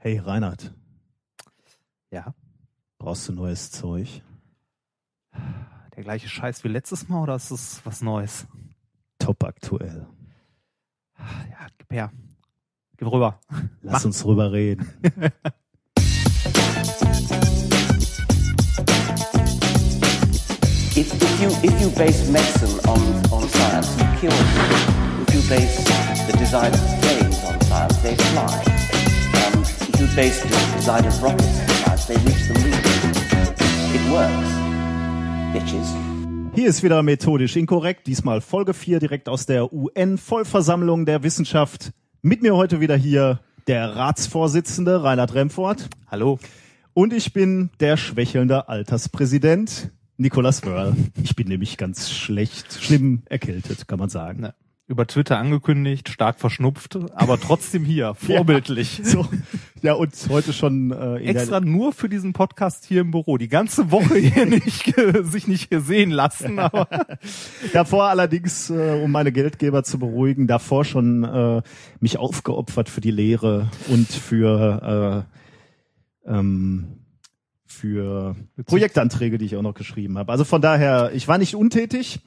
Hey Reinhard, Ja. brauchst du neues Zeug? Der gleiche Scheiß wie letztes Mal oder ist es was Neues? Top aktuell. Ja, gib her. Gib rüber. Lass Mach. uns drüber reden. If, if you if you base medicine on, on science, you cure people. If you base the design of planes on science, they fly. If you base the design of rockets on science, they reach the moon. It works, bitches. Hier ist wieder methodisch inkorrekt, diesmal Folge 4 direkt aus der UN-Vollversammlung der Wissenschaft. Mit mir heute wieder hier der Ratsvorsitzende Reinhard Remford Hallo. und ich bin der schwächelnde Alterspräsident Nicolas Wörl. Ich bin nämlich ganz schlecht, schlimm erkältet, kann man sagen. Ne. Über Twitter angekündigt, stark verschnupft, aber trotzdem hier, vorbildlich. So, ja, und heute schon äh, Extra nur für diesen Podcast hier im Büro. Die ganze Woche hier nicht, sich nicht hier sehen lassen, aber davor allerdings, äh, um meine Geldgeber zu beruhigen, davor schon äh, mich aufgeopfert für die Lehre und für äh, ähm, für Projektanträge, die ich auch noch geschrieben habe. Also von daher, ich war nicht untätig,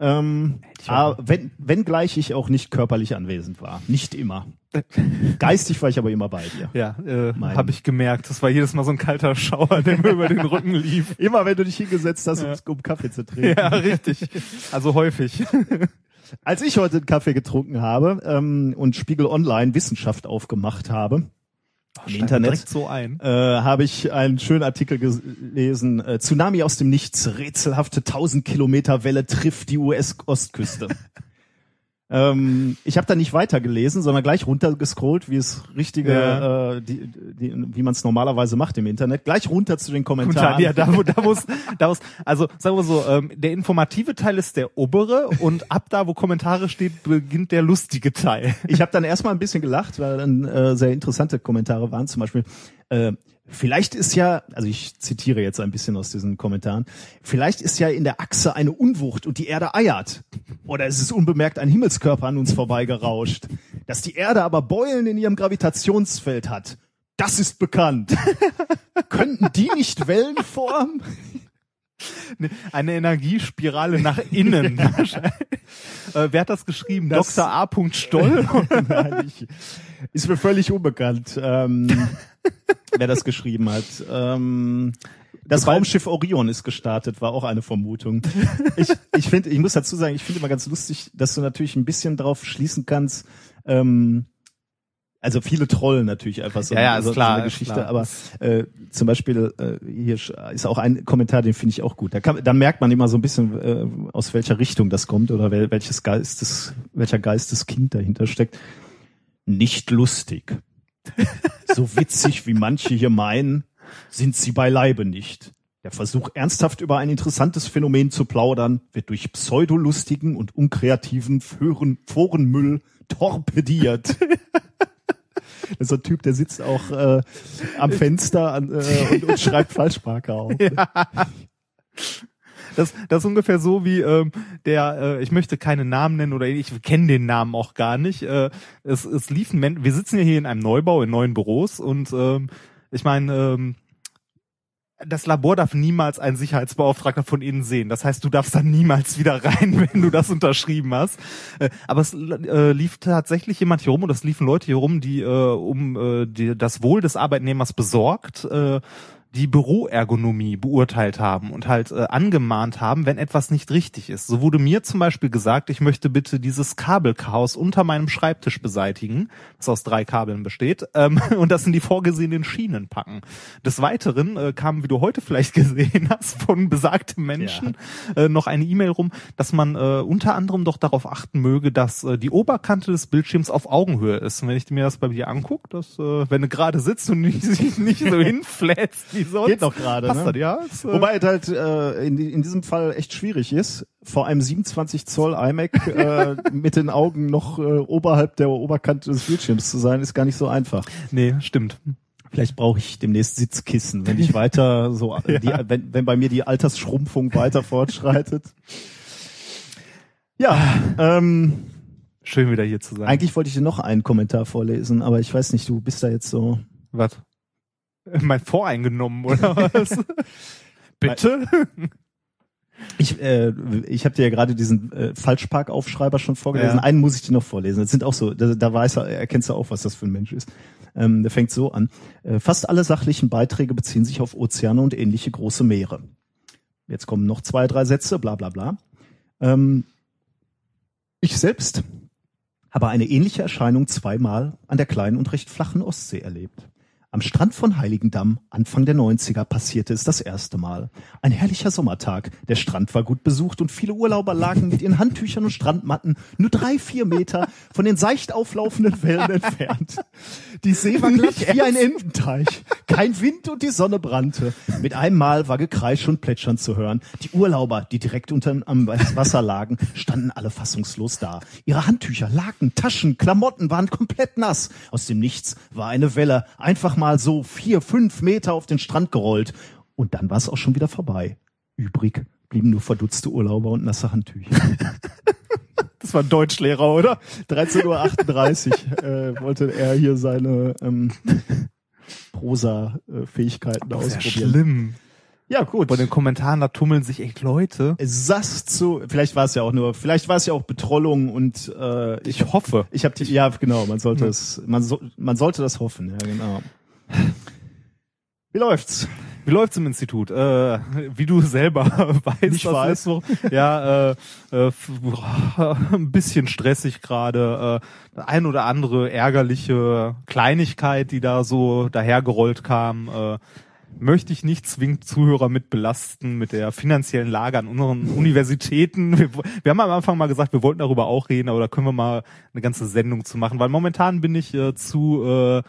ähm, aber wenn, wenngleich ich auch nicht körperlich anwesend war. Nicht immer. Geistig war ich aber immer bei dir. ja, äh, habe ich gemerkt. Das war jedes Mal so ein kalter Schauer, der mir über den Rücken lief. Immer wenn du dich hingesetzt hast, Ja. um, um Kaffee zu trinken. Ja, richtig. Also häufig. Als ich heute einen Kaffee getrunken habe ähm, und Spiegel Online Wissenschaft aufgemacht habe, im Steigt Internet, so ein. äh, habe ich einen schönen Artikel gelesen. Äh, Tsunami aus dem Nichts, rätselhafte 1000 Kilometer Welle trifft die US-Ostküste. ähm, ich habe da nicht weitergelesen, sondern gleich runtergescrollt, wie es richtige, Ja. äh, die, die, wie man es normalerweise macht im Internet. Gleich runter zu den Kommentaren. ja, da, wo- da muss, da muss, also sagen wir so, ähm, der informative Teil ist der obere und ab da, wo Kommentare steht, beginnt der lustige Teil. Ich habe dann erstmal ein bisschen gelacht, weil dann äh, sehr interessante Kommentare waren. Zum Beispiel, äh, vielleicht ist ja, also ich zitiere jetzt ein bisschen aus diesen Kommentaren, vielleicht ist ja in der Achse eine Unwucht und die Erde eiert. Oder es ist unbemerkt ein Himmelskörper an uns vorbeigerauscht. Dass die Erde aber Beulen in ihrem Gravitationsfeld hat, das ist bekannt. Könnten die nicht Wellen formen? Eine Energiespirale nach innen. äh, wer hat das geschrieben? Das- Dr. A. Stoll? Nein, ich, ist mir völlig unbekannt, ähm, wer das geschrieben hat. Ähm, das Raumschiff Orion ist gestartet, war auch eine Vermutung. Ich, ich finde, ich muss dazu sagen, ich finde immer ganz lustig, dass du natürlich ein bisschen drauf schließen kannst. Ähm, also viele trollen natürlich einfach so, Ja, ja, ist so, klar, so eine Geschichte, klar. aber äh, zum Beispiel äh, hier ist auch ein Kommentar, den finde ich auch gut. Da, kann, da merkt man immer so ein bisschen, äh, aus welcher Richtung das kommt oder wel, welches Geistes, welcher Geisteskind dahinter steckt. Nicht lustig. so witzig, wie manche hier meinen, sind sie beileibe nicht. Der Versuch, ernsthaft über ein interessantes Phänomen zu plaudern, wird durch pseudolustigen und unkreativen Foren, Forenmüll torpediert. Das ist so ein Typ, der sitzt auch äh, am Fenster an, äh, und, und schreibt Falschmarker auf. Das, das ist ungefähr so wie ähm, der, äh, ich möchte keine Namen nennen oder ich kenne den Namen auch gar nicht. Äh, es, es liefen Men wir sitzen ja hier in einem Neubau, in neuen Büros und ähm, ich meine, ähm, das Labor darf niemals einen Sicherheitsbeauftragter von innen sehen. Das heißt, du darfst da niemals wieder rein, wenn du das unterschrieben hast. Äh, aber es äh, lief tatsächlich jemand hier rum und es liefen Leute hier rum, die äh, um äh, die, das Wohl des Arbeitnehmers besorgt äh, die Büroergonomie beurteilt haben und halt äh, angemahnt haben, wenn etwas nicht richtig ist. So wurde mir zum Beispiel gesagt, ich möchte bitte dieses Kabelchaos unter meinem Schreibtisch beseitigen, das aus drei Kabeln besteht, ähm, und das in die vorgesehenen Schienen packen. Des Weiteren äh, kam, wie du heute vielleicht gesehen hast, von besagten Menschen äh, noch eine E-Mail rum, dass man äh, unter anderem doch darauf achten möge, dass äh, die Oberkante des Bildschirms auf Augenhöhe ist. Und wenn ich mir das bei dir angucke, dass äh, wenn du gerade sitzt und nicht, nicht so hinflätst wie sonst, Geht noch gerade, passt ne? das, ja? Ist, äh, Wobei es halt äh, in, in diesem Fall echt schwierig ist, vor einem 27 Zoll iMac äh, mit den Augen noch äh, oberhalb der Oberkante des Bildschirms zu sein, ist gar nicht so einfach. nee, stimmt. Vielleicht brauche ich demnächst Sitzkissen, wenn ich weiter so, die, wenn, wenn bei mir die Altersschrumpfung weiter fortschreitet. Ja, ähm, Schön wieder hier zu sein. eigentlich wollte ich dir noch einen Kommentar vorlesen, aber ich weiß nicht, du bist da jetzt so Was? Mein Voreingenommen, oder was? Bitte? Ich, äh, ich habe dir ja gerade diesen äh, Falschparkaufschreiber schon vorgelesen. Ja. Einen muss ich dir noch vorlesen. Das sind auch so, da, da weiß er, erkennst du auch, was das für ein Mensch ist. Ähm, der fängt so an. Äh, fast alle sachlichen Beiträge beziehen sich auf Ozeane und ähnliche große Meere. Jetzt kommen noch zwei, drei Sätze, bla bla bla. Ähm, ich selbst habe eine ähnliche Erscheinung zweimal an der kleinen und recht flachen Ostsee erlebt. Am Strand von Heiligendamm, Anfang der 90er, passierte es das erste Mal. Ein herrlicher Sommertag. Der Strand war gut besucht und viele Urlauber lagen mit ihren Handtüchern und Strandmatten nur drei, vier Meter von den seicht auflaufenden Wellen entfernt. Die See war glatt wie ein Ententeich. Kein Wind und die Sonne brannte. Mit einem Mal war Gekreisch und Plätschern zu hören. Die Urlauber, die direkt unter am Wasser lagen, standen alle fassungslos da. Ihre Handtücher, Laken, Taschen, Klamotten waren komplett nass. Aus dem Nichts war eine Welle einfach mal so vier, fünf Meter auf den Strand gerollt. Und dann war es auch schon wieder vorbei. Übrig blieben nur verdutzte Urlauber und nasse Handtücher. Das war ein Deutschlehrer, oder? 13.38 Uhr äh, wollte er hier seine ähm, Prosa-Fähigkeiten ausprobieren. schlimm. Ja, gut. Bei den Kommentaren, da tummeln sich echt Leute. Sass zu, vielleicht war es ja auch nur, vielleicht war es ja auch Betrollung und äh, ich, Ich hoffe. ich habe die, ja genau, man sollte es, man, so, man sollte das hoffen, ja genau. Wie läuft's? Wie läuft's im Institut? Äh, wie du selber weißt, das weiß. so, ja, äh, äh, ein bisschen stressig gerade. Äh, ein oder andere ärgerliche Kleinigkeit, die da so dahergerollt kam, äh, möchte ich nicht zwingend Zuhörer mit belasten mit der finanziellen Lage an unseren Universitäten. Wir, wir haben am Anfang mal gesagt, wir wollten darüber auch reden, aber da können wir mal eine ganze Sendung zu machen, weil momentan bin ich äh, zu äh,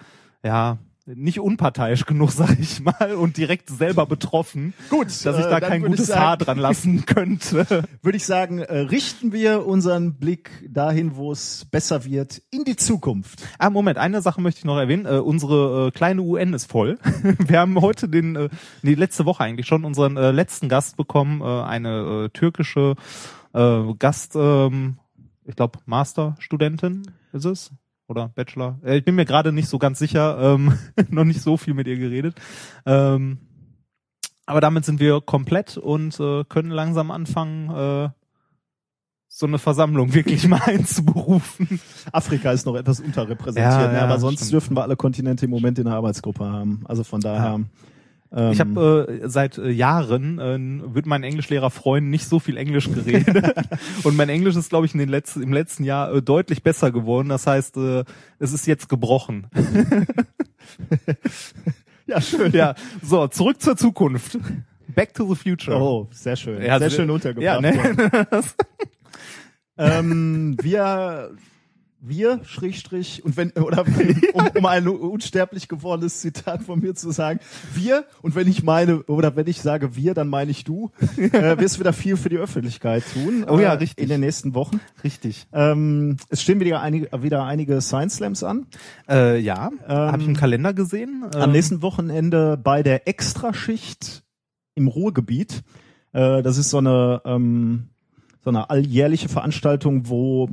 ja nicht unparteiisch genug, sag ich mal, und direkt selber betroffen, Gut, dass ich äh, da dann kein gutes sagen- Haar dran lassen könnte. Würde ich sagen, äh, richten wir unseren Blick dahin, wo es besser wird, in die Zukunft. Ah, Moment, eine Sache möchte ich noch erwähnen. Äh, unsere äh, kleine UN ist voll. Wir haben heute den, äh, nee, letzte Woche eigentlich schon unseren äh, letzten Gast bekommen, äh, eine äh, türkische äh, Gast, ähm, ich glaube Masterstudentin ist es oder Bachelor. Äh, ich bin mir gerade nicht so ganz sicher, ähm, noch nicht so viel mit ihr geredet. Ähm, aber damit sind wir komplett und äh, können langsam anfangen, äh, so eine Versammlung wirklich mal einzuberufen. Afrika ist noch etwas unterrepräsentiert, Ja, ne? ja, aber sonst stimmt. dürften wir alle Kontinente im Moment in der Arbeitsgruppe haben. Also von daher. Ähm, Ich habe äh, seit äh, Jahren äh, wird mein Englischlehrer freuen, nicht so viel Englisch geredet und mein Englisch ist glaube ich in den letzten im letzten Jahr äh, deutlich besser geworden. Das heißt, äh, es ist jetzt gebrochen. ja schön. ja, so zurück zur Zukunft. Back to the future. Oh, sehr schön. Ja, sehr sehr- schön untergebracht. ja, ne? ähm, wir, wir, Schrägstrich, und wenn, oder um, um ein unsterblich gewordenes Zitat von mir zu sagen, wir, und wenn ich meine, oder wenn ich sage wir, dann meine ich du, äh, wirst wieder viel für die Öffentlichkeit tun. Oh ja, äh, richtig. In den nächsten Wochen. Richtig. Ähm, es stehen wieder einige, wieder einige Science Slams an. Äh, ja, Ähm, habe ich im Kalender gesehen. Am Ähm, nächsten Wochenende bei der Extraschicht im Ruhrgebiet. Äh, das ist so eine, ähm, so eine alljährliche Veranstaltung, wo,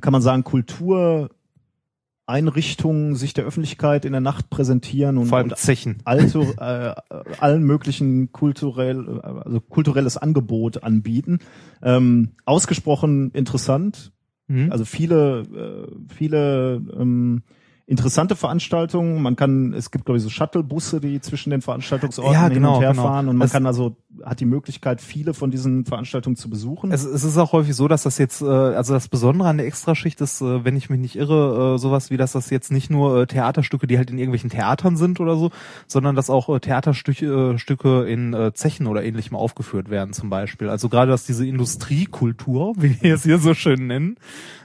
kann man sagen, Kultureinrichtungen sich der Öffentlichkeit in der Nacht präsentieren und, vor allem und Zechen. alto, äh, allen möglichen kulturell, also kulturelles Angebot anbieten. Ähm, ausgesprochen interessant, Mhm. also viele, äh, viele ähm, interessante Veranstaltungen. Man kann, es gibt glaube ich so Shuttle-Busse, die zwischen den Veranstaltungsorten Ja, hin genau, und her genau. fahren und man Es- kann also hat die Möglichkeit, viele von diesen Veranstaltungen zu besuchen. Es, es ist auch häufig so, dass das jetzt, äh, also das Besondere an der Extraschicht ist, äh, wenn ich mich nicht irre, äh, sowas wie, dass das jetzt nicht nur äh, Theaterstücke, die halt in irgendwelchen Theatern sind oder so, sondern dass auch äh, Theaterstücke äh, Stücke in äh, Zechen oder ähnlichem aufgeführt werden zum Beispiel. Also gerade, dass diese Industriekultur, wie wir es hier so schön nennen,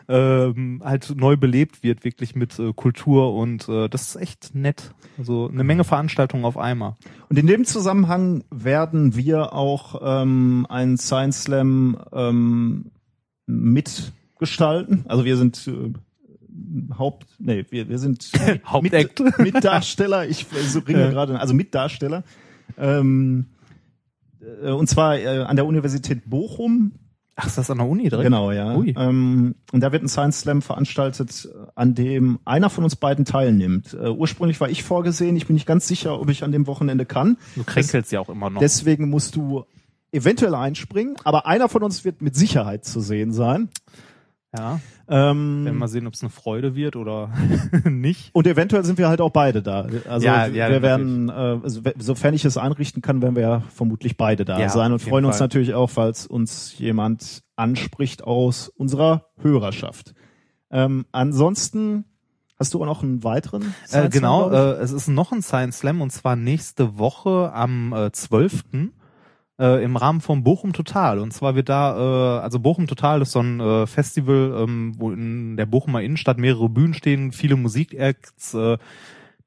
ähm, halt neu belebt wird, wirklich mit äh, Kultur und äh, das ist echt nett. Also eine Menge Veranstaltungen auf einmal. Und in dem Zusammenhang werden wir auch ähm, einen Science Slam ähm, mitgestalten. Also wir sind äh, Haupt, nee, wir, wir sind Hauptact. Mit, Mitdarsteller. Ich so ringe gerade, also Mitdarsteller. Ähm, äh, und zwar äh, an der Universität Bochum Ach, ist das an der Uni direkt? Genau, ja. Ähm, und da wird ein Science Slam veranstaltet, an dem einer von uns beiden teilnimmt. Äh, ursprünglich war ich vorgesehen. Ich bin nicht ganz sicher, ob ich an dem Wochenende kann. Du kränkelst ja auch immer noch. Deswegen musst du eventuell einspringen. Aber einer von uns wird mit Sicherheit zu sehen sein. ja. Ähm, Werden wir mal sehen, ob es eine Freude wird oder nicht. und eventuell sind wir halt auch beide da. Also Ja, ja, wir werden, äh, also, sofern ich es einrichten kann, werden wir ja vermutlich beide da Ja, sein und freuen uns Fall. natürlich auch, falls uns jemand anspricht aus unserer Hörerschaft. Ähm, ansonsten hast du auch noch einen weiteren? Äh, Science genau, Slam, äh, es ist noch ein Science Slam und zwar nächste Woche am äh, 12. Äh, im Rahmen von Bochum Total. Und zwar wird da, äh, also Bochum Total ist so ein äh, Festival, ähm, wo in der Bochumer Innenstadt mehrere Bühnen stehen, viele Musikacts, äh,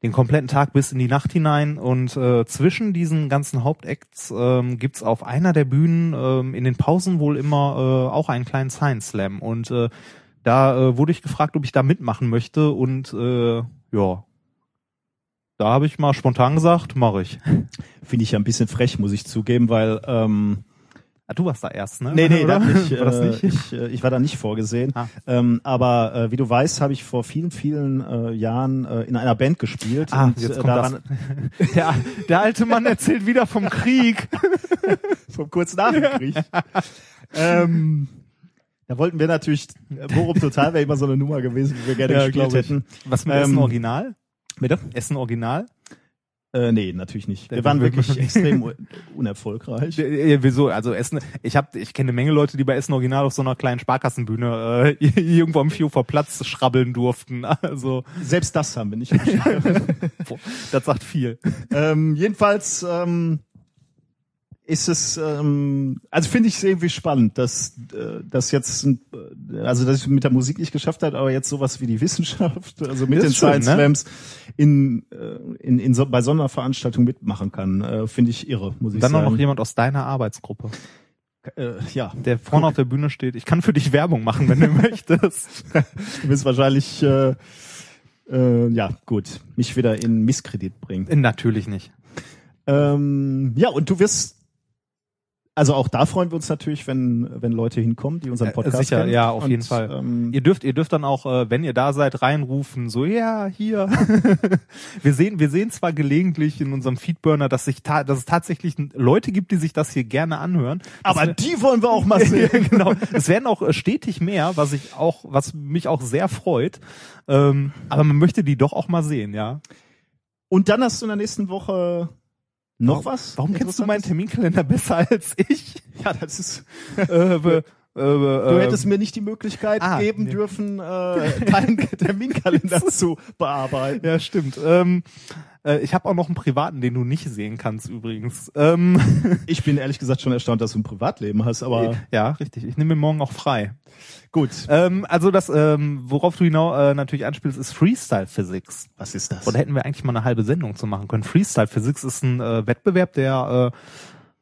den kompletten Tag bis in die Nacht hinein. Und äh, zwischen diesen ganzen Hauptacts ähm, gibt's auf einer der Bühnen ähm, in den Pausen wohl immer äh, auch einen kleinen Science Slam. Und äh, da äh, wurde ich gefragt, ob ich da mitmachen möchte und äh, ja, da habe ich mal spontan gesagt, mache ich. Finde ich ja ein bisschen frech, muss ich zugeben, weil ähm, Ah, du warst da erst, ne? Nee, nee, Oder? da nicht, war das äh, nicht? Ich, äh, ich war da nicht vorgesehen. Ah. Ähm, aber äh, wie du weißt, habe ich vor vielen, vielen äh, Jahren äh, in einer Band gespielt. Ah, und jetzt äh, kommt daran, das. Der, der alte Mann erzählt wieder vom Krieg. vom kurz nach dem Krieg. ähm, da wollten wir natürlich, Bochum Total wäre immer so eine Nummer gewesen, die wir gerne Ja, gespielt hätten. Was mit Ähm, Original? Bitte? Essen Original? Äh, nee, natürlich nicht. Wir waren wirklich extrem unerfolgreich. Äh, Wieso? Also Essen, ich habe, ich kenne eine Menge Leute, die bei Essen Original auf so einer kleinen Sparkassenbühne äh, irgendwo am Fiofer Platz schrabbeln durften. Also Selbst das haben wir nicht das sagt viel. ähm, jedenfalls ähm, ist es, ähm, also finde ich es irgendwie spannend, dass äh, das jetzt, also dass ich mit der Musik nicht geschafft hat, aber jetzt sowas wie die Wissenschaft, also mit Das den schön, Science ne? Slams in, äh, in, in so, bei Sonderveranstaltungen mitmachen kann, äh, finde ich irre, muss ich dann sagen. noch jemand aus deiner Arbeitsgruppe, äh, ja, der vorne auf der Bühne steht. Ich kann für dich Werbung machen, wenn du möchtest. du wirst wahrscheinlich, äh, äh, ja gut, mich wieder in Misskredit bringen. Natürlich nicht. Ähm, ja, und du wirst, also auch da freuen wir uns natürlich, wenn, wenn Leute hinkommen, die unseren Äh, Podcast sicher, kennen. ja, auf und, jeden Fall. Ähm, Ihr dürft, ihr dürft dann auch, äh, wenn ihr da seid, reinrufen, so, ja, hier. wir sehen, wir sehen zwar gelegentlich in unserem Feedburner, dass sich ta dass es tatsächlich Leute gibt, die sich das hier gerne anhören. Das aber die wollen wir auch mal sehen. genau. Es werden auch äh, stetig mehr, was ich auch, was mich auch sehr freut. Ähm, aber man möchte die doch auch mal sehen, ja. Und dann hast du in der nächsten Woche noch was? Warum kennst du meinen? Terminkalender besser als ich? Ja, das ist. äh, Du äh, hättest mir nicht die Möglichkeit ah, geben nee. dürfen, äh, deinen Terminkalender zu bearbeiten. Ja, stimmt. Ähm, äh, ich habe auch noch einen privaten, den du nicht sehen kannst übrigens. Ähm, Ich bin ehrlich gesagt schon erstaunt, dass du ein Privatleben hast, aber ja, richtig. Ich nehme mir morgen auch frei. gut. Ähm, also das, ähm, worauf du genau äh, natürlich anspielst, ist Freestyle Physics. Was ist das? Da hätten wir eigentlich mal eine halbe Sendung zu machen können. Freestyle Physics ist ein äh, Wettbewerb, der äh,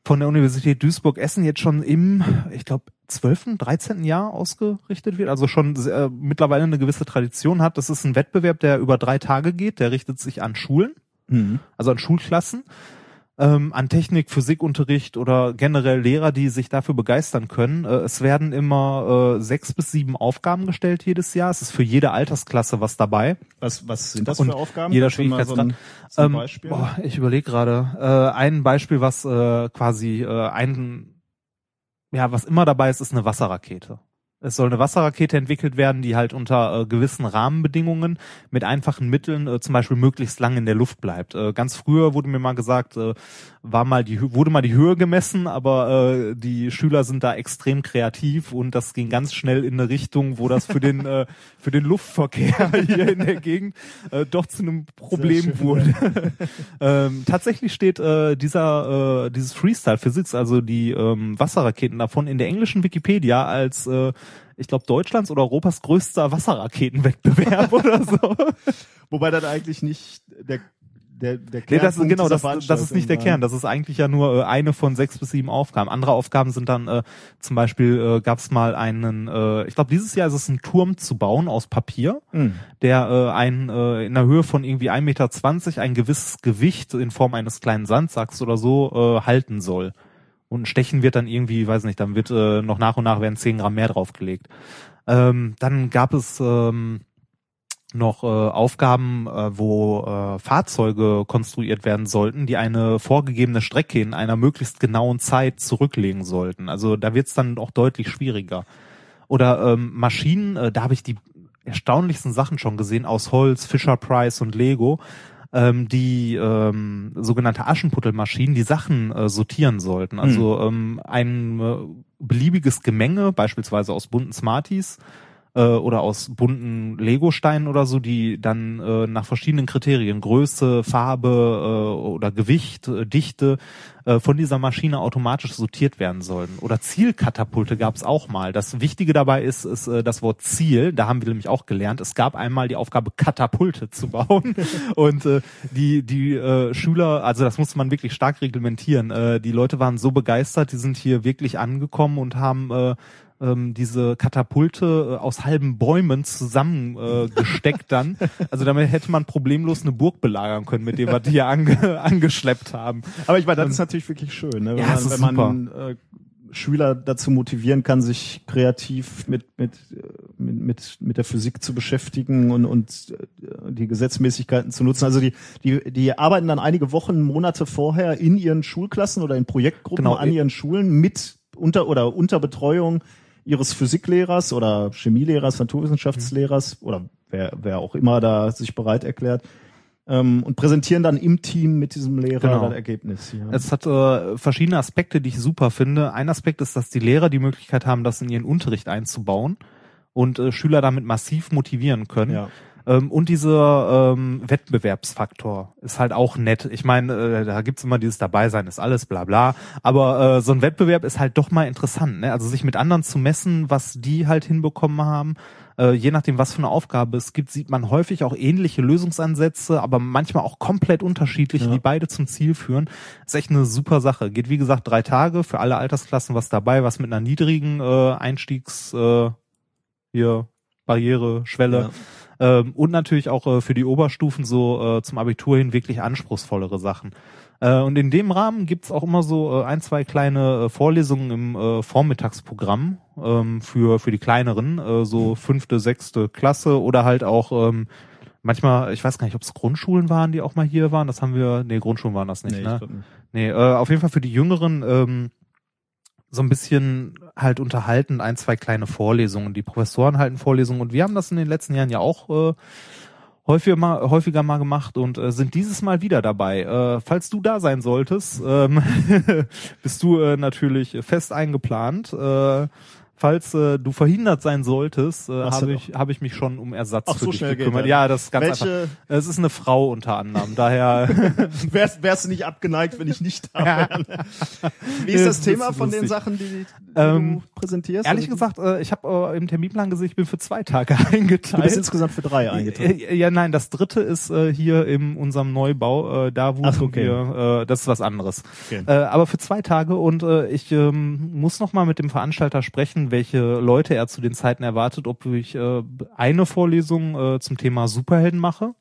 von der Universität Duisburg-Essen jetzt schon im, ich glaube, 12., 13. Jahr ausgerichtet wird, also schon äh, mittlerweile eine gewisse Tradition hat. Das ist ein Wettbewerb, der über drei Tage geht, der richtet sich an Schulen, Hm. also an Schulklassen, ähm, an Technik, Physikunterricht oder generell Lehrer, die sich dafür begeistern können. Äh, es werden immer äh, sechs bis sieben Aufgaben gestellt jedes Jahr. Es ist für jede Altersklasse was dabei. Was, was sind das Und für Aufgaben? jeder mal so ein, so ein Ähm? Boah, ich überlege gerade. Äh, ein Beispiel, was äh, quasi äh, ein, ja, was immer dabei ist, ist eine Wasserrakete. Es soll eine Wasserrakete entwickelt werden, die halt unter äh, gewissen Rahmenbedingungen mit einfachen Mitteln äh, zum Beispiel möglichst lang in der Luft bleibt. Äh, ganz früher wurde mir mal gesagt, äh, war mal die wurde mal die Höhe gemessen, aber äh, die Schüler sind da extrem kreativ und das ging ganz schnell in eine Richtung, wo das für den äh, für den Luftverkehr hier in der Gegend doch zu einem Problem schön, wurde. ähm, tatsächlich steht dieser dieses Freestyle Physics, also die ähm, Wasserraketen davon in der englischen Wikipedia als ich glaube Deutschlands oder Europas größter Wasserraketenwettbewerb oder so. Wobei dann eigentlich nicht der der der Nee, das, Kernpunkt genau, das, das ist nicht der Kern. Das ist eigentlich ja nur äh, eine von sechs bis sieben Aufgaben. Andere Aufgaben sind dann äh, zum Beispiel äh, gab es mal einen, äh, ich glaube dieses Jahr ist es ein Turm zu bauen aus Papier, war. Hm. der äh, ein äh, in der Höhe von irgendwie 1,20 Meter ein gewisses Gewicht in Form eines kleinen Sandsacks oder so äh, halten soll. Und Stechen wird dann irgendwie, weiß nicht, dann wird äh, noch nach und nach werden 10 Gramm mehr draufgelegt. Ähm, dann gab es ähm, noch äh, Aufgaben, äh, wo äh, Fahrzeuge konstruiert werden sollten, die eine vorgegebene Strecke in einer möglichst genauen Zeit zurücklegen sollten. Also da wird es dann auch deutlich schwieriger. Oder ähm, Maschinen, äh, da habe ich die erstaunlichsten Sachen schon gesehen aus Holz, Fisher Price und Lego, ähm, die ähm, sogenannte Aschenputtelmaschinen die Sachen äh, sortieren sollten. Also ähm, ein äh, beliebiges Gemenge, beispielsweise aus bunten Smarties, äh, oder aus bunten Lego-Steinen oder so, die dann äh, nach verschiedenen Kriterien, Größe, Farbe äh, oder Gewicht, äh, Dichte, äh, von dieser Maschine automatisch sortiert werden sollen. Oder Zielkatapulte gab es auch mal. Das Wichtige dabei ist, ist äh, das Wort Ziel. Da haben wir nämlich auch gelernt. Es gab einmal die Aufgabe, Katapulte zu bauen. Und äh, die, die äh, Schüler, also das musste man wirklich stark reglementieren. Äh, die Leute waren so begeistert, die sind hier wirklich angekommen und haben äh, ähm, diese Katapulte äh, aus halben Bäumen zusammengesteckt äh, dann. Also damit hätte man problemlos eine Burg belagern können, mit dem wir die hier ange angeschleppt haben. Aber ich meine, das ist natürlich wirklich schön, ne? wenn Ja, man, wenn man äh, Schüler dazu motivieren kann, sich kreativ mit mit mit mit, mit der Physik zu beschäftigen und und äh, die Gesetzmäßigkeiten zu nutzen. Also die die die arbeiten dann einige Wochen, Monate vorher in ihren Schulklassen oder in Projektgruppen Genau. an ihren Schulen mit unter oder unter Betreuung ihres Physiklehrers oder Chemielehrers, Naturwissenschaftslehrers oder wer wer auch immer da sich bereit erklärt. Ähm, und präsentieren dann im Team mit diesem Lehrer Genau. das Ergebnis. Ja. Es hat äh, verschiedene Aspekte, die ich super finde. Ein Aspekt ist, dass die Lehrer die Möglichkeit haben, das in ihren Unterricht einzubauen und äh, Schüler damit massiv motivieren können. Ja. Ähm, und dieser ähm, Wettbewerbsfaktor ist halt auch nett. Ich meine, äh, da gibt's immer dieses Dabeisein, ist alles bla bla. Aber äh, so ein Wettbewerb ist halt doch mal interessant. Ne? Also sich mit anderen zu messen, was die halt hinbekommen haben. Äh, je nachdem, was für eine Aufgabe es gibt, sieht man häufig auch ähnliche Lösungsansätze, aber manchmal auch komplett unterschiedliche, Ja. die beide zum Ziel führen. Ist echt eine super Sache. Geht wie gesagt drei Tage für alle Altersklassen was dabei, was mit einer niedrigen äh, Einstiegs äh, hier Barriere, Schwelle. Ähm, und natürlich auch äh, für die Oberstufen so äh, zum Abitur hin wirklich anspruchsvollere Sachen. Äh, und in dem Rahmen gibt's auch immer so äh, ein, zwei kleine äh, Vorlesungen im äh, Vormittagsprogramm ähm, für, für die kleineren, so fünfte, sechste Klasse oder halt auch ähm, manchmal, ich weiß gar nicht, ob es Grundschulen waren, die auch mal hier waren. Das haben wir, nee, Grundschulen waren das nicht, Nee, ich ne? glaub nicht. Nee, auf jeden Fall für die Jüngeren ähm, so ein bisschen halt unterhalten, ein, zwei kleine Vorlesungen. Die Professoren halten Vorlesungen und wir haben das in den letzten Jahren ja auch äh, häufiger mal, häufiger mal gemacht und äh, sind dieses Mal wieder dabei. Äh, falls du da sein solltest, ähm, bist du äh, natürlich fest eingeplant. Äh, falls äh, du verhindert sein solltest, äh, habe ich, habe ich mich schon um Ersatz Ach, für so dich gekümmert. Ja, das ist ganz einfach. Welche, Es ist eine Frau unter anderem, daher wärst, wärst du nicht abgeneigt, wenn ich nicht da wäre? Wie ist das Das ist Thema von den. Sachen, die, die Ähm, du präsentierst? Ehrlich gesagt, äh, ich habe äh, im Terminplan gesehen, ich bin für zwei Tage du bist eingeteilt. insgesamt für drei eingetragen. Äh, Ja, nein, das dritte ist äh, hier in unserem Neubau, äh, da wo okay. wir, äh, das ist was anderes. Okay. Äh, aber für zwei Tage und äh, ich ähm, muss noch mal mit dem Veranstalter sprechen, welche Leute er zu den Zeiten erwartet, ob ich äh, eine Vorlesung äh, zum Thema Superhelden mache,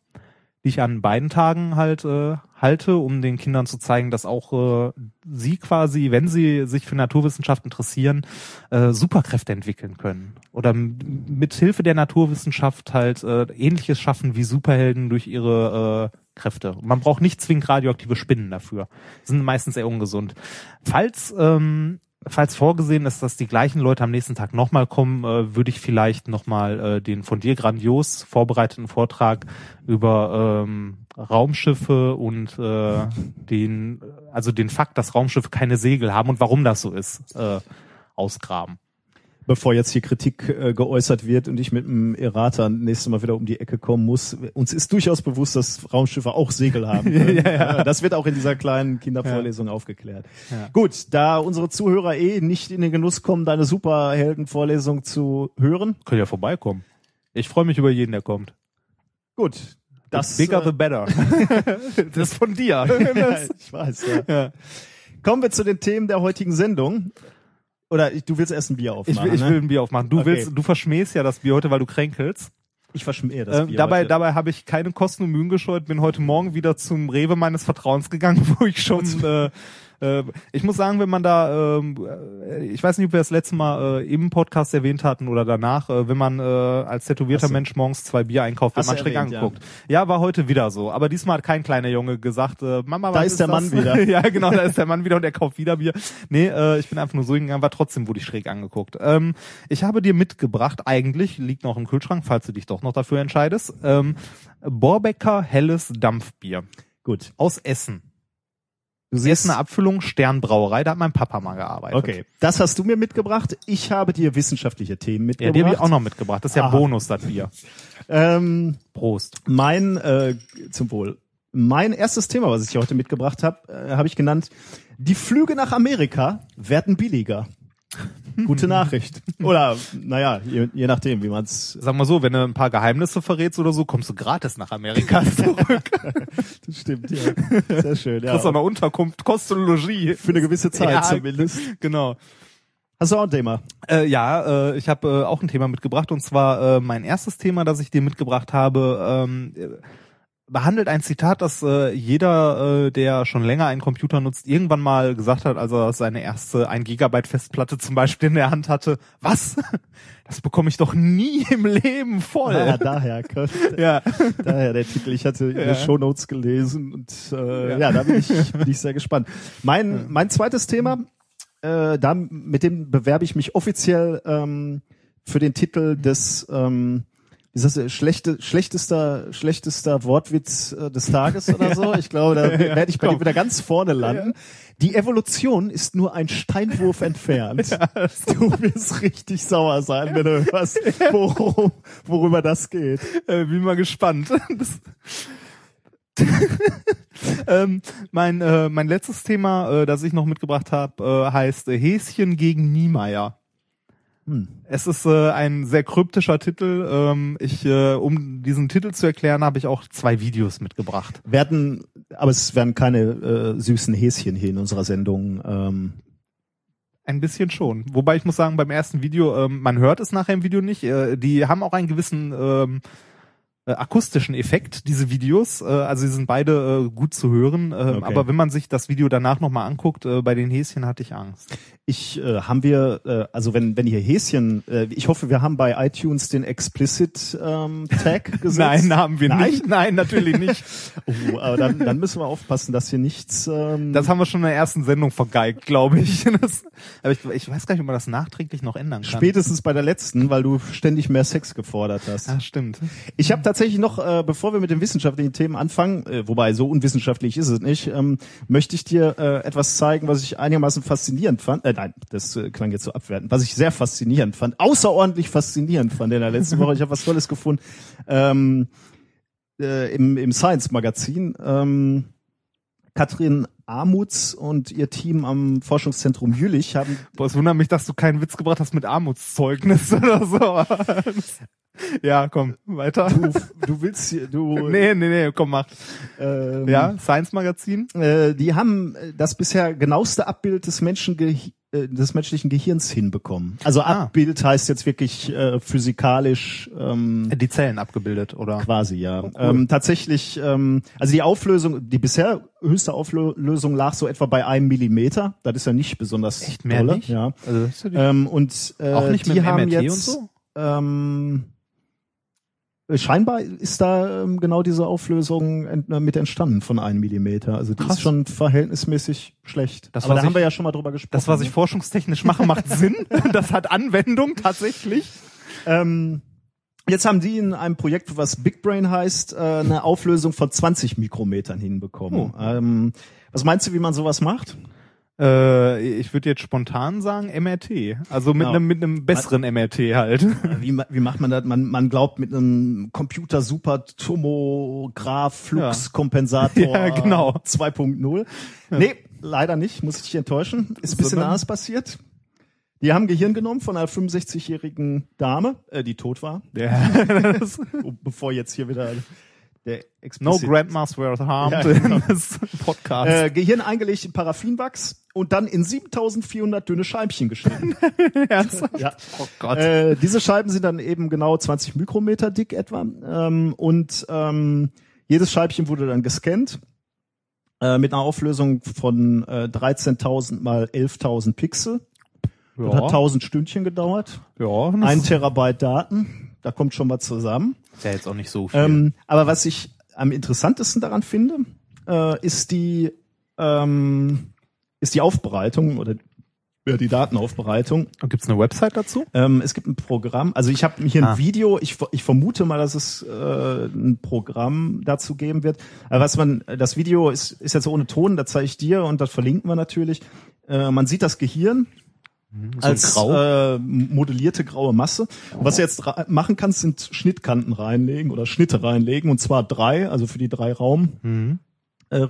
die ich an beiden Tagen halt äh, halte, um den Kindern zu zeigen, dass auch äh, sie quasi, wenn sie sich für Naturwissenschaft interessieren, äh, Superkräfte entwickeln können oder mit Hilfe der Naturwissenschaft halt äh, ähnliches schaffen wie Superhelden durch ihre äh, Kräfte. Man braucht nicht zwingend radioaktive Spinnen dafür. Sind meistens eher ungesund. Falls ähm, falls vorgesehen ist, dass die gleichen Leute am nächsten Tag nochmal kommen, äh, würde ich vielleicht nochmal äh, den von dir grandios vorbereiteten Vortrag über ähm, Raumschiffe und äh, den, also den Fakt, dass Raumschiffe keine Segel haben und warum das so ist, äh, ausgraben. Bevor jetzt hier Kritik äh, geäußert wird und ich mit dem Errata nächstes Mal wieder um die Ecke kommen muss, uns ist durchaus bewusst, dass Raumschiffe auch Segel haben. können. Ja, ja. Das wird auch in dieser kleinen Kindervorlesung aufgeklärt. Ja. Gut, da unsere Zuhörer eh nicht in den Genuss kommen, deine Superheldenvorlesung zu hören. Könnt ihr vorbeikommen. Ich freue mich über jeden, der kommt. Gut, das the bigger äh, the better. das ist von dir. ich weiß, ja. ja. Kommen wir zu den Themen der heutigen Sendung. Oder ich, du willst erst ein Bier Ich aufmachen, will, ich ne? will ein Bier aufmachen. Du Okay. willst, du verschmähst ja das Bier heute, weil du kränkelst. Ich verschmähe das Ähm, Bier dabei heute. dabei habe ich keine Kosten und Mühen gescheut, bin heute Morgen wieder zum Rewe meines Vertrauens gegangen, wo ich schon äh, Äh, ich muss sagen, wenn man da, ähm, äh, ich weiß nicht, ob wir das letzte Mal äh, im Podcast erwähnt hatten oder danach, äh, wenn man äh, als tätowierter du- Mensch morgens zwei Bier einkauft, Hast man schräg erwähnt, ja. angeguckt. Ja. war heute wieder so. Aber diesmal hat kein kleiner Junge gesagt, äh, Mama, Da was ist der das? Mann wieder. ja, genau, da ist der Mann wieder und er kauft wieder Bier. Nee, äh, ich bin einfach nur so hingegangen, war trotzdem wurde ich schräg angeguckt. Ähm, ich habe dir mitgebracht, eigentlich liegt noch im Kühlschrank, falls du dich doch noch dafür entscheidest, ähm, Borbecker helles Dampfbier Gut. aus Essen. Du Essener Abfüllung, Sternbrauerei, da hat mein Papa mal gearbeitet. Okay, das hast du mir mitgebracht. Ich habe dir wissenschaftliche Themen Ja, mitgebracht. die habe ich auch noch mitgebracht. Das ist ja Aha. Bonus, das Bier. Ähm, Prost. mein, äh, zum Wohl. Mein erstes Thema, was ich hier heute mitgebracht habe, äh, habe ich genannt, die Flüge nach Amerika werden billiger. Gute Nachricht. Oder, naja, je, je nachdem, wie man es. Sag mal so, wenn du ein paar Geheimnisse verrätst oder so, kommst du gratis nach Amerika zurück. Das stimmt, ja. Sehr schön, ja. Kriegst auch eine Unterkunft, Kost und Logis. Für eine gewisse Zeit Ja, zumindest. Genau. Hast du auch ein Thema? Äh, ja, äh, ich habe äh, auch ein Thema mitgebracht und zwar äh, mein erstes Thema, das ich dir mitgebracht habe, ähm, äh, behandelt ein Zitat, das äh, jeder, äh, der schon länger einen Computer nutzt, irgendwann mal gesagt hat, als er seine erste 1 Gigabyte Festplatte zum Beispiel in der Hand hatte. Was? Das bekomme ich doch nie im Leben voll. Ah, daher, ja. daher der Titel. Ich hatte Ja. ihre Shownotes gelesen und äh, Ja. ja. da bin ich, bin ich sehr gespannt. Mein, mein zweites Thema, äh, da, mit dem bewerbe ich mich offiziell ähm, für den Titel des ähm, ist das, schlechte, schlechtester, schlechtester Wortwitz äh, des Tages oder so. Ich glaube, da werde ich bei dir komm. wieder ganz vorne landen. Die Evolution ist nur ein Steinwurf entfernt. Du wirst richtig sauer sein, wenn du hörst, worum, worüber das geht. Äh, bin mal gespannt. Ähm, mein, äh, mein letztes Thema, äh, das ich noch mitgebracht habe, äh, heißt äh, Häschen gegen Niemeyer. Hm. Es ist äh, ein sehr kryptischer Titel. Ähm, ich, äh, um diesen Titel zu erklären, habe ich auch zwei Videos mitgebracht. Werden, aber es werden keine äh, süßen Häschen hier in unserer Sendung. Ähm, Ein bisschen schon. Wobei ich muss sagen, beim ersten Video, ähm, man hört es nachher im Video nicht. Äh, die haben auch einen gewissen ähm, äh, akustischen Effekt, diese Videos. Äh, also sie sind beide äh, gut zu hören. Äh, Okay. Aber wenn man sich das Video danach nochmal anguckt, äh, bei den Häschen hatte ich Angst. Ich äh, haben wir, äh, also wenn wenn hier Häschen, äh, ich hoffe, wir haben bei iTunes den Explicit ähm, Tag gesetzt. Nein, haben wir Nein? nicht. Nein, natürlich nicht. Oh, aber dann, dann müssen wir aufpassen, dass hier nichts. Ähm, Das haben wir schon in der ersten Sendung vergeigt, glaube ich. Das, aber ich, ich weiß gar nicht, ob man das nachträglich noch ändern kann. spätestens bei der letzten, weil du ständig mehr Sex gefordert hast. Ah, stimmt. Ich habe tatsächlich noch, äh, bevor wir mit den wissenschaftlichen Themen anfangen, äh, wobei so unwissenschaftlich ist es nicht, ähm, möchte ich dir äh, etwas zeigen, was ich einigermaßen faszinierend fand. Äh, nein, das äh, klang jetzt so abwertend. Was ich sehr faszinierend fand, außerordentlich faszinierend fand in der letzten Woche. Ich habe was Tolles gefunden ähm, äh, im, im Science Magazin. Ähm, Katrin Armuts und ihr Team am Forschungszentrum Jülich haben Boah, es wundert mich, dass du keinen Witz gebracht hast mit Armutszeugnis oder so. ja, komm, weiter. du, du willst hier, du Nee, nee, nee, komm, mach. ähm, Ja, Science Magazin. äh, die haben äh, das bisher genaueste Abbild des Menschen äh, des menschlichen Gehirns hinbekommen. Also Ah. Abbild heißt jetzt wirklich äh, physikalisch ähm, Die Zellen abgebildet, oder? quasi, ja. Oh, cool. ähm, tatsächlich, ähm, also die Auflösung, die bisher höchste Auflösung lag so etwa bei einem Millimeter. Das ist ja nicht besonders Echt mehr dolle, nicht? Ja. Also, ja Ähm, und äh, auch nicht die mit dem haben MRT jetzt, und so? Ähm, scheinbar ist da ähm, genau diese Auflösung ent, äh, mit entstanden von einem Millimeter. Also die Krass. ist schon verhältnismäßig schlecht. Das, Aber da haben ich- wir ja schon mal drüber gesprochen. Das, was ich ne? forschungstechnisch mache, macht Sinn. Das hat Anwendung tatsächlich. ähm, Jetzt haben die in einem Projekt, was Big Brain heißt, äh, eine Auflösung von 20 Mikrometern hinbekommen. Oh. Ähm, was meinst du, wie man sowas macht? Äh, ich würde jetzt spontan sagen MRT. Also mit Genau. einem mit einem besseren MRT halt. Wie, ma- wie macht man das? Man, man glaubt mit einem Computer Super Tomograph Fluxkompensator Ja, genau. 2.0. Nee, leider nicht, muss ich dich enttäuschen. Ist ein bisschen Sondern? anders passiert. Die haben Gehirn genommen von einer 65-jährigen Dame, äh, die tot war, Ja. Oh, bevor jetzt hier wieder der no grandmas were harmed Ja, genau. in this podcast. äh, Gehirn eingelegt in Paraffinwachs und dann in 7400 dünne Scheibchen geschnitten. Ernsthaft? ja. Oh Gott. Äh, diese Scheiben sind dann eben genau 20 Mikrometer dick etwa. Ähm, und ähm, jedes Scheibchen wurde dann gescannt. äh, mit einer Auflösung von äh, 13.000 mal 11.000 Pixel. Das hat 1000 Stündchen gedauert. ja, Ein Terabyte Daten, da kommt schon mal zusammen. Ist ja jetzt auch nicht so viel. Ähm, aber was ich am interessantesten daran finde, äh, ist die ähm, ist die Aufbereitung oder ja, die Datenaufbereitung. Und gibt's eine Website dazu? Ähm, es gibt ein Programm, also ich habe hier ein Ah. Video, ich, ich vermute mal, dass es äh, ein Programm dazu geben wird. Aber was man, das Video ist, ist jetzt ohne Ton, das zeige ich dir und das verlinken wir natürlich. Äh, man sieht das Gehirn So als grau. Äh, modellierte graue Masse. Und was du jetzt machen kannst, sind Schnittkanten reinlegen oder Schnitte reinlegen und zwar drei, also für die drei Raum Mhm. äh.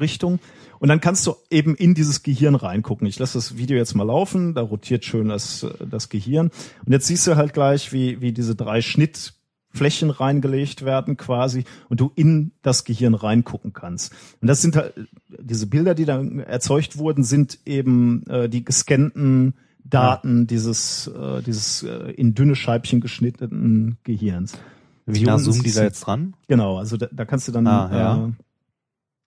Und dann kannst du eben in dieses Gehirn reingucken. Ich lasse das Video jetzt mal laufen, da rotiert schön das, äh, das Gehirn. Und jetzt siehst du halt gleich, wie, wie diese drei Schnittflächen reingelegt werden quasi und du in das Gehirn reingucken kannst. Und das sind halt, diese Bilder, die dann erzeugt wurden, sind eben äh, die gescannten Daten dieses, äh, dieses äh, in dünne Scheibchen geschnittenen Gehirns. Wie nah zoomen die da jetzt dran? Genau, also da, da kannst du dann Ah, ja. äh,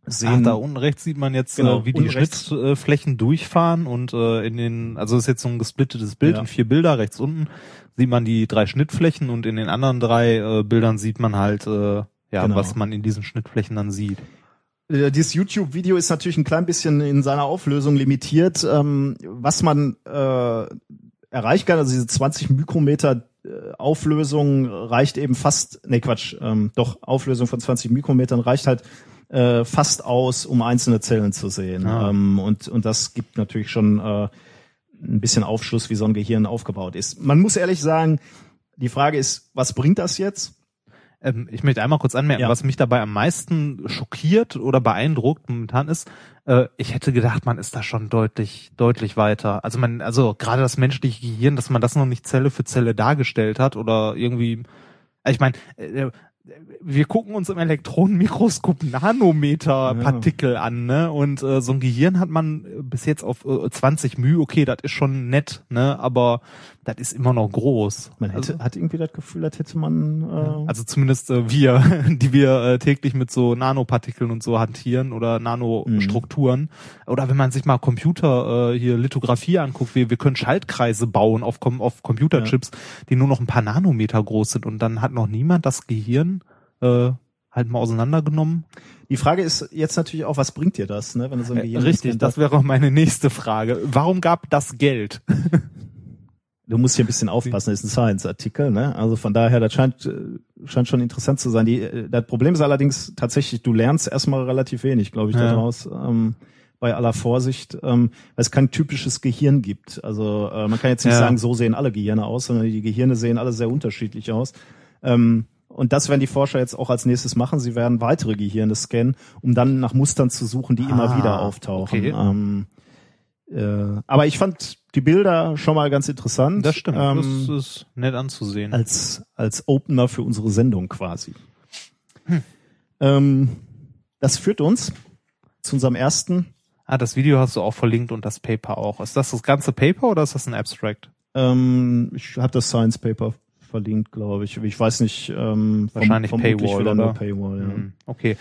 Ach, sehen. da unten rechts sieht man jetzt, Genau, äh, wie die. Schnittflächen durchfahren und äh, in den, also ist jetzt so ein gesplittetes Bild Ja. in vier Bilder. Rechts unten sieht man die drei Schnittflächen und in den anderen drei äh, Bildern sieht man halt, äh, ja, Genau. was man in diesen Schnittflächen dann sieht. Äh, Dieses YouTube-Video ist natürlich ein klein bisschen in seiner Auflösung limitiert. Ähm, was man äh, erreichen kann, also diese 20 Mikrometer äh, Auflösung reicht eben fast, nee Quatsch, ähm, doch Auflösung von 20 Mikrometern reicht halt äh, fast aus, um einzelne Zellen zu sehen. Ah. Ähm, und, und das gibt natürlich schon äh, ein bisschen Aufschluss, wie so ein Gehirn aufgebaut ist. Man muss ehrlich sagen, die Frage ist, was bringt das jetzt? Ähm, ich möchte einmal kurz anmerken, Ja. was mich dabei am meisten schockiert oder beeindruckt momentan ist, äh, ich hätte gedacht, man ist da schon deutlich, deutlich weiter. Also man, also gerade das menschliche Gehirn, dass man das noch nicht Zelle für Zelle dargestellt hat oder irgendwie, äh, ich meine, äh, wir gucken uns im Elektronenmikroskop Nanometer-Partikel an, ne? Und äh, so ein Gehirn hat man äh, bis jetzt auf äh, 20 μ, okay, das ist schon nett, ne? Aber das ist immer noch groß. Man hätte, also, hat irgendwie das Gefühl, als hätte man äh, also zumindest äh, wir, die wir äh, täglich mit so Nanopartikeln und so hantieren oder Nanostrukturen. Oder wenn man sich mal Computer äh, hier Lithografie anguckt, wir, wir können Schaltkreise bauen auf, auf Computerchips, die nur noch ein paar Nanometer groß sind und dann hat noch niemand das Gehirn äh, halt mal auseinandergenommen. Die Frage ist jetzt natürlich auch, was bringt dir das, ne, wenn du so ein Äh, Gehirn richtig, das wäre auch meine nächste Frage. Warum gab das Geld? Du musst hier ein bisschen aufpassen, das ist ein Science-Artikel, ne? Also von daher, das scheint, äh, scheint schon interessant zu sein. Die, äh, das Problem ist allerdings tatsächlich, du lernst erstmal relativ wenig, glaube ich, Ja. daraus. Ähm, bei aller Vorsicht, ähm, weil es kein typisches Gehirn gibt. Also äh, man kann jetzt nicht Ja. sagen, so sehen alle Gehirne aus, sondern die Gehirne sehen alle sehr unterschiedlich aus. Ähm, und das werden die Forscher jetzt auch als nächstes machen. Sie werden weitere Gehirne scannen, um dann nach Mustern zu suchen, die immer Ah, wieder auftauchen. okay. Ähm, äh, aber ich fand die Bilder schon mal ganz interessant. Das stimmt, Ähm, das ist nett anzusehen. als, als Opener für unsere Sendung quasi. Ähm, das führt uns zu unserem ersten. Ah, das Video hast du auch verlinkt und das Paper auch. Ist das das ganze Paper oder ist das ein Abstract? Ähm, ich habe das Science Paper verlinkt, glaube ich. Ich weiß nicht. Ähm, Wahrscheinlich vermutlich Paywall, wieder oder? Paywall, ja. Hm, Okay.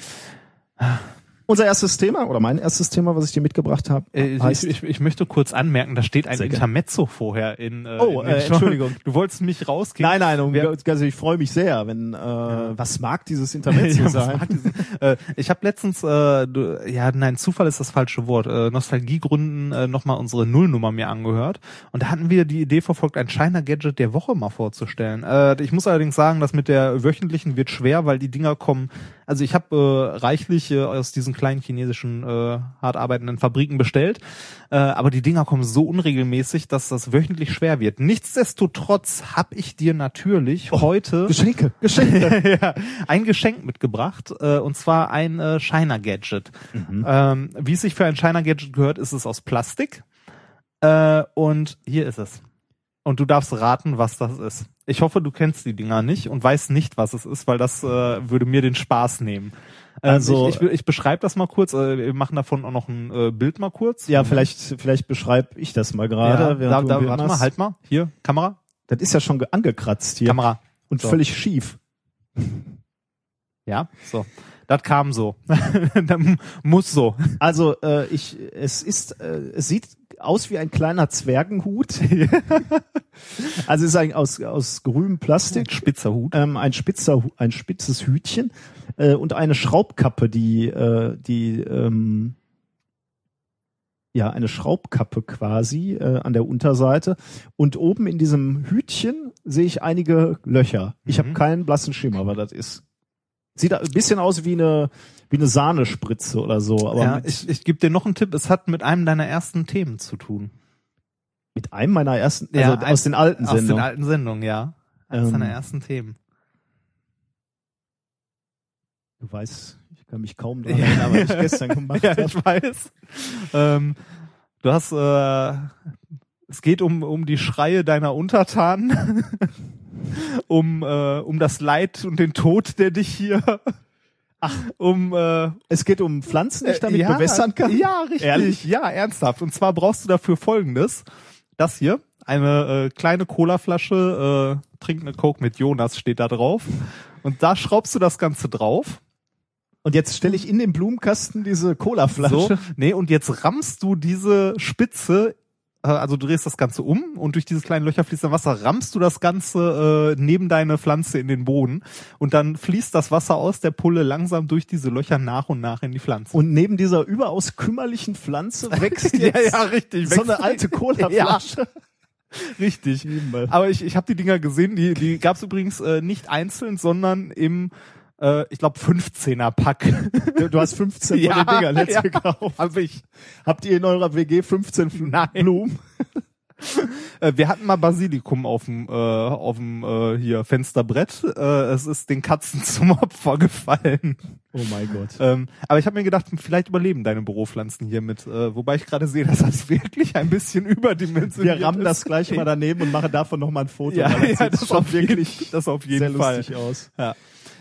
Unser erstes Thema oder mein erstes Thema, was ich dir mitgebracht habe, Äh, ich, ich, ich möchte kurz anmerken, da steht ein. Intermezzo vorher in. Äh, Oh, in äh, Entschuldigung. Du wolltest mich rauskriegen. Nein, nein, um, also ich freue mich sehr, wenn äh, was mag dieses Intermezzo Ja, sein? mag diese- äh, ich habe letztens, äh, du, ja, nein, Zufall ist das falsche Wort, äh, Nostalgiegründen äh, nochmal unsere Nullnummer mir angehört und da hatten wir die Idee verfolgt, ein China Gadget der Woche mal vorzustellen. Äh, ich muss allerdings sagen, das mit der wöchentlichen wird schwer, weil die Dinger kommen, also ich habe äh, reichlich äh, aus diesen kleinen chinesischen äh, hart arbeitenden Fabriken bestellt, äh, aber die Dinger kommen so unregelmäßig, dass das wöchentlich schwer wird. Nichtsdestotrotz habe ich dir natürlich heute Geschenke, Geschenke. ja, ein Geschenk mitgebracht, äh, und zwar ein äh, Shiner Gadget. Ähm, wie es sich für ein Shiner Gadget gehört, ist es aus Plastik. Äh, und hier ist es. Und du darfst raten, was das ist. Ich hoffe, du kennst die Dinger nicht und weißt nicht, was es ist, weil das äh, würde mir den Spaß nehmen. Ähm, Also- ich, ich, ich beschreibe das mal kurz. Äh, wir machen davon auch noch ein äh, Bild mal kurz. ja, vielleicht, vielleicht beschreibe ich das mal gerade. Ja, da, da, warte mal, machst. halt mal. Hier, Kamera. Das ist ja schon ge- angekratzt hier Kamera. und So. völlig schief. Ja, so. Das kam so. das muss so. Also äh, ich, es ist, äh, es sieht aus wie ein kleiner Zwergenhut. also es ist ein, aus aus grünem Plastik, Spitzer Hut. ähm, ein spitzer, ein spitzes Hütchen äh, und eine Schraubkappe, die äh, die ähm, ja eine Schraubkappe quasi äh, an der Unterseite und oben in diesem Hütchen sehe ich einige Löcher. Ich habe Mhm. keinen blassen Schimmer, was das ist. Sieht ein bisschen aus wie eine wie eine Sahnespritze oder so, aber ja, ich, ich gebe dir noch einen Tipp. Es hat mit einem deiner ersten Themen zu tun. mit einem meiner ersten, also Ja, aus den alten Aus den Sendungen. alten Sendungen, ja. Eines Ähm, deiner ersten Themen. Du weißt, ich kann mich kaum dran Ja. erinnern, was ich gestern gemacht ja, habe. ich weiß. Ähm, du hast, äh, es geht um, um die Schreie deiner Untertanen, um, äh, um das Leid und den Tod, der dich hier, ach, um, äh, Es geht um Pflanzen, die ich damit ja, bewässern kann. Ja, richtig. Ehrlich? Ja, ernsthaft. Und zwar brauchst du dafür folgendes. Das hier, eine äh, kleine Colaflasche, äh, trink eine Coke mit Jonas steht da drauf. Und da schraubst du das Ganze drauf. Und jetzt stelle ich in den Blumenkasten diese Colaflasche. So, nee, und jetzt rammst du diese Spitze, äh, also du drehst das Ganze um und durch dieses kleine Löcher fließt dann Wasser, rammst du das Ganze äh, neben deine Pflanze in den Boden und dann fließt das Wasser aus der Pulle langsam durch diese Löcher nach und nach in die Pflanze. Und neben dieser überaus kümmerlichen Pflanze wächst Ja, jetzt ja, richtig. so eine alte Colaflasche. Richtig. Himmel. Aber ich, ich habe die Dinger gesehen, die, die gab es übrigens äh, nicht einzeln, sondern im, äh, ich glaube, 15er Pack. Du, hast 15 von den Dingern jetzt ja, gekauft. Hab ich. Habt ihr in eurer WG 15 Fl- Nein. Blumen? Äh, wir hatten mal Basilikum auf dem äh, auf dem äh, hier Fensterbrett. Äh, es ist den Katzen zum Opfer gefallen. Oh mein Gott. Ähm, aber ich habe mir gedacht, vielleicht überleben deine Büropflanzen hiermit. Äh, wobei ich gerade sehe, dass das wirklich ein bisschen überdimensioniert Wir rammen ist. das gleich mal daneben und machen davon nochmal ein Foto. Ja, ja, sieht das schon wirklich das auf jeden sehr Fall. lustig aus. Ja,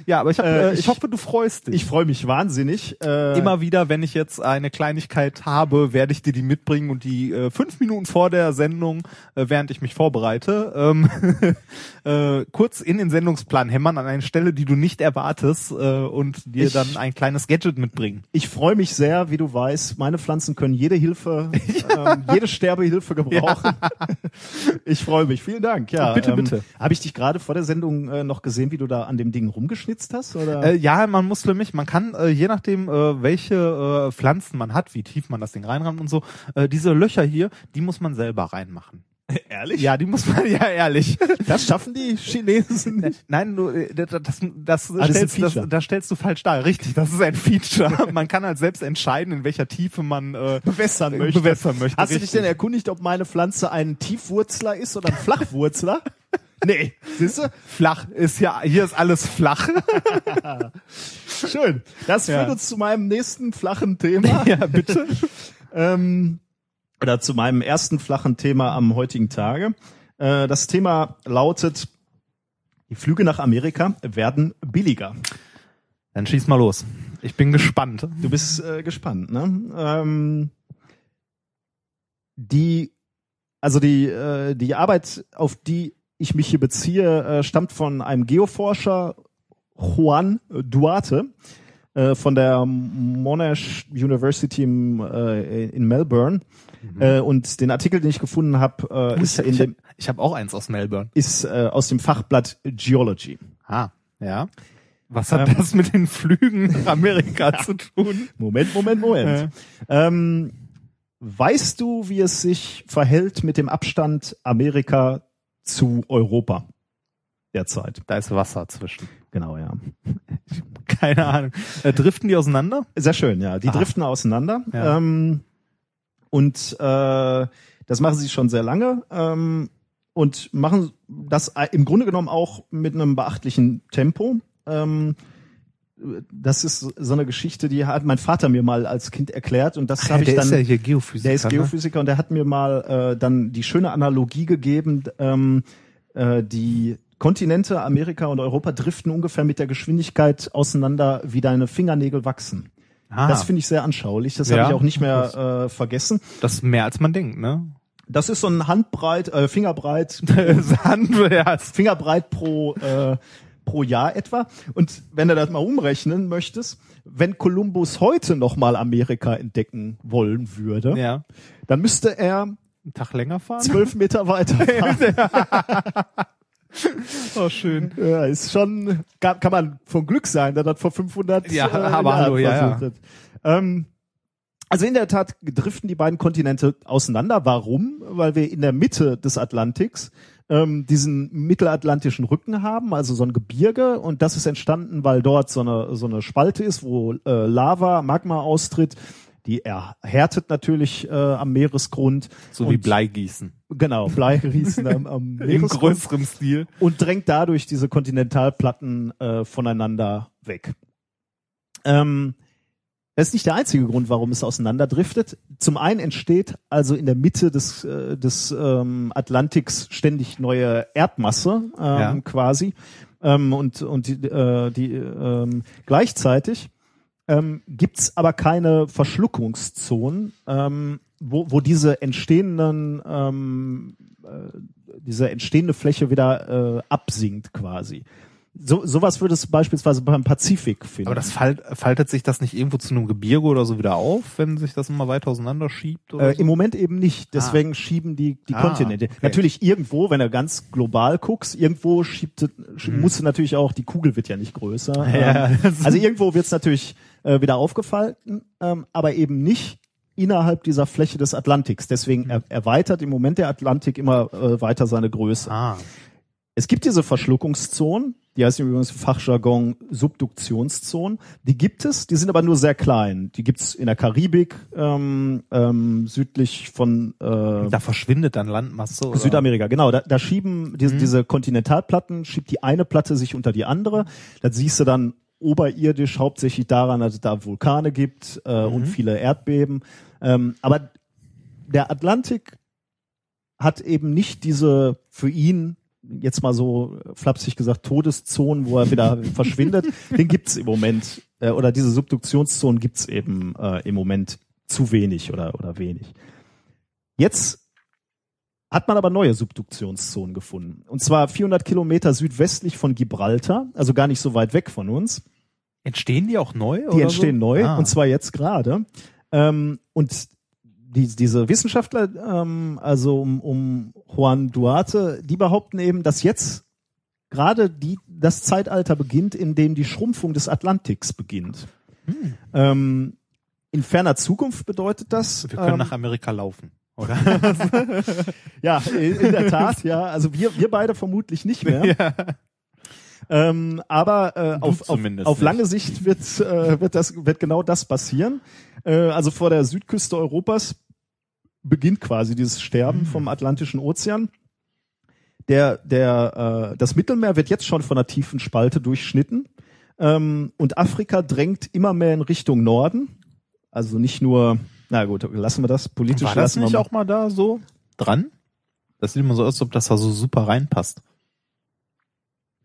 ja aber ich, hab, Äh, äh, ich, ich- hoffe, du freust dich. Ich freue mich wahnsinnig. Äh, Immer wieder, wenn ich jetzt eine Kleinigkeit habe, werde ich dir die mitbringen und die äh, fünf Minuten vor der Sendung, äh, während ich mich vorbereite, ähm, äh, kurz in den Sendungsplan hämmern an eine Stelle, die du nicht erwartest äh, und dir Ich- dann ein kleines Gadget mitbringen. Ich freue mich sehr, wie du weißt, meine Pflanzen können jede Hilfe, ähm, jede Sterbehilfe gebrauchen. Ich freue mich. Vielen Dank. Ja, Bitte, ähm, bitte. Habe ich dich gerade vor der Sendung äh, noch gesehen, wie du da an dem Ding rumgeschnitzt hast? Oder? Äh, ja, man muss für mich, man kann, äh, je nachdem, äh, welche äh, Pflanzen man hat, wie tief man das Ding reinrammt und so, äh, diese Löcher hier, die muss man selber reinmachen. ehrlich? Ja, die muss man, ja, ehrlich. Das schaffen die Chinesen nicht. Nein, du, äh, das, das, das, Ah, das stellst, das, das stellst du falsch dar. Richtig, das ist ein Feature. man kann halt selbst entscheiden, in welcher Tiefe man äh, bewässern möchte. bewässern möchte. Hast du dich richtig. denn erkundigt, ob meine Pflanze ein Tiefwurzler ist oder ein Flachwurzler? Nee, siehst du? flach ist ja, hier ist alles flach. Schön. Das Ja. führt uns zu meinem nächsten flachen Thema. ja, bitte. ähm, oder zu meinem ersten flachen Thema am heutigen Tage. Äh, das Thema lautet, die Flüge nach Amerika werden billiger. Dann schieß mal los. Ich bin gespannt. Du bist äh, gespannt, ne? Ähm, die, also die, äh, die Arbeit, auf die ich mich hier beziehe, äh, stammt von einem Geoforscher, Juan Duarte, äh, von der Monash University äh, in Melbourne. Äh, und den Artikel, den ich gefunden habe, äh, ist, in ich dem, ich habe auch eins aus Melbourne. ist äh, aus dem Fachblatt Geology. Ah, ja. Was hat Ähm. das mit den Flügen nach Amerika zu tun? Moment, Moment, Moment. Ähm, weißt du, wie es sich verhält mit dem Abstand Amerika zu Europa derzeit? Da ist Wasser zwischen. Genau, ja. Keine Ahnung. Äh, driften die auseinander? Sehr schön, ja. Die Aha. driften auseinander. Ja. Ähm, und äh, das machen sie schon sehr lange ähm, und machen das äh, im Grunde genommen auch mit einem beachtlichen Tempo. Ähm, das ist so eine Geschichte, die hat mein Vater mir mal als Kind erklärt und das habe ich der dann. ist ja hier Geophysiker. Der ist ne? Geophysiker und der hat mir mal äh, dann die schöne Analogie gegeben, ähm, äh, die Kontinente Amerika und Europa driften ungefähr mit der Geschwindigkeit auseinander, wie deine Fingernägel wachsen. Ah, Das finde ich sehr anschaulich. Das Ja, habe ich auch nicht mehr äh, vergessen. das ist mehr als man denkt, ne? Das ist so ein Handbreit, äh, Fingerbreit, Sand, ja, Fingerbreit pro äh, pro Jahr etwa. Und wenn du das mal umrechnen möchtest, wenn Kolumbus heute nochmal Amerika entdecken wollen würde, Ja. dann müsste er Einen Tag länger fahren? zwölf Meter weiter fahren. Oh, schön. Ja, ist schon, kann, kann man von Glück sein, der das vor 500 Ja, äh, aber Jahren hallo, ja, versucht ja. hat. Ähm, also in der Tat driften die beiden Kontinente auseinander. Warum? Weil wir in der Mitte des Atlantiks ähm, diesen mittelatlantischen Rücken haben, also so ein Gebirge und das ist entstanden, weil dort so eine so eine Spalte ist, wo äh, Lava, Magma austritt. Die erhärtet natürlich äh, am Meeresgrund. So wie Und- Bleigießen. Genau, Bleiriesen am, am Im Meeresgrund größeren Stil. und drängt dadurch diese Kontinentalplatten äh, voneinander weg. Ähm, das ist nicht der einzige Grund, warum es auseinanderdriftet. Zum einen entsteht also in der Mitte des, äh, des ähm, Atlantiks ständig neue Erdmasse ähm, Ja. quasi. Ähm, und und die, äh, die ähm, gleichzeitig ähm, gibt's aber keine Verschluckungszonen, ähm, wo, wo diese entstehenden ähm, äh, diese entstehende Fläche wieder äh, absinkt quasi. So sowas würde es beispielsweise beim Pazifik finden. Aber das falt, faltet sich das nicht irgendwo zu einem Gebirge oder so wieder auf, wenn sich das immer weiter auseinander schiebt? Oder Äh, so? Im Moment eben nicht. Deswegen schieben die, die Ah, Kontinente. okay. Natürlich irgendwo, wenn du ganz global guckst, irgendwo schiebt, sch- musst du natürlich auch, die Kugel wird ja nicht größer. Mhm. Ja, ähm, also irgendwo wird es natürlich äh, wieder aufgefalten, ähm, aber eben nicht innerhalb dieser Fläche des Atlantiks. Deswegen er, erweitert im Moment der Atlantik immer äh, weiter seine Größe. ah. Es gibt diese Verschluckungszonen, die heißen übrigens im Fachjargon Subduktionszonen. Die gibt es, die sind aber nur sehr klein. Die gibt's in der Karibik, ähm, ähm, südlich von äh, Da verschwindet dann Landmasse. Oder? Südamerika, genau. Da, da schieben Mhm. diese, diese Kontinentalplatten, schiebt die eine Platte sich unter die andere. Das siehst du dann oberirdisch hauptsächlich daran, dass es da Vulkane gibt äh, Mhm. und viele Erdbeben. Ähm, aber der Atlantik hat eben nicht diese für ihn jetzt mal so flapsig gesagt Todeszonen, wo er wieder verschwindet. Den gibt's im Moment äh, oder diese Subduktionszonen gibt's eben äh, im Moment zu wenig oder oder wenig. Jetzt hat man aber neue Subduktionszonen gefunden. Und zwar 400 Kilometer südwestlich von Gibraltar, also gar nicht so weit weg von uns. Entstehen die auch neu? Die entstehen so? neu, Ah. und zwar jetzt gerade. Ähm, und die, diese Wissenschaftler, ähm, also um, um Juan Duarte, die behaupten eben, dass jetzt gerade die, das Zeitalter beginnt, in dem die Schrumpfung des Atlantiks beginnt. Hm. Ähm, in ferner Zukunft bedeutet das. Wir können ähm, nach Amerika laufen, oder? Ja, in der Tat, ja. Also wir, wir beide vermutlich nicht mehr. ja. Ähm, aber äh, auf, auf, auf lange Sicht wird, äh, wird, das, wird genau das passieren. Äh, also vor der Südküste Europas beginnt quasi dieses Sterben Mhm. vom Atlantischen Ozean. Der, der, äh, das Mittelmeer wird jetzt schon von einer tiefen Spalte durchschnitten. Ähm, und Afrika drängt immer mehr in Richtung Norden. Also nicht nur, na gut, lassen wir das. Politisch War das lassen wir nicht mal. auch mal da so dran? Das sieht immer so aus, als ob das da so super reinpasst.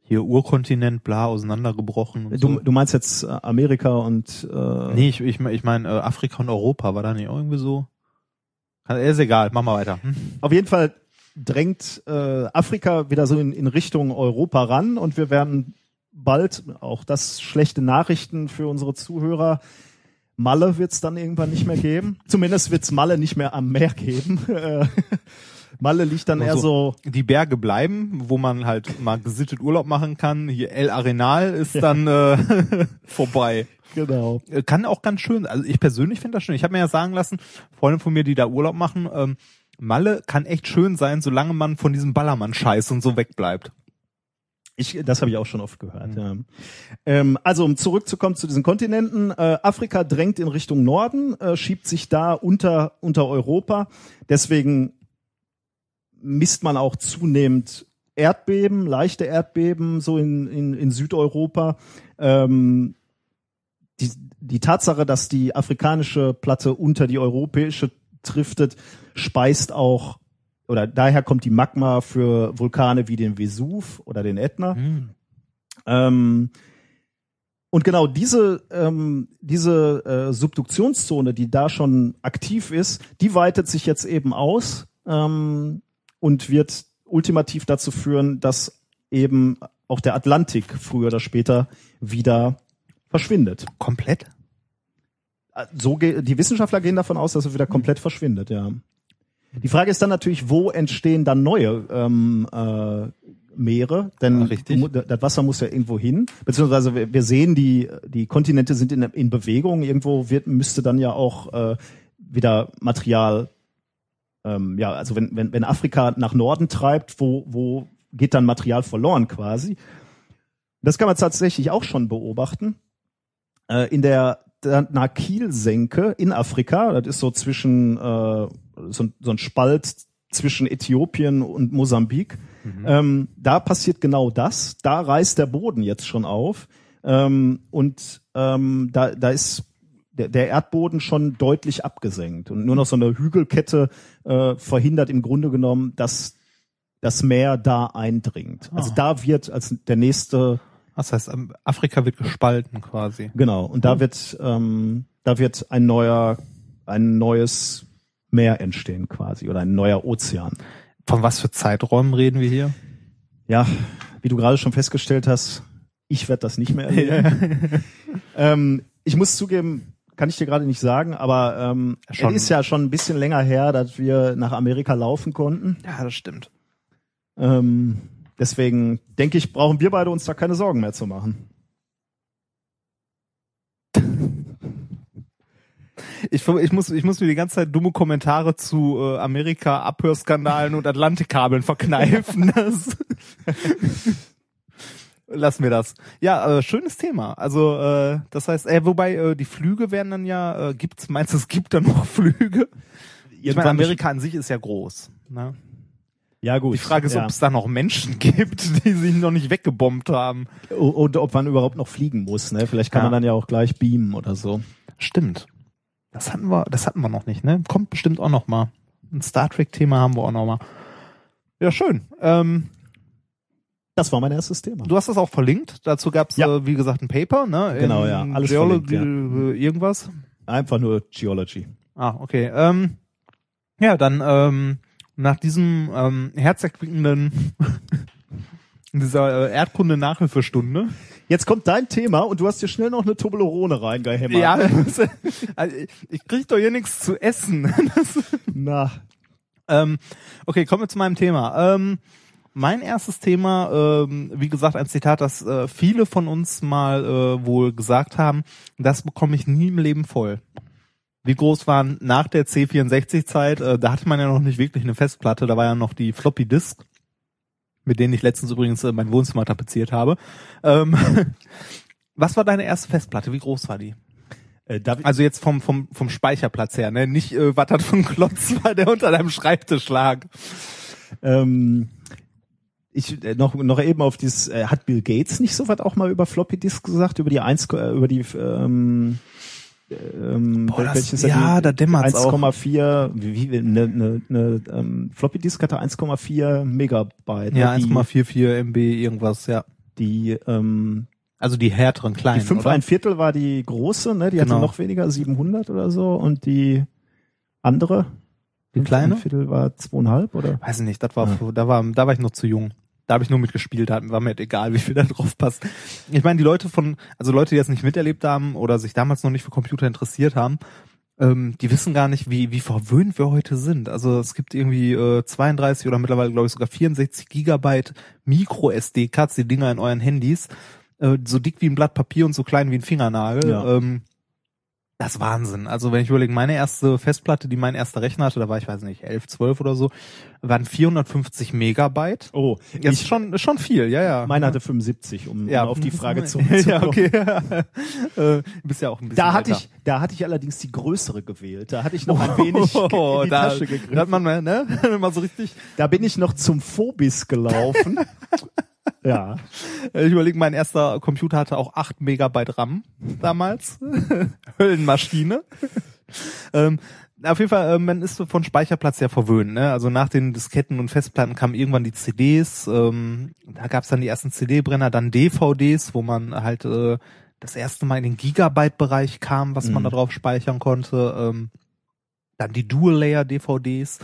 Hier Urkontinent, bla, auseinandergebrochen. Und Du, so. du meinst jetzt äh, Amerika und äh, Nee, ich, ich, ich meine äh, Afrika und Europa, war da nicht irgendwie so? Ist egal, mach mal weiter. Hm. auf jeden Fall drängt äh, Afrika wieder so in, in Richtung Europa ran und wir werden bald, auch das schlechte Nachrichten für unsere Zuhörer, Malle wird es dann irgendwann nicht mehr geben. Zumindest wird es Malle nicht mehr am Meer geben. Malle liegt dann eher Also- so, Die Berge bleiben, wo man halt mal gesittet Urlaub machen kann. Hier El Arenal ist dann äh, vorbei. genau. Äh, Kann auch ganz schön, also ich persönlich finde das schön. Ich habe mir ja sagen lassen, Freunde von mir, die da Urlaub machen, ähm, Malle kann echt schön sein, solange man von diesem Ballermann-Scheiß und so wegbleibt. Ich, das habe ich auch schon oft gehört. Ja. Ähm, also um zurückzukommen zu diesen Kontinenten, äh, Afrika drängt in Richtung Norden, äh, schiebt sich da unter unter Europa. Deswegen misst man auch zunehmend Erdbeben, leichte Erdbeben so in in, in Südeuropa. Ähm, die, die Tatsache, dass die afrikanische Platte unter die europäische driftet, speist auch oder daher kommt die Magma für Vulkane wie den Vesuv oder den Ätna. Ähm, und genau diese, ähm, diese äh, Subduktionszone, die da schon aktiv ist, die weitet sich jetzt eben aus ähm, und wird ultimativ dazu führen, dass eben auch der Atlantik früher oder später wieder verschwindet. Komplett? So ge die Wissenschaftler gehen davon aus, dass er wieder komplett verschwindet, ja. Die Frage ist dann natürlich, wo entstehen dann neue ähm, äh, Meere? Denn Ja, das Wasser muss ja irgendwo hin. Beziehungsweise wir, wir sehen, die, die Kontinente sind in, in Bewegung. Irgendwo wird, müsste dann ja auch äh, wieder Material, ähm, ja, also wenn, wenn, wenn Afrika nach Norden treibt, wo, wo geht dann Material verloren quasi? Das kann man tatsächlich auch schon beobachten. Äh, in der Nakil-Senke in Afrika, das ist so zwischen äh, so, ein- so ein Spalt zwischen Äthiopien und Mosambik. Ähm, da passiert genau das. Da reißt der Boden jetzt schon auf. Ähm, und ähm, da, da ist der, der Erdboden schon deutlich abgesenkt. Und nur noch so eine Hügelkette äh, verhindert im Grunde genommen, dass das Meer da eindringt. Also Ah. da wird als der nächste Das heißt, Afrika wird gespalten quasi. Genau, und da wird, ähm, da wird ein neuer, ein neues Meer entstehen quasi oder ein neuer Ozean. Von was für Zeiträumen reden wir hier? Ja, wie du gerade schon festgestellt hast, ich werde das nicht mehr erleben. ähm, ich muss zugeben, kann ich dir gerade nicht sagen, aber ähm, Schon. es ist ja schon ein bisschen länger her, dass wir nach Amerika laufen konnten. Ja, das stimmt. Ähm, deswegen denke ich, brauchen wir beide uns da keine Sorgen mehr zu machen. Ich, ich, muss, ich muss mir die ganze Zeit dumme Kommentare zu äh, Amerika, Abhörskandalen und Atlantikkabeln verkneifen. Lassen wir das. Ja, äh, schönes Thema. Also äh, das heißt, äh, wobei äh, die Flüge werden dann ja, äh, gibt's, meinst du, es gibt dann noch Flüge? Ich meine, Amerika an sich ist ja groß. Ne? Ja gut. Die Frage ist, ja. ob es da noch Menschen gibt, die sich noch nicht weggebombt haben. Oder ob man überhaupt noch fliegen muss. Ne? Vielleicht kann Ja. man dann ja auch gleich beamen oder so. Stimmt. Das hatten wir, das hatten wir noch nicht, ne? Kommt bestimmt auch noch mal. Ein Star Trek Thema haben wir auch noch mal. Ja, schön. Ähm, Das war mein erstes Thema. du hast das auch verlinkt. Dazu gab's Ja. äh, wie gesagt, ein Paper, ne? Genau, ja. Alles Geology, verlinkt, äh, irgendwas. Einfach nur Geology. Ah, okay. Ähm, ja, dann ähm, nach diesem ähm, herzerquickenden dieser äh, Erdkunde-Nachhilfestunde. Jetzt kommt dein Thema und du hast dir schnell noch eine Toblerone reingehämmert. Ja, also, ich krieg doch hier nichts zu essen. Das, Na, ähm, okay, kommen wir zu meinem Thema. Ähm, mein erstes Thema, ähm, wie gesagt, ein Zitat, das äh, viele von uns mal äh, wohl gesagt haben, das bekomme ich nie im Leben voll. Wie groß waren nach der C64-Zeit? Äh, da hatte man ja noch nicht wirklich eine Festplatte, da war ja noch die Floppy Disk, mit denen ich letztens übrigens äh, mein Wohnzimmer tapeziert habe. Ähm, was war deine erste Festplatte? Wie groß war die? äh, Also jetzt vom, vom, vom Speicherplatz her, ne? Nicht, äh, was für ein Klotz war, der unter deinem Schreibtisch lag. ähm, ich äh, noch noch eben auf dieses äh, hat Bill Gates nicht so was auch mal über Floppy Disk gesagt über die 1 äh, über die ähm, ähm, Boah, das- welches ja, die da dämmert's auch. 1,4 wie wie eine ne, ne, ähm, Floppy Disk hatte 1,4 Megabyte Ja, die, 1,44 MB irgendwas, ja. die ähm, Also die härteren die kleinen, 5 oder? ein Viertel war die große ne die Genau. hatte noch weniger 700 oder so und die andere Die kleine? ein Viertel war zweieinhalb oder Weiß ich nicht, das war, Ja. da war, da war ich noch zu jung. Da habe ich nur mitgespielt, da war mir halt egal, wie viel da drauf passt. Ich meine, die Leute von, also Leute, die das nicht miterlebt haben oder sich damals noch nicht für Computer interessiert haben, ähm, die wissen gar nicht, wie, wie verwöhnt wir heute sind. Also es gibt irgendwie äh, 32 oder mittlerweile glaube ich sogar 64 Gigabyte Micro-SD-Cards, die Dinger in euren Handys, äh, so dick wie ein Blatt Papier und so klein wie ein Fingernagel. Ja. Ähm, das ist Wahnsinn. Also wenn ich überlege, meine erste Festplatte, die mein erster Rechner hatte, da war ich weiß nicht, 11, 12 oder so, waren 450 oh Megabyte. Das ist schon, schon viel, ja, ja. Meine hatte 75, um, ja, auf die Frage zu Ja, okay. äh, du bist ja auch ein bisschen Da hatte älter. ich, da hatte ich allerdings die größere gewählt. Da hatte ich noch ein wenig Oh, in die da, Tasche da hat gegriffen. man ne, mal so richtig. Da bin ich noch zum Phobis gelaufen. Ja. Ich überlege, mein erster Computer hatte auch 8 Megabyte RAM damals. Höllenmaschine. ähm, auf jeden Fall, äh, man ist von Speicherplatz ja verwöhnt. Ne? Also nach den Disketten und Festplatten kamen irgendwann die CDs. Ähm, da gab es dann die ersten CD-Brenner, dann DVDs, wo man halt äh, das erste Mal in den Gigabyte-Bereich kam, was man Mhm. da drauf speichern konnte. Ähm, dann die Dual-Layer-DVDs.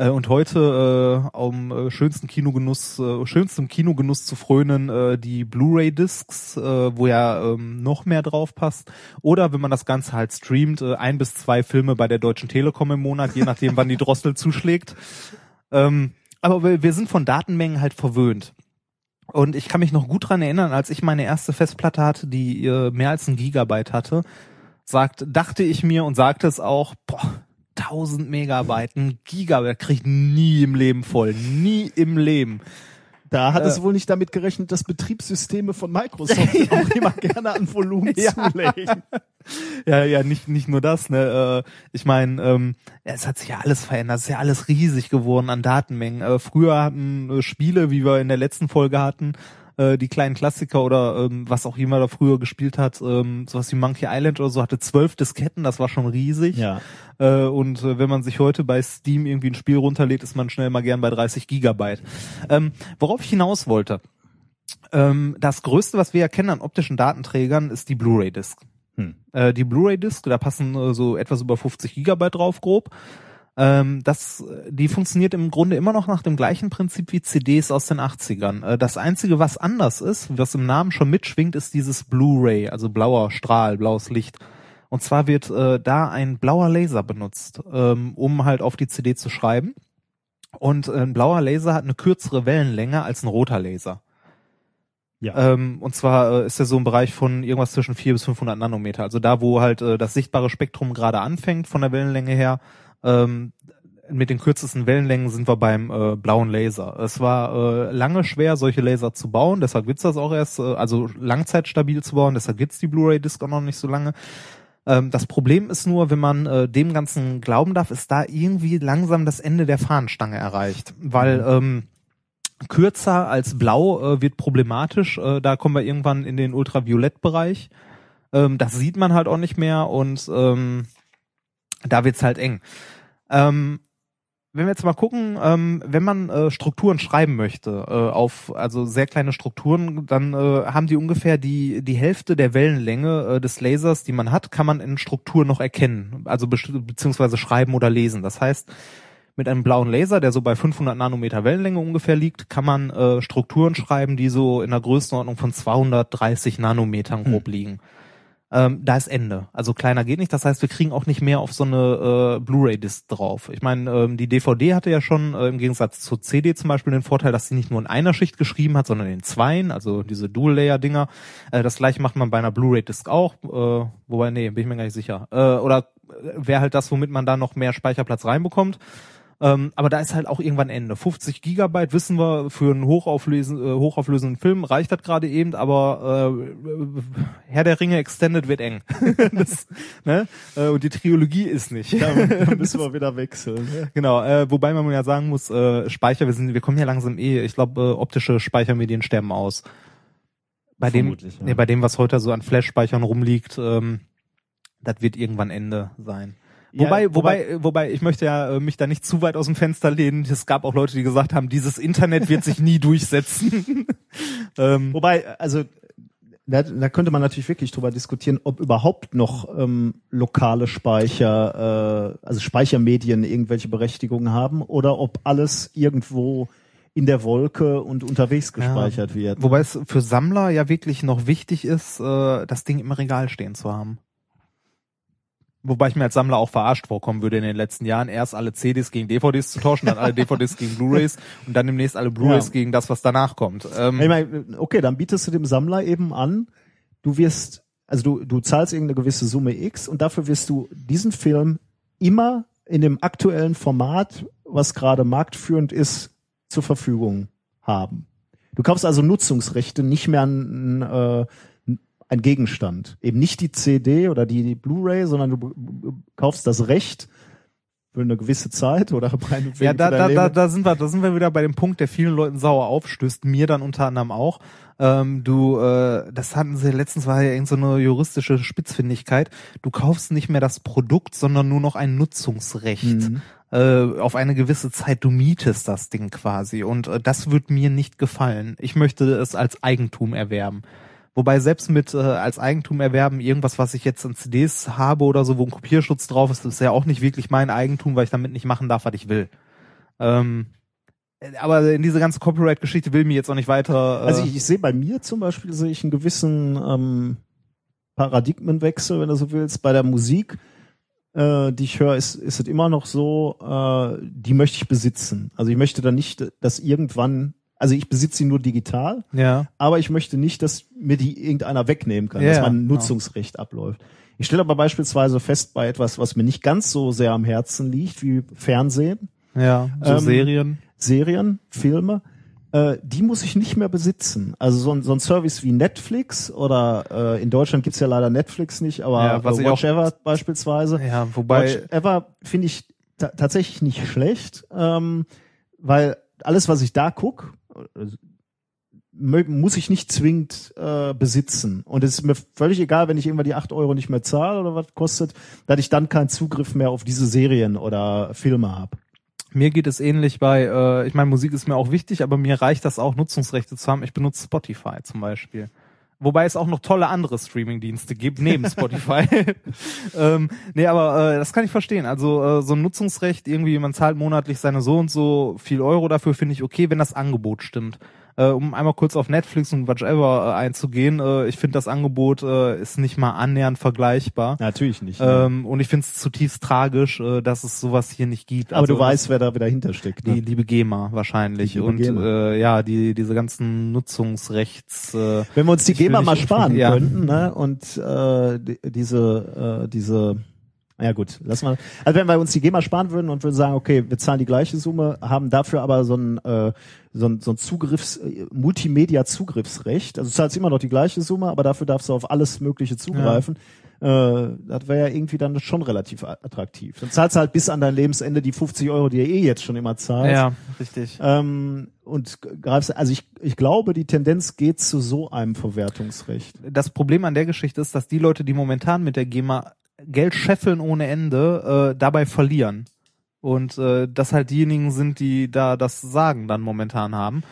Äh, und heute, äh, um äh, schönsten Kinogenuss, äh, schönstem Kinogenuss zu frönen, äh, die Blu-ray-Discs, äh, wo ja ähm, noch mehr drauf passt. Oder wenn man das Ganze halt streamt, äh, ein bis zwei Filme bei der Deutschen Telekom im Monat, je nachdem, wann die Drossel zuschlägt. Ähm, aber wir, wir sind von Datenmengen halt verwöhnt. Und ich kann mich noch gut dran erinnern, als ich meine erste Festplatte hatte, die äh, mehr als ein Gigabyte hatte, sagt, dachte ich mir und sagte es auch, boah, 1000 Megabyte, ein Gigabyte, krieg ich nie im Leben voll, nie im Leben. Da hat Äh. es wohl nicht damit gerechnet, dass Betriebssysteme von Microsoft auch immer gerne an Volumen Ja. zulegen. Ja, ja, nicht nicht nur das, ne. Äh, ich meine, ähm, es hat sich ja alles verändert, es ist ja alles riesig geworden an Datenmengen. Äh, früher hatten äh, Spiele, wie wir in der letzten Folge hatten, äh, die kleinen Klassiker oder ähm, was auch immer da früher gespielt hat, ähm, sowas wie Monkey Island oder so, hatte zwölf Disketten, das war schon riesig. Ja. Äh, und äh, wenn man sich heute bei Steam irgendwie ein Spiel runterlädt, ist man schnell mal gern bei 30 Gigabyte. Ähm, worauf ich hinaus wollte. Ähm, das Größte, was wir erkennen an optischen Datenträgern, ist die Blu-ray-Disc. Hm. Äh, die Blu-ray-Disc, da passen äh, so etwas über 50 Gigabyte drauf, grob. Ähm, das, die funktioniert im Grunde immer noch nach dem gleichen Prinzip wie CDs aus den 80ern. Äh, das Einzige, was anders ist, was im Namen schon mitschwingt, ist dieses Blu-ray, also blauer Strahl, blaues Licht. Und zwar wird äh, da ein blauer Laser benutzt, ähm, um halt auf die CD zu schreiben. Und äh, ein blauer Laser hat eine kürzere Wellenlänge als ein roter Laser. Ja. Ähm, und zwar äh, ist er so im Bereich von irgendwas zwischen 400 bis 500 Nanometer. Also da, wo halt äh, das sichtbare Spektrum gerade anfängt von der Wellenlänge her. Ähm, mit den kürzesten Wellenlängen sind wir beim äh, blauen Laser. Es war äh, lange schwer, solche Laser zu bauen, deshalb gibt's das auch erst, äh, also langzeitstabil zu bauen, deshalb gibt's die Blu-ray-Disc auch noch nicht so lange. Ähm, das Problem ist nur, wenn man äh, dem Ganzen glauben darf, ist da irgendwie langsam das Ende der Fahnenstange erreicht. Weil ähm, kürzer als blau äh, wird problematisch. Äh, da kommen wir irgendwann in den Ultraviolettbereich. Ähm, das sieht man halt auch nicht mehr und ähm, da wird's halt eng. Ähm, wenn wir jetzt mal gucken, ähm, wenn man äh, Strukturen schreiben möchte, äh, auf also sehr kleine Strukturen, dann äh, haben die ungefähr die die Hälfte der Wellenlänge äh, des Lasers, die man hat, kann man in Struktur noch erkennen, also besti- beziehungsweise schreiben oder lesen. Das heißt, mit einem blauen Laser, der so bei 500 Nanometer Wellenlänge ungefähr liegt, kann man äh, Strukturen schreiben, die so in der Größenordnung von 230 Nanometern grob liegen. Ähm, da ist Ende. Also kleiner geht nicht. Das heißt, wir kriegen auch nicht mehr auf so eine äh, Blu-ray-Disc drauf. Ich meine, ähm, die DVD hatte ja schon äh, im Gegensatz zur CD zum Beispiel den Vorteil, dass sie nicht nur in einer Schicht geschrieben hat, sondern in zweien, also diese Dual-Layer-Dinger. Äh, das gleiche macht man bei einer Blu-ray-Disc auch. Äh, wobei, nee, bin ich mir gar nicht sicher. Äh, oder wäre halt das, womit man da noch mehr Speicherplatz reinbekommt. Ähm, aber da ist halt auch irgendwann Ende. 50 Gigabyte wissen wir für einen hochauflösen, äh, hochauflösenden Film reicht das gerade eben, aber äh, Herr der Ringe Extended wird eng. das, ne? äh, und die Trilogie ist nicht. Da, da müssen wir wieder wechseln. genau. Äh, wobei man ja sagen muss, äh, Speicher, wir sind, wir kommen ja langsam eh. Ich glaube, äh, optische Speichermedien sterben aus. Bei dem, ja. nee, bei dem, was heute so an Flash-Speichern rumliegt, ähm, das wird irgendwann Ende sein. Ja, Wobei, wobei, äh, wobei, ich möchte ja äh, mich da nicht zu weit aus dem Fenster lehnen. Es gab auch Leute, die gesagt haben, dieses Internet wird sich nie durchsetzen. ähm, Wobei, also da, da könnte man natürlich wirklich drüber diskutieren, ob überhaupt noch ähm, lokale Speicher, äh, also Speichermedien irgendwelche Berechtigungen haben oder ob alles irgendwo in der Wolke und unterwegs gespeichert wird. wobei es für Sammler ja wirklich noch wichtig ist, äh, das Ding im Regal stehen zu haben. Wobei ich mir als Sammler auch verarscht vorkommen würde in den letzten Jahren, erst alle CDs gegen DVDs zu tauschen, dann alle DVDs gegen Blu-rays und dann demnächst alle Blu-rays Ja. gegen das, was danach kommt. Ähm, Ich meine, okay, dann bietest du dem Sammler eben an, du wirst, also du, du zahlst irgendeine gewisse Summe X und dafür wirst du diesen Film immer in dem aktuellen Format, was gerade marktführend ist, zur Verfügung haben. Du kaufst also Nutzungsrechte, nicht mehr ein, äh, ein Gegenstand. Eben nicht die CD oder die, die Blu-ray, sondern du kaufst das Recht für eine gewisse Zeit oder meinetwegen Ja, da, da, da, da sind wir, da sind wir wieder bei dem Punkt, der vielen Leuten sauer aufstößt, mir dann unter anderem auch. Ähm, du, äh, das hatten sie letztens war ja irgend so eine juristische Spitzfindigkeit. Du kaufst nicht mehr das Produkt, sondern nur noch ein Nutzungsrecht Mhm. äh, auf eine gewisse Zeit. Du mietest das Ding quasi und äh, das wird mir nicht gefallen. Ich möchte es als Eigentum erwerben. Wobei selbst mit äh, als Eigentum erwerben, irgendwas, was ich jetzt an CDs habe oder so, wo ein Kopierschutz drauf ist, ist ja auch nicht wirklich mein Eigentum, weil ich damit nicht machen darf, was ich will. Ähm, aber in diese ganze Copyright-Geschichte will mir jetzt auch nicht weiter. Äh, Also ich, ich sehe bei mir zum Beispiel sehe ich einen gewissen ähm, Paradigmenwechsel, wenn du so willst. Bei der Musik, äh, die ich höre, ist, ist es immer noch so, äh, die möchte ich besitzen. Also ich möchte dann nicht, dass irgendwann, also ich besitze sie nur digital, ja. aber ich möchte nicht, dass mir die irgendeiner wegnehmen kann, Ja, dass mein genau. Nutzungsrecht abläuft. Ich stelle aber beispielsweise fest bei etwas, was mir nicht ganz so sehr am Herzen liegt, wie Fernsehen, Ja, so Ähm, Serien. Serien, Filme, äh, die muss ich nicht mehr besitzen. Also so ein, so ein Service wie Netflix oder äh, in Deutschland gibt's ja leider Netflix nicht, aber Ja, was äh, Watch Ever beispielsweise. Ja, wobei. Watch Ever finde ich ta tatsächlich nicht schlecht, ähm, weil alles, was ich da guck, mö- muss ich nicht zwingend äh, besitzen. Und es ist mir völlig egal, wenn ich irgendwann die acht Euro nicht mehr zahle oder was kostet, dass ich dann keinen Zugriff mehr auf diese Serien oder Filme habe. Mir geht es ähnlich bei, äh, ich meine, Musik ist mir auch wichtig, aber mir reicht das auch, Nutzungsrechte zu haben. Ich benutze Spotify zum Beispiel. Wobei es auch noch tolle andere Streaming-Dienste gibt, neben Spotify. ähm, nee, aber äh, das kann ich verstehen. Also äh, so ein Nutzungsrecht, irgendwie, man zahlt monatlich seine so und so viel Euro dafür, finde ich okay, wenn das Angebot stimmt. Äh, um einmal kurz auf Netflix und whatever äh, einzugehen, äh, ich finde das Angebot äh, ist nicht mal annähernd vergleichbar. Natürlich nicht. Ähm, und ich finde es zutiefst tragisch, äh, dass es sowas hier nicht gibt. Aber Also, du weißt, wer da wieder hintersteckt. die Ne? liebe GEMA wahrscheinlich Die liebe und GEMA. Äh, ja die diese ganzen Nutzungsrechts äh, Wenn wir uns die GEMA mal sparen ja. könnten, ne? Und äh, die, diese, äh, diese, ja gut, lass mal. Also wenn wir uns die GEMA sparen würden und würden sagen, okay, wir zahlen die gleiche Summe, haben dafür aber so ein äh, so ein, so ein Zugriffs, äh, Multimedia-Zugriffsrecht. Also du zahlst immer noch die gleiche Summe, aber dafür darfst du auf alles Mögliche zugreifen. Äh, das wäre ja irgendwie dann schon relativ attraktiv. Dann zahlst du halt bis an dein Lebensende die 50 Euro, die ihr eh jetzt schon immer zahlst. ja richtig Ähm, und greifst, also ich, ich glaube, die Tendenz geht zu so einem Verwertungsrecht. das Problem an der Geschichte ist, dass die Leute, die momentan mit der GEMA Geld scheffeln ohne Ende, äh, dabei verlieren. Und äh, das halt diejenigen sind, die da das Sagen dann momentan haben.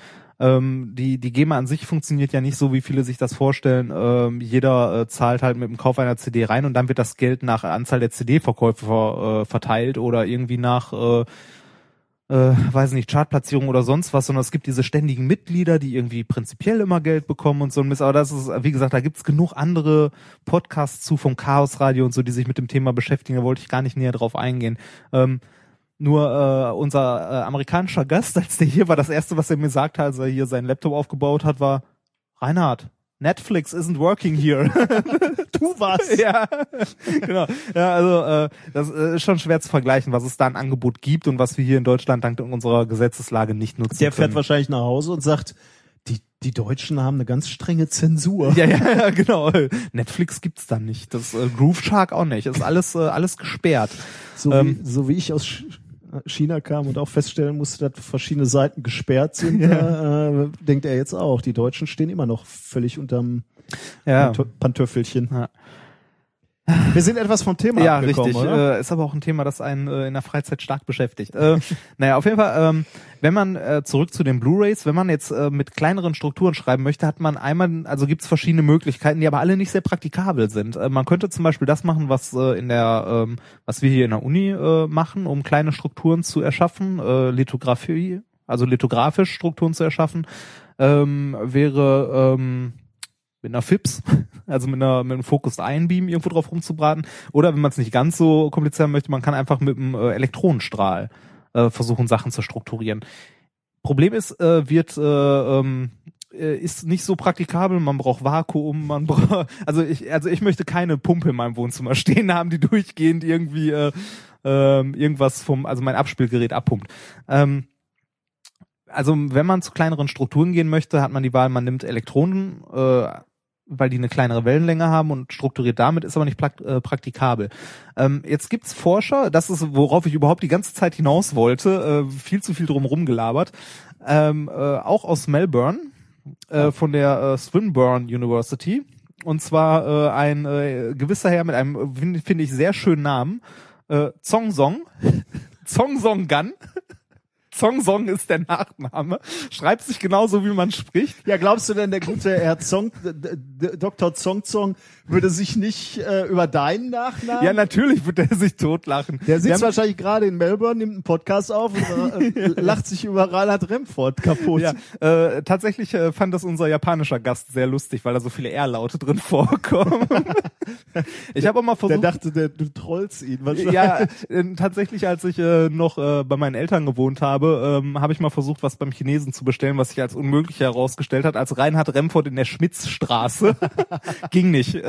Ähm, die, die GEMA an sich funktioniert ja nicht so, wie viele sich das vorstellen. Ähm, jeder äh, zahlt halt mit dem Kauf einer CD rein und dann wird das Geld nach Anzahl der CD-Verkäufe äh, verteilt oder irgendwie nach äh, äh, weiß nicht, Chartplatzierung oder sonst was, sondern es gibt diese ständigen Mitglieder, die irgendwie prinzipiell immer Geld bekommen und so ein Mist. Aber das ist, wie gesagt, da gibt's genug andere Podcasts zu vom Chaos Radio und so, die sich mit dem Thema beschäftigen. Da wollte ich gar nicht näher drauf eingehen. Ähm, nur äh, unser äh, amerikanischer Gast, als der hier war, das erste, was er mir sagte, als er hier seinen Laptop aufgebaut hat, war Reinhard. Netflix isn't working here. Tu was! ja, genau. Ja, also äh, das äh, ist schon schwer zu vergleichen, was es da ein Angebot gibt und was wir hier in Deutschland dank unserer Gesetzeslage nicht nutzen Der fährt können. wahrscheinlich nach Hause und sagt, die, die Deutschen haben eine ganz strenge Zensur. Ja, ja, ja, genau. Netflix gibt's da nicht. Das äh, Groove Shark auch nicht. Das ist alles äh, alles gesperrt. So, Ähm. wie, so wie ich aus Ch- China kam und auch feststellen musste, dass verschiedene Seiten gesperrt sind, äh, denkt er jetzt auch. Die Deutschen stehen immer noch völlig unterm Ja. Pantö- Pantöffelchen. Ja. Wir sind etwas vom Thema Ja, abgekommen, richtig. oder? Äh, ist aber auch ein Thema, das einen äh, in der Freizeit stark beschäftigt. Äh, naja, auf jeden Fall, ähm, wenn man äh, zurück zu den Blu-rays, wenn man jetzt äh, mit kleineren Strukturen schreiben möchte, hat man einmal, also gibt's verschiedene Möglichkeiten, die aber alle nicht sehr praktikabel sind. Äh, man könnte zum Beispiel das machen, was äh, in der, ähm, was wir hier in der Uni äh, machen, um kleine Strukturen zu erschaffen, äh, Lithografie, also lithografisch Strukturen zu erschaffen, ähm, wäre ähm, mit einer FIPS, also mit einer mit einem Focused Einbeam irgendwo drauf rumzubraten. Oder wenn man es nicht ganz so kompliziert möchte, man kann einfach mit einem äh, Elektronenstrahl äh, versuchen, Sachen zu strukturieren. Problem ist, äh, wird äh, ähm, äh, ist nicht so praktikabel, man braucht Vakuum, man braucht also ich also ich möchte keine Pumpe in meinem Wohnzimmer stehen haben, die durchgehend irgendwie äh, ähm, irgendwas vom also mein Abspielgerät abpumpt. Ähm, also wenn man zu kleineren Strukturen gehen möchte, hat man die Wahl, man nimmt Elektronen, äh, weil die eine kleinere Wellenlänge haben und strukturiert damit, ist aber nicht äh, praktikabel. Ähm, jetzt gibt's Forscher, das ist, worauf ich überhaupt die ganze Zeit hinaus wollte, äh, viel zu viel drum rumgelabert, ähm, äh, auch aus Melbourne, äh, von der äh, Swinburne University. Und zwar äh, ein gewisser Herr mit einem, finde find ich, sehr schönen Namen, äh, Zong Song, Zong Song Gun. Zong Song ist der Nachname. Schreibt sich genauso, wie man spricht. Ja, glaubst du denn, der gute Herr Zong, Dr. Zong Zong würde sich nicht äh, über deinen Nachnamen. Ja, natürlich wird er sich totlachen. Der sitzt wahrscheinlich gerade in Melbourne, nimmt einen Podcast auf und äh, lacht sich über Reinhard Remford kaputt. Ja, äh, tatsächlich äh, fand das unser japanischer Gast sehr lustig, weil da so viele R-Laute drin vorkommen. ich habe auch mal Der versucht, dachte, der, du trollst ihn. wahrscheinlich. ja, äh, tatsächlich, als ich äh, noch äh, bei meinen Eltern gewohnt habe, ähm, habe ich mal versucht, was beim Chinesen zu bestellen, was sich als unmöglich herausgestellt hat, als Reinhard Remford in der Schmitzstraße. ging nicht, äh,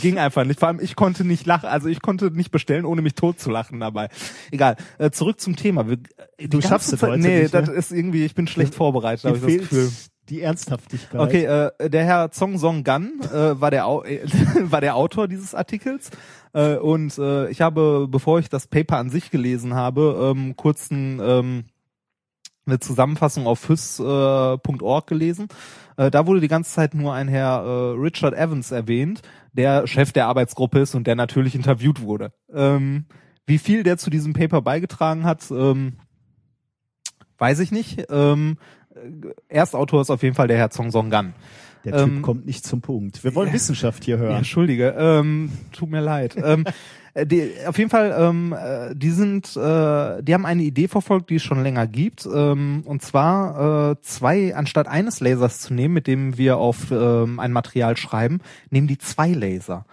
ging einfach nicht. Vor allem, ich konnte nicht lachen, also ich konnte nicht bestellen, ohne mich tot zu lachen dabei. Egal, äh, zurück zum Thema. Wir, die Du schaffst es heute Nee, nicht, das ne? ist irgendwie, ich bin schlecht vorbereitet, habe ich das Gefühl. die Ernsthaftigkeit. Okay, äh, der Herr Zong Song Gan äh, war, der Au äh, war der Autor dieses Artikels äh, und äh, ich habe, bevor ich das Paper an sich gelesen habe, ähm, kurz ein, ähm, eine Zusammenfassung auf fys.org gelesen. Äh, da wurde die ganze Zeit nur ein Herr äh, Richard Evans erwähnt, der Chef der Arbeitsgruppe ist und der natürlich interviewt wurde. Ähm, wie viel der zu diesem Paper beigetragen hat, ähm, weiß ich nicht. Ähm, Erstautor ist auf jeden Fall der Herr Zong Song Gan. Der Typ ähm, kommt nicht zum Punkt. Wir wollen ja. Wissenschaft hier Ja, hören. Entschuldige, ähm, tut mir leid. ähm, äh, die, auf jeden Fall, ähm, äh, die sind, äh, die haben eine Idee verfolgt, die es schon länger gibt. Ähm, und zwar äh, zwei, anstatt eines Lasers zu nehmen, mit dem wir auf ähm, ein Material schreiben, nehmen die zwei Laser.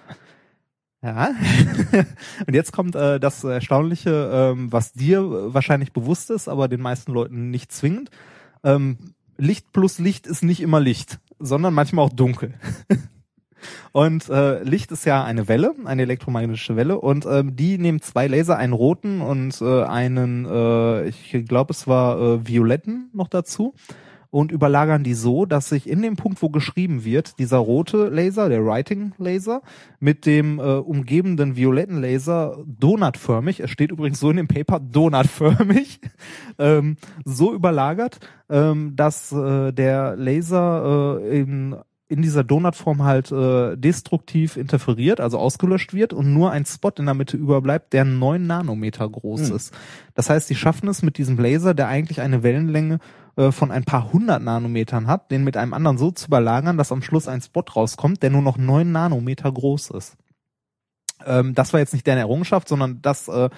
Ja. und jetzt kommt äh, das Erstaunliche, ähm, was dir wahrscheinlich bewusst ist, aber den meisten Leuten nicht zwingend. Ähm, Licht plus Licht ist nicht immer Licht, sondern manchmal auch dunkel. Und äh, Licht ist ja eine Welle, eine elektromagnetische Welle, und ähm, die nehmen zwei Laser, einen roten und äh, einen, äh, ich glaube es war äh, violetten noch dazu, und überlagern die so, dass sich in dem Punkt, wo geschrieben wird, dieser rote Laser, der Writing Laser, mit dem äh, umgebenden violetten Laser donutförmig, es steht übrigens so in dem Paper, donutförmig, ähm, so überlagert, ähm, dass äh, der Laser äh, in in dieser Donutform halt äh, destruktiv interferiert, also ausgelöscht wird und nur ein Spot in der Mitte überbleibt, der neun Nanometer groß Hm. ist. Das heißt, die schaffen es mit diesem Laser, der eigentlich eine Wellenlänge äh, von ein paar hundert Nanometern hat, den mit einem anderen so zu überlagern, dass am Schluss ein Spot rauskommt, der nur noch neun Nanometer groß ist. Ähm, das war jetzt nicht deren Errungenschaft, sondern das äh,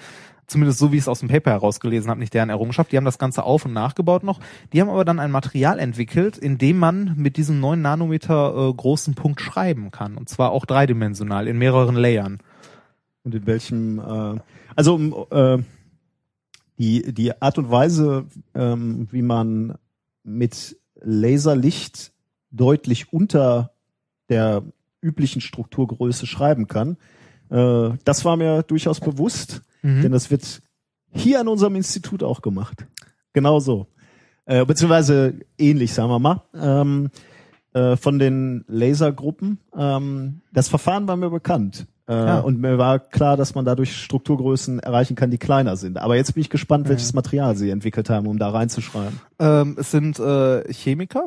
zumindest so wie ich es aus dem Paper herausgelesen habe, nicht deren Errungenschaft. Die haben das Ganze auf und nachgebaut noch. Die haben aber dann ein Material entwickelt, in dem man mit diesem 9 Nanometer äh, großen Punkt schreiben kann. Und zwar auch dreidimensional in mehreren Layern. Und in welchem, äh, also äh, die, die Art und Weise, ähm, wie man mit Laserlicht deutlich unter der üblichen Strukturgröße schreiben kann, äh, das war mir durchaus bewusst, denn das wird hier an unserem Institut auch gemacht. Genau so. Äh, beziehungsweise ähnlich, sagen wir mal. Ähm, äh, von den Lasergruppen. Ähm, das Verfahren war mir bekannt. Äh, Ja. Und mir war klar, dass man dadurch Strukturgrößen erreichen kann, die kleiner sind. Aber jetzt bin ich gespannt, welches Material sie entwickelt haben, um da reinzuschreiben. Ähm, es sind äh, Chemiker.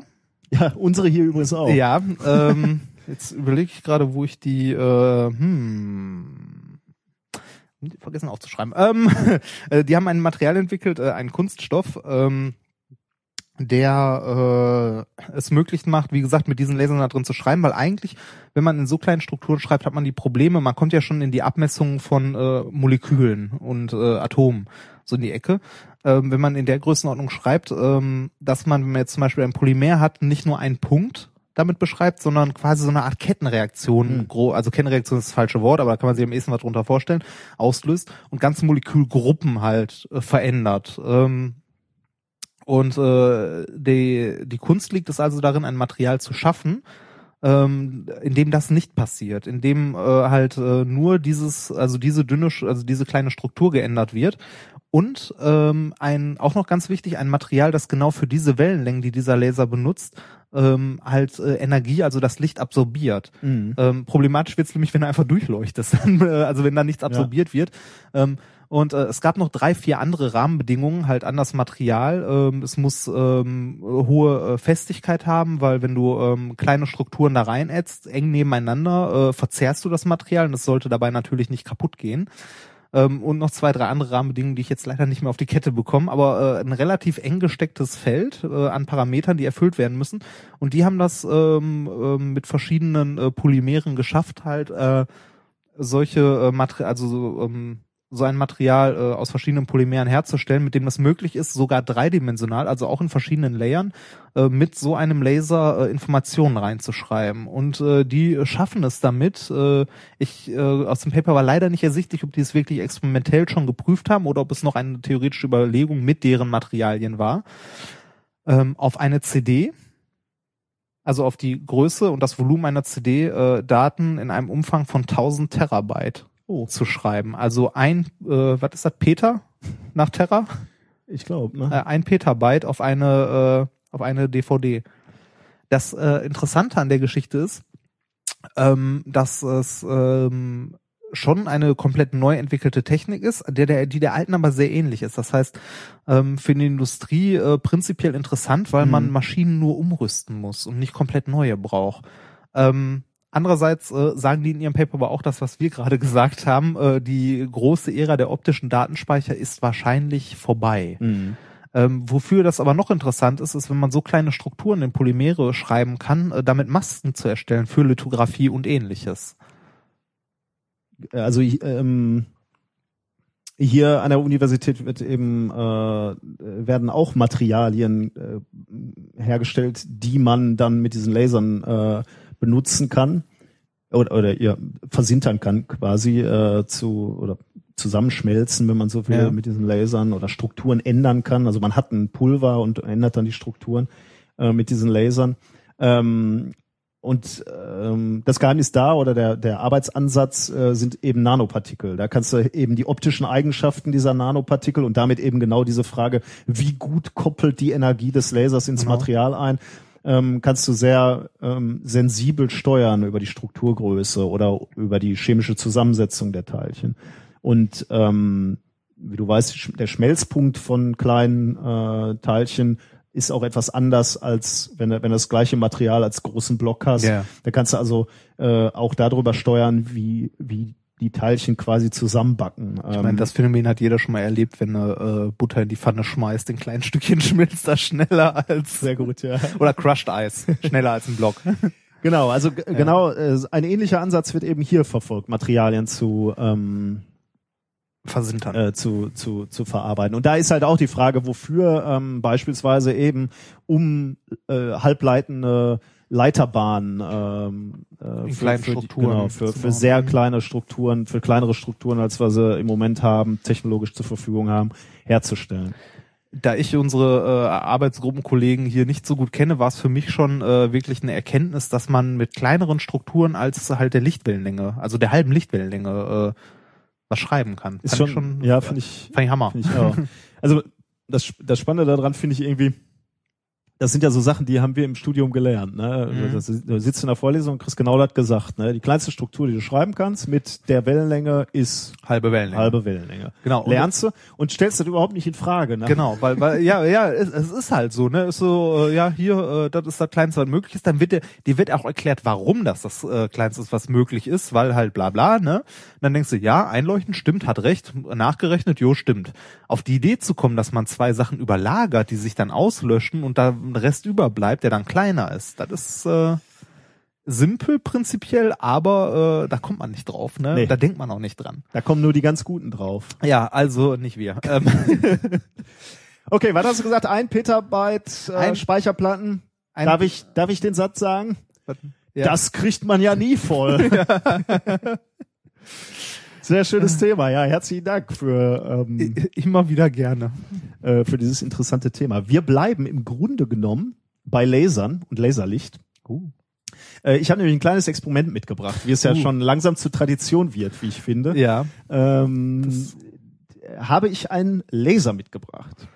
Ja, unsere hier übrigens auch. Ja, ähm, jetzt überlege ich gerade, wo ich die, äh, hm, vergessen aufzuschreiben. Ähm, äh, die haben ein Material entwickelt, äh, einen Kunststoff, ähm, der äh, es möglich macht, wie gesagt, mit diesen Lasern da drin zu schreiben, weil eigentlich, wenn man in so kleinen Strukturen schreibt, hat man die Probleme, man kommt ja schon in die Abmessung von äh, Molekülen und äh, Atomen, so in die Ecke. Ähm, wenn man in der Größenordnung schreibt, ähm, dass man, wenn man jetzt zum Beispiel ein Polymer hat, nicht nur einen Punkt damit beschreibt, sondern quasi so eine Art Kettenreaktion, Mhm. also Kettenreaktion ist das falsche Wort, aber da kann man sich am ehesten was drunter vorstellen, auslöst und ganze Molekülgruppen halt äh, verändert. Ähm, und äh, die, die Kunst liegt es also darin, ein Material zu schaffen, ähm, in dem das nicht passiert, in dem äh, halt äh, nur dieses, also diese dünne, also diese kleine Struktur geändert wird und ähm, ein auch noch ganz wichtig ein Material, das genau für diese Wellenlängen, die dieser Laser benutzt, ähm, halt äh, Energie, also das Licht absorbiert. Mhm. Ähm, problematisch wird's nämlich, wenn du einfach durchleuchtest, äh, also wenn da nichts absorbiert wird. Ähm, und äh, es gab noch drei, vier andere Rahmenbedingungen halt an das Material. Ähm, es muss ähm, hohe äh, Festigkeit haben, weil wenn du ähm, kleine Strukturen da reinätzt, eng nebeneinander, äh, verzerrst du das Material und es sollte dabei natürlich nicht kaputt gehen. ähm, und noch zwei, drei andere Rahmenbedingungen, die ich jetzt leider nicht mehr auf die Kette bekomme, aber äh, ein relativ eng gestecktes Feld äh, an Parametern, die erfüllt werden müssen. Und die haben das ähm, ähm, mit verschiedenen äh, Polymeren geschafft, halt äh, solche äh, Material, also so, ähm, so ein Material äh, aus verschiedenen Polymeren herzustellen, mit dem das möglich ist, sogar dreidimensional, also auch in verschiedenen Layern, äh, mit so einem Laser äh, Informationen reinzuschreiben. Und äh, die schaffen es damit. Äh, ich äh, aus dem Paper war leider nicht ersichtlich, ob die es wirklich experimentell schon geprüft haben oder ob es noch eine theoretische Überlegung mit deren Materialien war. Ähm, auf eine CD, also auf die Größe und das Volumen einer CD äh, Daten in einem Umfang von 1000 Terabyte Oh. zu schreiben. Also ein, äh, was ist das, Peter nach Terra? Ich glaube, Äh, ne? ein Petabyte auf eine, äh, auf eine DVD. Das äh, Interessante an der Geschichte ist, ähm, dass es ähm, schon eine komplett neu entwickelte Technik ist, der, der, die der alten aber sehr ähnlich ist. Das heißt, ähm, für die Industrie äh, prinzipiell interessant, weil Mhm. man Maschinen nur umrüsten muss und nicht komplett neue braucht. Ähm, Andererseits äh, sagen die in ihrem Paper aber auch das, was wir gerade gesagt haben, äh, die große Ära der optischen Datenspeicher ist wahrscheinlich vorbei. Mhm. Ähm, wofür das aber noch interessant ist, ist, wenn man so kleine Strukturen in Polymere schreiben kann, äh, damit Masken zu erstellen für Lithografie und ähnliches. Also ich, ähm, hier an der Universität wird eben äh, werden auch Materialien äh, hergestellt, die man dann mit diesen Lasern äh, benutzen kann oder, oder ja, versintern kann quasi äh, zu oder zusammenschmelzen, wenn man so will, Ja. mit diesen Lasern oder Strukturen ändern kann. Also man hat ein Pulver und ändert dann die Strukturen äh, mit diesen Lasern. Ähm, und ähm, das Geheimnis da oder der, der Arbeitsansatz äh, sind eben Nanopartikel. Da kannst du eben die optischen Eigenschaften dieser Nanopartikel und damit eben genau diese Frage, wie gut koppelt die Energie des Lasers ins Genau. Material ein, ähm, kannst du sehr ähm, sensibel steuern über die Strukturgröße oder über die chemische Zusammensetzung der Teilchen. Und ähm, wie du weißt, der Schmelzpunkt von kleinen äh, Teilchen ist auch etwas anders als wenn du wenn du das gleiche Material als großen Block hast. Ja. Da kannst du also äh, auch darüber steuern, wie wie die Teilchen quasi zusammenbacken. Ich meine, das Phänomen hat jeder schon mal erlebt, wenn er äh, Butter in die Pfanne schmeißt, in kleinen Stückchen schmilzt das schneller als sehr gut, ja. oder Crushed Eis, schneller als ein Block. Genau, also g- genau, äh, ein ähnlicher Ansatz wird eben hier verfolgt, Materialien zu ähm, Versintern. äh, zu, zu, zu verarbeiten. Und da ist halt auch die Frage, wofür ähm, beispielsweise eben um äh, halbleitende Leiterbahnen ähm, äh, für, Strukturen genau, für, für sehr kleine Strukturen, für kleinere Strukturen, als wir sie im Moment haben, technologisch zur Verfügung haben, herzustellen. da ich unsere äh, Arbeitsgruppenkollegen hier nicht so gut kenne, war es für mich schon äh, wirklich eine Erkenntnis, dass man mit kleineren Strukturen als halt der Lichtwellenlänge, also der halben Lichtwellenlänge, äh, was schreiben kann. Ist Fand schon, ich ja, finde ich, fand ich Hammer. Finde ich auch. Also das, das Spannende daran finde ich irgendwie, das sind ja so Sachen, die haben wir im Studium gelernt. Ne? Mhm. Das, du sitzt in der Vorlesung und kriegst genau das gesagt. Ne? Die kleinste Struktur, die du schreiben kannst, mit der Wellenlänge ist Halbe Wellenlänge. halbe Wellenlänge. Genau. Lernst du und stellst das überhaupt nicht in Frage. Ne? Genau, weil, weil ja, ja, es, es ist halt so, ne? Ist so, äh, ja, hier, äh, das ist das Kleinste, was möglich ist. Dann wird dir, dir wird auch erklärt, warum das das äh, Kleinste ist, was möglich ist, weil halt bla bla, ne? Und dann denkst du, ja, einleuchten, stimmt, hat recht, nachgerechnet, jo, stimmt. Auf die Idee zu kommen, dass man zwei Sachen überlagert, die sich dann auslöschen und da ein Rest überbleibt, der dann kleiner ist, das ist äh, simpel prinzipiell, aber äh, da kommt man nicht drauf, ne? Nee. Da denkt man auch nicht dran. Da kommen nur die ganz Guten drauf. Ja, also nicht wir. Ähm, Okay, was hast du gesagt? Ein Petabyte äh, Ein- Speicherplatten. ein- darf ich, darf ich den Satz sagen? Ja. Das kriegt man ja nie voll. Sehr schönes Thema. Ja, herzlichen Dank für ähm, Immer wieder gerne. äh, für dieses interessante Thema. Wir bleiben im Grunde genommen bei Lasern und Laserlicht. Uh. Äh, ich habe nämlich ein kleines Experiment mitgebracht, wie es ja Uh. schon langsam zur Tradition wird, wie ich finde. Ja. Ähm, habe ich einen Laser mitgebracht.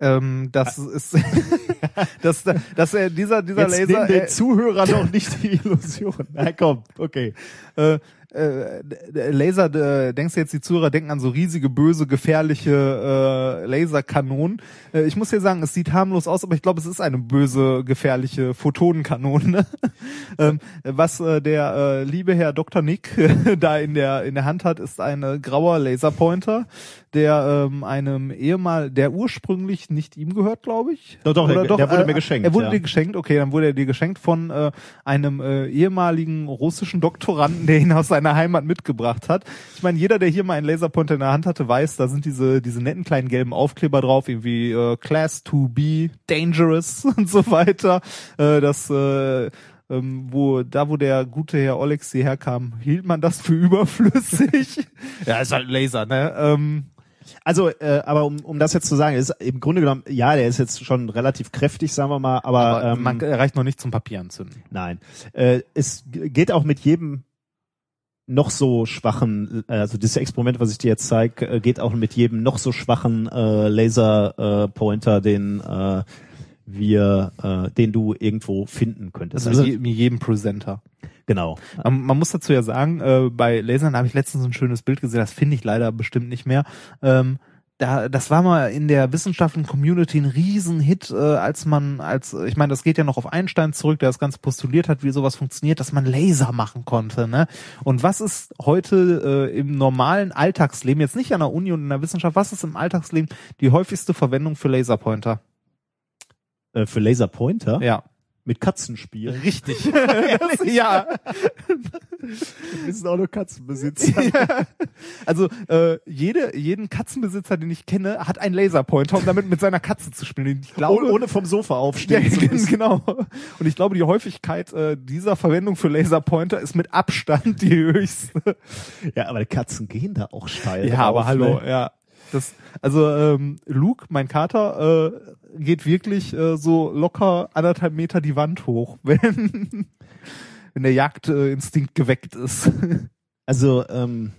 Ähm, das ist das, das, äh, dieser dieser Jetzt Laser den äh, Zuhörer doch nicht die Illusion. Na komm, okay. äh, äh, Laser, äh, denkst du jetzt, die Zuhörer denken an so riesige, böse, gefährliche äh, Laserkanonen. Äh, ich muss dir sagen, es sieht harmlos aus, aber ich glaube, es ist eine böse, gefährliche Photonenkanone. ähm, was äh, der äh, liebe Herr Dr. Nick da in der in der Hand hat, ist ein äh, grauer Laserpointer, der ähm, einem ehemal, der ursprünglich nicht ihm gehört, glaube ich. Doch, doch, Oder der- der wurde äh, mir geschenkt, Er wurde ja. dir geschenkt, okay, dann wurde er dir geschenkt von äh, einem äh, ehemaligen russischen Doktoranden, der ihn aus seiner Heimat mitgebracht hat. Ich meine, jeder, der hier mal einen Laserpointer in der Hand hatte, weiß, da sind diese diese netten kleinen gelben Aufkleber drauf, irgendwie äh, Class 2B, Dangerous und so weiter. Äh, das äh, ähm, wo da wo der gute Herr Olexi herkam, hielt man das für überflüssig. ja, ist halt ein Laser, ne? Ähm, Also, äh, aber um, um das jetzt zu sagen, ist im Grunde genommen, ja, der ist jetzt schon relativ kräftig, sagen wir mal, aber, aber ähm, man erreicht noch nicht zum Papier anzünden. nein. Äh, es geht auch mit jedem noch so schwachen, äh, also das Experiment, was ich dir jetzt zeige, äh, geht auch mit jedem noch so schwachen äh, Laser äh, den äh, wir, äh, den du irgendwo finden könntest. Also Also, je- mit jedem Presenter. genau. Man, man muss dazu ja sagen, äh, bei Lasern habe ich letztens ein schönes Bild gesehen, das finde ich leider bestimmt nicht mehr. Ähm, da, das war mal in der wissenschaftlichen Community ein Riesenhit, äh, als man, als, ich meine, das geht ja noch auf Einstein zurück, der das Ganze postuliert hat, wie sowas funktioniert, dass man Laser machen konnte. Ne? Und was ist heute äh, im normalen Alltagsleben, jetzt nicht an der Uni und in der Wissenschaft, was ist im Alltagsleben die häufigste Verwendung für Laserpointer? Äh, für Laser Pointer Ja. Mit Katzenspiel. Richtig. ja. Wir sind auch nur Katzenbesitzer. Also äh, jede, jeden Katzenbesitzer, den ich kenne, hat einen Laserpointer, um damit mit seiner Katze zu spielen. Ich glaube, ohne, vom Sofa ja, aufstehen zu müssen. genau. Und ich glaube, die Häufigkeit äh, dieser Verwendung für Laserpointer ist mit Abstand die höchste. Ja, aber die Katzen gehen da auch steil. Ja, drauf, aber hallo, ne? ja. Das, also ähm, Luke, mein Kater, äh, geht wirklich äh, so locker anderthalb Meter die Wand hoch, wenn, wenn der Jagdinstinkt äh, geweckt ist. Also, ähm,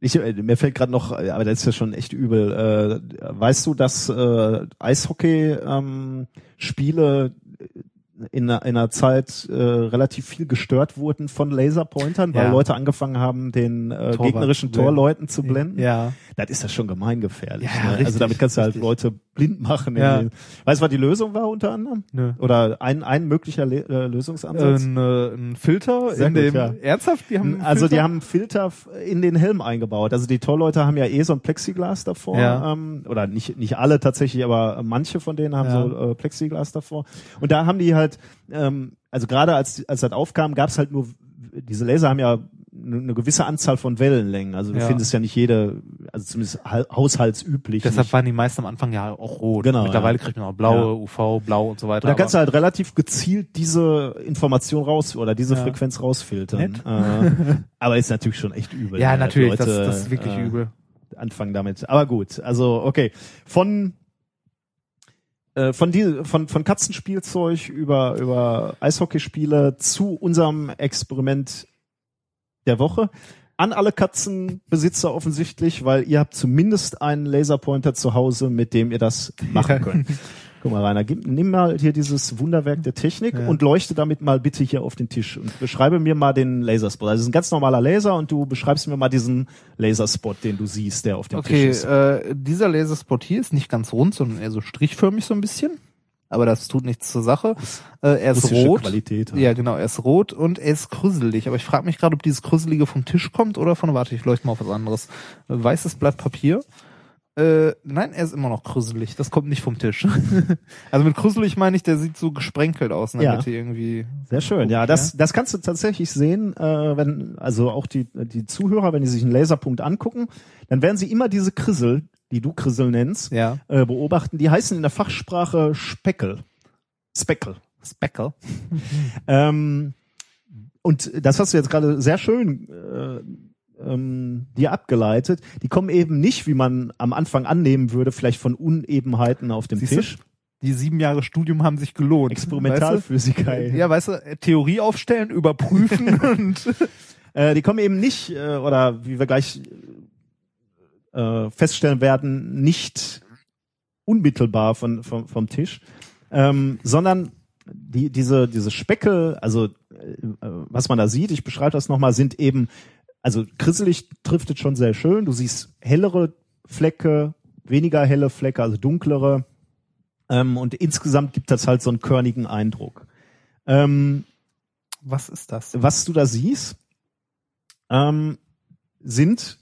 ich, äh, mir fällt gerade noch, äh, aber das ist ja schon echt übel. Äh, weißt du, dass äh, Eishockey ähm, in einer, in einer Zeit äh, relativ viel gestört wurden von Laserpointern, weil Ja. Leute angefangen haben, den äh, Torwart gegnerischen zu. Torleuten zu blenden. Ja. Das ist ja schon gemeingefährlich. Ja, ne? richtig, also damit kannst du halt richtig. Leute blind machen. Ja. Weißt du, was die Lösung war unter anderem? Nö. Oder ein, ein möglicher Le äh, Lösungsansatz? Ein, äh, ein Filter Sehr in gut, dem ja. ernsthaft die haben Also die Filter? haben einen Filter in den Helm eingebaut. Also die Torleute haben ja eh so ein Plexiglas davor. Ja. Ähm, oder nicht, nicht alle tatsächlich, aber manche von denen haben so äh, Plexiglas davor. Und da haben die halt, ähm, also gerade als, als das aufkam, gab es halt nur, diese Laser haben ja eine gewisse Anzahl von Wellenlängen. Also du Ja. findest ja nicht jede, also zumindest ha- haushaltsüblich. Deshalb nicht. waren die meisten am Anfang ja auch rot. Genau, Mittlerweile ja. kriegt man auch blaue, Ja. UV, blau und so weiter. da kannst du halt relativ gezielt diese Information raus oder diese. Frequenz rausfiltern. Äh, aber ist natürlich schon echt übel. ja, ne? natürlich, das, Leute, das ist wirklich äh, übel. anfangen damit. Aber gut, also okay. Von äh, von die, von von Katzenspielzeug über über Eishockeyspiele zu unserem Experiment der Woche. An alle Katzenbesitzer offensichtlich, weil ihr habt zumindest einen Laserpointer zu Hause, mit dem ihr das machen könnt. Guck mal, Rainer, gib, nimm mal hier dieses Wunderwerk der Technik Ja. und leuchte damit mal bitte hier auf den Tisch und beschreibe mir mal den Laserspot. Also es ist ein ganz normaler Laser und du beschreibst mir mal diesen Laserspot, den du siehst, der auf dem Okay, Tisch ist. äh, dieser Laserspot hier ist nicht ganz rund, sondern eher so strichförmig so ein bisschen. Aber das tut nichts zur Sache. Äh, er ist rot. Qualität. halt. Ja, genau, er ist rot und er ist krüsselig. Aber ich frage mich gerade, ob dieses Krüsselige vom Tisch kommt oder von, warte, ich leuchte mal auf was anderes. Weißes Blatt Papier. Äh, nein, er ist immer noch krüsselig. Das kommt nicht vom Tisch. also mit krüsselig meine ich, der sieht so gesprenkelt aus in der Ja. Mitte irgendwie. Sehr schön. Ja, das, das kannst du tatsächlich sehen, äh, wenn, also auch die, die Zuhörer, wenn die sich einen Laserpunkt angucken, dann werden sie immer diese Krissel, die du Krissel nennst, Ja. äh, beobachten. Die heißen in der Fachsprache Speckel. Speckel. Speckle. Ähm, und das hast du jetzt gerade sehr schön äh, ähm, dir abgeleitet. Die kommen eben nicht, wie man am Anfang annehmen würde, vielleicht von Unebenheiten auf dem Siehst du? Tisch. Die sieben Jahre Studium haben sich gelohnt. Experimentalphysiker. Weißt du? Ja, weißt du, Theorie aufstellen, überprüfen und Äh, die kommen eben nicht, äh, oder wie wir gleich äh, feststellen werden, nicht unmittelbar von, vom, vom Tisch, ähm, sondern die, diese, diese Speckel, also äh, was man da sieht, ich beschreibe das nochmal, sind eben, also Krisselig trifft es schon sehr schön. Du siehst hellere Flecke, weniger helle Flecke, also dunklere. Ähm, und insgesamt gibt das halt so einen körnigen Eindruck. Ähm, Was ist das? was du da siehst, ähm, sind,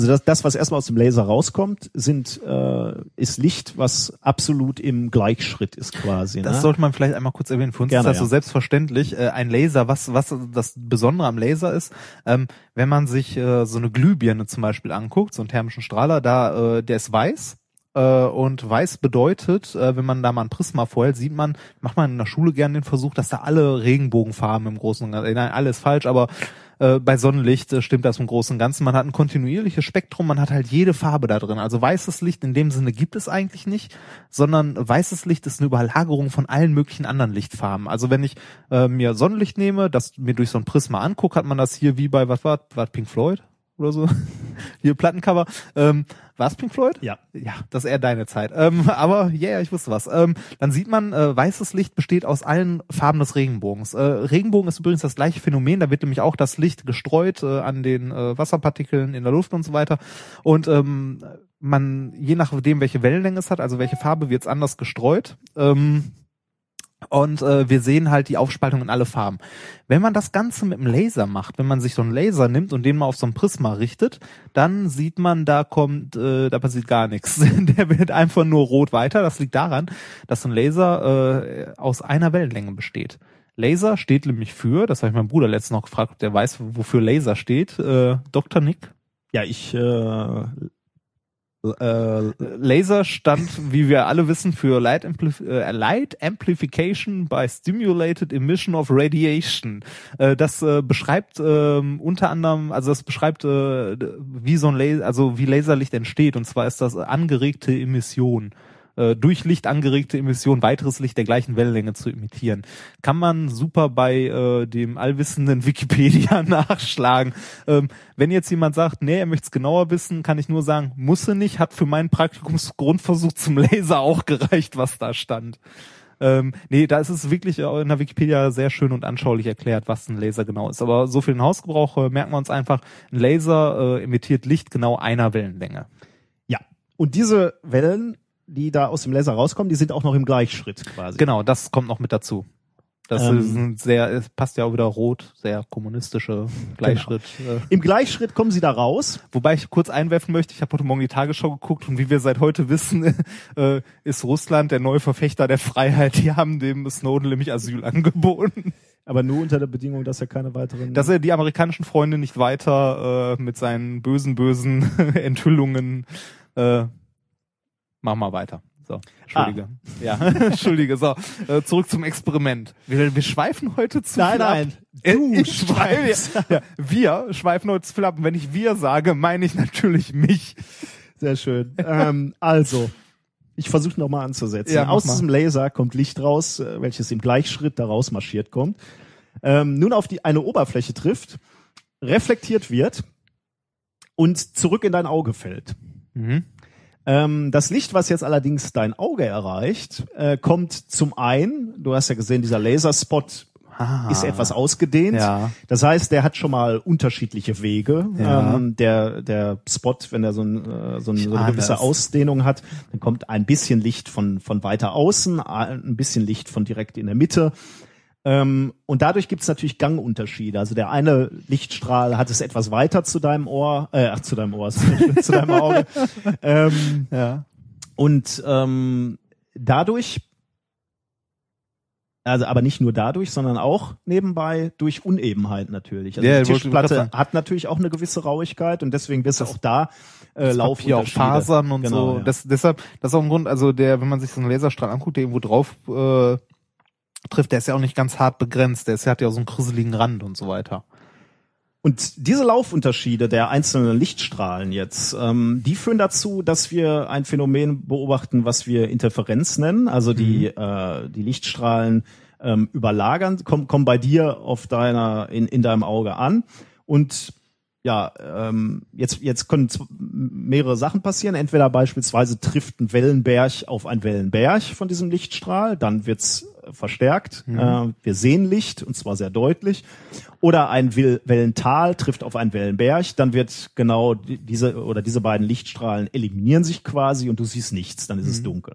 also das, das, was erstmal aus dem Laser rauskommt, sind, äh, ist Licht, was absolut im Gleichschritt ist quasi. Das ne? sollte man vielleicht einmal kurz erwähnen. Für uns Gerne, ist das so ja. selbstverständlich. Äh, ein Laser, was, was das Besondere am Laser ist, ähm, wenn man sich äh, so eine Glühbirne zum Beispiel anguckt, so einen thermischen Strahler, da, äh, der ist weiß. Äh, und weiß bedeutet, äh, wenn man da mal ein Prisma vorhält, sieht man, macht man in der Schule gerne den Versuch, dass da alle Regenbogenfarben im Großen und Ganzen, nein, alles falsch, aber äh, bei Sonnenlicht äh, stimmt das im Großen und Ganzen. Man hat ein kontinuierliches Spektrum, man hat halt jede Farbe da drin. Also weißes Licht in dem Sinne gibt es eigentlich nicht, sondern weißes Licht ist eine Überlagerung von allen möglichen anderen Lichtfarben. Also wenn ich äh, mir Sonnenlicht nehme, das mir durch so ein Prisma angucke, hat man das hier wie bei, was war, war Pink Floyd? Oder so. Hier Plattencover. Ähm, war es Pink Floyd? Ja. Ja, das ist eher deine Zeit. Ähm, aber ja, yeah, ich wusste was. Ähm, dann sieht man, äh, weißes Licht besteht aus allen Farben des Regenbogens. Äh, Regenbogen ist übrigens das gleiche Phänomen. Da wird nämlich auch das Licht gestreut äh, an den äh, Wasserpartikeln in der Luft und so weiter. Und ähm, man, je nachdem, welche Wellenlänge es hat, also welche Farbe, wird es anders gestreut. Ähm, und äh, wir sehen halt die Aufspaltung in alle Farben. Wenn man das Ganze mit dem Laser macht, wenn man sich so einen Laser nimmt und den mal auf so ein Prisma richtet, dann sieht man, da kommt, äh, da passiert gar nichts. Der wird einfach nur rot weiter. Das liegt daran, dass ein Laser äh, aus einer Wellenlänge besteht. Laser steht nämlich für, das habe ich meinen Bruder letztens noch gefragt, ob der weiß, wofür Laser steht. Äh, Dr. Nick. Ja, ich äh, Äh, Laser stand, wie wir alle wissen, für Light, Amplif äh, Light Amplification by Stimulated Emission of Radiation. Äh, das äh, beschreibt ähm, unter anderem, also das beschreibt, äh, wie so ein Laser, also wie Laserlicht entsteht. Und zwar ist das angeregte Emission äh, durch Licht angeregte Emission weiteres Licht der gleichen Wellenlänge zu imitieren. Kann man super bei äh, dem allwissenden Wikipedia nachschlagen. Ähm, wenn jetzt jemand sagt, nee, er möchte es genauer wissen, kann ich nur sagen, muss er nicht, hat für meinen Praktikumsgrundversuch zum Laser auch gereicht, was da stand. Ähm, nee, da ist es wirklich in der Wikipedia sehr schön und anschaulich erklärt, was ein Laser genau ist. Aber so für den Hausgebrauch äh, merken wir uns einfach, ein Laser äh, emittiert Licht genau einer Wellenlänge. ja. Und diese Wellen, die da aus dem Laser rauskommen, die sind auch noch im Gleichschritt quasi. Genau, das kommt noch mit dazu. Das Ähm. ist ein sehr, es passt ja auch wieder rot, sehr kommunistische Gleichschritt. Äh, Im Gleichschritt kommen sie da raus. Wobei ich kurz einwerfen möchte, ich habe heute Morgen die Tagesschau geguckt und wie wir seit heute wissen, äh, ist Russland der neue Verfechter der Freiheit. Die haben dem Snowden nämlich Asyl angeboten. Aber nur unter der Bedingung, dass er keine weiteren. Dass er die amerikanischen Freunde nicht weiter äh, mit seinen bösen, bösen Enthüllungen äh, mach mal weiter. So, Entschuldige. Ja, Entschuldige. So, äh, zurück zum Experiment. Wir, wir schweifen heute zu Nein, viel nein, ab. du Äh, schweifst. ja, wir schweifen heute zu viel ab. Und wenn ich wir sage, meine ich natürlich mich. Sehr schön. ähm, also, ich versuche nochmal anzusetzen. Ja, Aus mal. diesem Laser kommt Licht raus, äh, welches im Gleichschritt daraus marschiert kommt. Ähm, nun auf die eine Oberfläche trifft, reflektiert wird und zurück in dein Auge fällt. Mhm. Ähm, das Licht, was jetzt allerdings dein Auge erreicht, äh, kommt zum einen, du hast ja gesehen, dieser Laserspot Ah. ist etwas ausgedehnt. Ja. Das heißt, der hat schon mal unterschiedliche Wege. Ja. Ähm, der, der Spot, wenn er so, ein, äh, so, ein, so eine gewisse es. Ausdehnung hat, dann kommt ein bisschen Licht von, von weiter außen, ein bisschen Licht von direkt in der Mitte. Ähm, und dadurch gibt es natürlich Gangunterschiede. Also der eine Lichtstrahl hat es etwas weiter zu deinem Ohr, äh, ach, zu deinem Ohr, zu deinem Auge. Ähm, Ja. und ähm, dadurch, also aber nicht nur dadurch, sondern auch nebenbei durch Unebenheit natürlich. Also Ja, die Tischplatte hat natürlich auch eine gewisse Rauigkeit und deswegen wirst du auch da äh, Das Papier auch. Fasern und Genau, so. ja. Das, deshalb, das ist auch ein Grund, also der, wenn man sich so einen Laserstrahl anguckt, der irgendwo drauf äh, trifft, der ist ja auch nicht ganz hart begrenzt. Der ist, der hat ja auch so einen krisseligen Rand und so weiter. Und diese Laufunterschiede der einzelnen Lichtstrahlen jetzt, ähm, die führen dazu, dass wir ein Phänomen beobachten, was wir Interferenz nennen. Also die, äh, die Lichtstrahlen ähm, überlagern, kommen, kommen bei dir auf deiner, in, in deinem Auge an. Und ja, ähm, jetzt, jetzt können mehrere Sachen passieren. Entweder beispielsweise trifft ein Wellenberg auf ein Wellenberg von diesem Lichtstrahl, dann wird's verstärkt. Äh, wir sehen Licht und zwar sehr deutlich. Oder ein Wellental trifft auf einen Wellenberg, dann wird genau die- diese oder diese beiden Lichtstrahlen eliminieren sich quasi und du siehst nichts, dann ist es dunkel.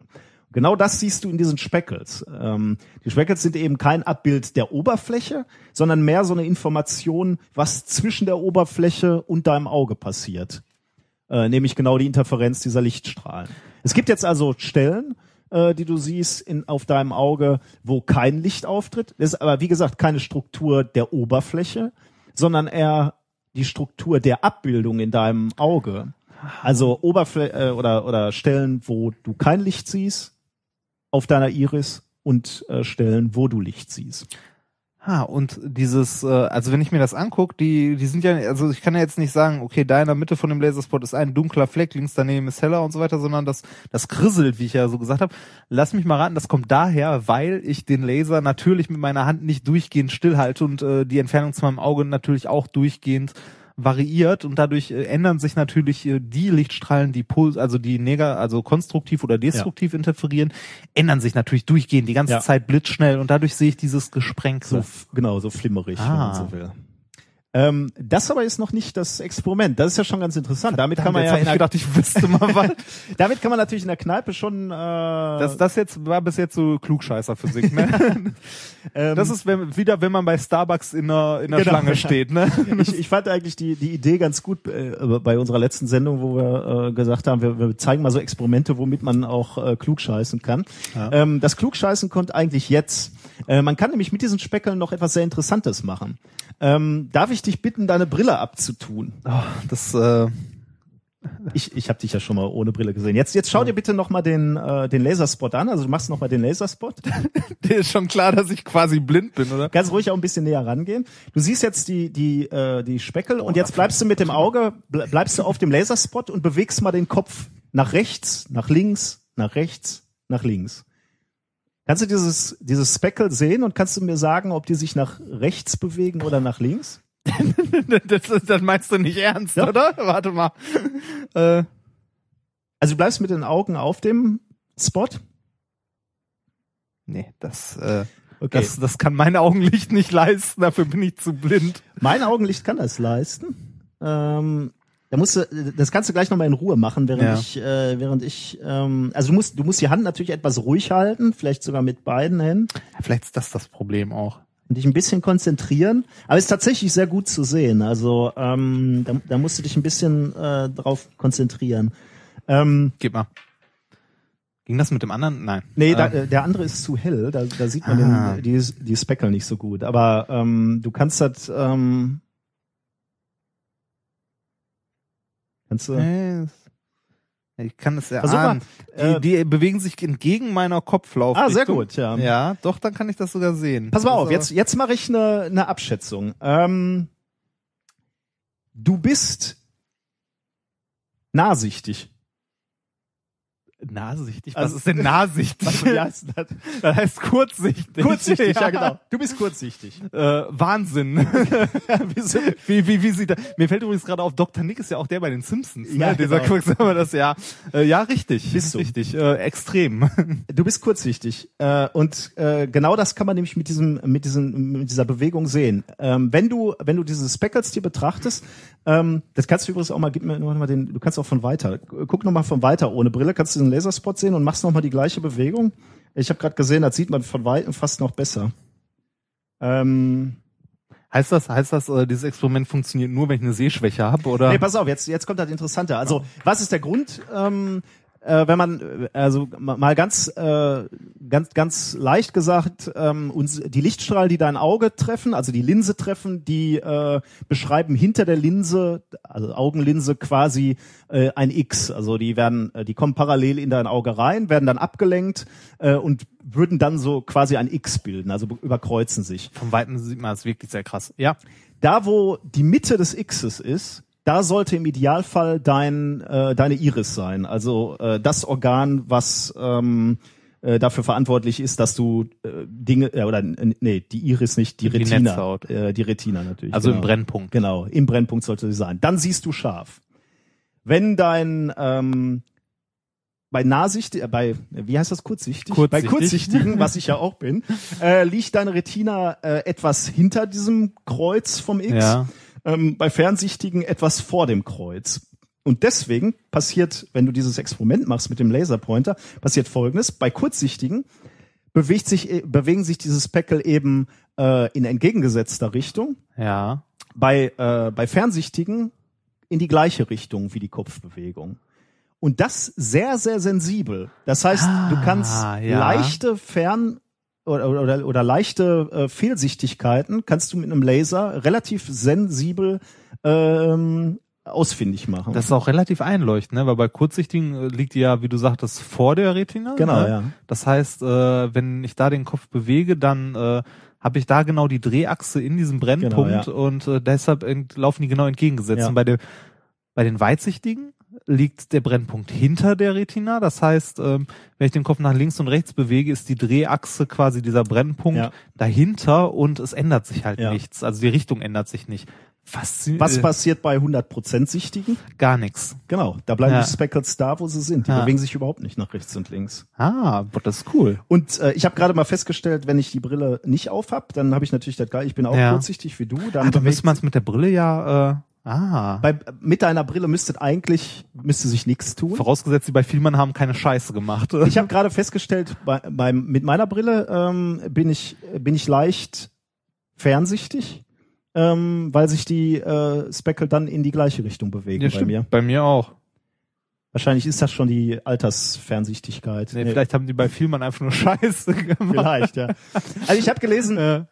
Genau das siehst du in diesen Speckles. Ähm, die Speckles sind eben kein Abbild der Oberfläche, sondern mehr so eine Information, was zwischen der Oberfläche und deinem Auge passiert. Äh, nämlich genau die Interferenz dieser Lichtstrahlen. Es gibt jetzt also Stellen, äh, die du siehst in, auf deinem Auge, wo kein Licht auftritt. Das ist aber, wie gesagt, keine Struktur der Oberfläche, sondern eher die Struktur der Abbildung in deinem Auge. Also Oberfläche äh, oder, oder Stellen, wo du kein Licht siehst auf deiner Iris und äh, Stellen, wo du Licht siehst. Ah, und dieses, äh, also wenn ich mir das angucke, die, die sind ja, also ich kann ja jetzt nicht sagen, okay, da in der Mitte von dem Laserspot ist ein dunkler Fleck, links daneben ist heller und so weiter, sondern das, das krisselt, wie ich ja so gesagt habe. Lass mich mal raten, das kommt daher, weil ich den Laser natürlich mit meiner Hand nicht durchgehend stillhalte und äh, die Entfernung zu meinem Auge natürlich auch durchgehend variiert und dadurch äh, ändern sich natürlich äh, die Lichtstrahlen, die Puls, also die neger, also konstruktiv oder destruktiv interferieren, ändern sich natürlich durchgehend die ganze Ja. Zeit blitzschnell und dadurch sehe ich dieses Gesprenk So, genau, so flimmerig, wenn Ah. man so will. Ähm, das aber ist noch nicht das Experiment. Das ist ja schon ganz interessant. Damit kann man jetzt ja ich gedacht, ich wüsste mal was. damit kann man natürlich in der Kneipe schon. Äh, Das, das jetzt war bis jetzt so Klugscheißer-Physik, ne? ähm, Das ist wenn, wieder, wenn man bei Starbucks in der, in der Genau, Schlange steht, ne? ich, ich fand eigentlich die, die Idee ganz gut äh, bei unserer letzten Sendung, wo wir äh, gesagt haben, wir, wir zeigen mal so Experimente, womit man auch äh, klugscheißen kann. Ja. Ähm, das Klugscheißen kommt eigentlich jetzt. Äh, man kann nämlich mit diesen Speckeln noch etwas sehr Interessantes machen. Ähm, darf ich dich bitten, deine Brille abzutun? Oh, das, äh, Ich, ich habe dich ja schon mal ohne Brille gesehen. Jetzt, jetzt schau dir bitte noch mal den, äh, den Laserspot an. Also du machst noch mal den Laserspot. dir ist schon klar, dass ich quasi blind bin, oder? Ganz ruhig auch ein bisschen näher rangehen. Du siehst jetzt die, die, äh, die Speckel und jetzt bleibst du mit dem Auge, ble- bleibst du auf dem Laserspot und bewegst mal den Kopf nach rechts, nach links, nach rechts, nach links. Kannst du dieses, dieses Speckle sehen und kannst du mir sagen, ob die sich nach rechts bewegen oder nach links? das, das meinst du nicht ernst, Ja. oder? Warte mal. Äh, Also du bleibst mit den Augen auf dem Spot. nee, das, äh, Okay. das, das kann mein Augenlicht nicht leisten, dafür bin ich zu blind. Mein Augenlicht kann das leisten. Ähm, da musst du, das kannst du gleich nochmal in Ruhe machen, während Ja. ich, äh, während ich, ähm, also du musst, du musst die Hand natürlich etwas ruhig halten, vielleicht sogar mit beiden Händen Vielleicht ist das das Problem auch. und dich ein bisschen konzentrieren. Aber es ist tatsächlich sehr gut zu sehen. Also ähm, da, da musst du dich ein bisschen äh, drauf konzentrieren. Ähm, Gib mal. Ging das mit dem anderen? Nein. nee, da, Ähm, äh, der andere ist zu hell, da, da sieht man Ah. den, die, die Speckle nicht so gut. Aber ähm, du kannst das, ähm, kannst du, ich kann es Versuch mal, erahnen. äh, die, die bewegen sich entgegen meiner Kopflauf. Ah, sehr gut, ja. Ja, doch, dann kann ich das sogar sehen. Pass mal auf, Also, jetzt, jetzt mache ich eine, eine Abschätzung. Ähm, du bist nahsichtig. Nahsichtig. Also- Was ist denn nahsichtig? Was, heißt das? das heißt kurzsichtig. Kurzsichtig, ja. genau. Du bist kurzsichtig. Äh, Wahnsinn. wie, wie, wie sieht das? Mir fällt übrigens gerade auf, Dr. Nick ist ja auch der bei den Simpsons. Ne? Ja, Dieser genau. Quicksilver, das ja. Äh, ja, richtig. Bist du. Richtig. Äh, extrem. Du bist kurzsichtig. Äh, und äh, genau das kann man nämlich mit diesem, mit diesem, mit dieser Bewegung sehen. Ähm, wenn du, wenn du diese Speckles dir betrachtest, ähm, das kannst du übrigens auch mal, gib mir noch mal den, du kannst auch von weiter. Guck noch mal von weiter ohne Brille, kannst du den Laserspot sehen und machst noch mal die gleiche Bewegung. Ich habe gerade gesehen, das sieht man von weitem fast noch besser. Ähm, Heißt das, heißt das, äh, dieses Experiment funktioniert nur, wenn ich eine Sehschwäche habe, oder? Nee, pass auf, jetzt, jetzt kommt das Interessante. Also, was ist der Grund, ähm, äh, wenn man, äh, also ma- mal ganz, äh, ganz, ganz leicht gesagt, ähm, uns, die Lichtstrahlen, die dein Auge treffen, also die Linse treffen, die äh, beschreiben hinter der Linse, also Augenlinse quasi äh, ein X. Also die werden, äh, die kommen parallel in dein Auge rein, werden dann abgelenkt äh, und würden dann so quasi ein X bilden, also be- überkreuzen sich. Von Weitem sieht man es wirklich sehr krass. Ja. Da, wo die Mitte des Xs ist, da sollte im Idealfall dein, äh, deine Iris sein. Also äh, das Organ, was ähm, äh, dafür verantwortlich ist, dass du äh, Dinge, äh, oder nee, die Iris nicht, die Die Retina. Netzhaut. Äh, die Retina natürlich. Also genau. im Brennpunkt. Genau, im Brennpunkt sollte sie sein. Dann siehst du scharf. Wenn dein, ähm, bei Nahsicht, äh, bei, wie heißt das, kurzsichtig? Kurzsichtig. Bei kurzsichtigen, was ich ja auch bin, äh, liegt deine Retina äh, etwas hinter diesem Kreuz vom X, Ja. Ähm, bei fernsichtigen etwas vor dem Kreuz. Und deswegen passiert, wenn du dieses Experiment machst mit dem Laserpointer, passiert folgendes. Bei kurzsichtigen bewegt sich, äh, bewegen sich diese Speckle eben äh, in entgegengesetzter Richtung. Ja. Bei, äh, bei Fernsichtigen in die gleiche Richtung wie die Kopfbewegung. Und das sehr, sehr sensibel. Das heißt, du kannst Ah, ja. leichte Fern- oder, oder, oder leichte äh, Fehlsichtigkeiten kannst du mit einem Laser relativ sensibel ähm, ausfindig machen. Das ist auch relativ einleuchtend, ne? weil bei kurzsichtigen äh, liegt die ja, wie du sagtest, vor der Retina. Genau, ne? ja. Das heißt, äh, wenn ich da den Kopf bewege, dann äh, habe ich da genau die Drehachse in diesem Brennpunkt Genau, ja. und äh, deshalb laufen die genau entgegengesetzt. Ja. Und bei, der, bei den Weitsichtigen liegt der Brennpunkt hinter der Retina. Das heißt, ähm, wenn ich den Kopf nach links und rechts bewege, ist die Drehachse quasi dieser Brennpunkt Ja. dahinter und es ändert sich halt Ja. nichts. Also die Richtung ändert sich nicht. Faszinierend. Was passiert bei 100% Sichtigen? Gar nichts. Genau, da bleiben Ja. die Speckles da, wo sie sind. Die Ja. bewegen sich überhaupt nicht nach rechts und links. Ah, das ist cool. Und äh, ich habe gerade mal festgestellt, wenn ich die Brille nicht auf hab, dann habe ich natürlich das geil. Ich bin auch kurzsichtig wie du. Dann Ah, dann bewegt- müsste man es mit der Brille ja, äh, ah. bei, mit deiner Brille müsste eigentlich müsste sich nichts tun. Vorausgesetzt, die bei Vielmann haben keine Scheiße gemacht. Ich habe gerade festgestellt, bei, beim, mit meiner Brille ähm, bin ich bin ich leicht fernsichtig, ähm, weil sich die äh, Speckle dann in die gleiche Richtung bewegen Ja, bei stimmt. mir. Bei mir auch. Wahrscheinlich ist das schon die Altersfernsichtigkeit. Nee, Nee, vielleicht haben die bei Vielmann einfach nur Scheiße gemacht. vielleicht, ja. Also ich habe gelesen, Äh,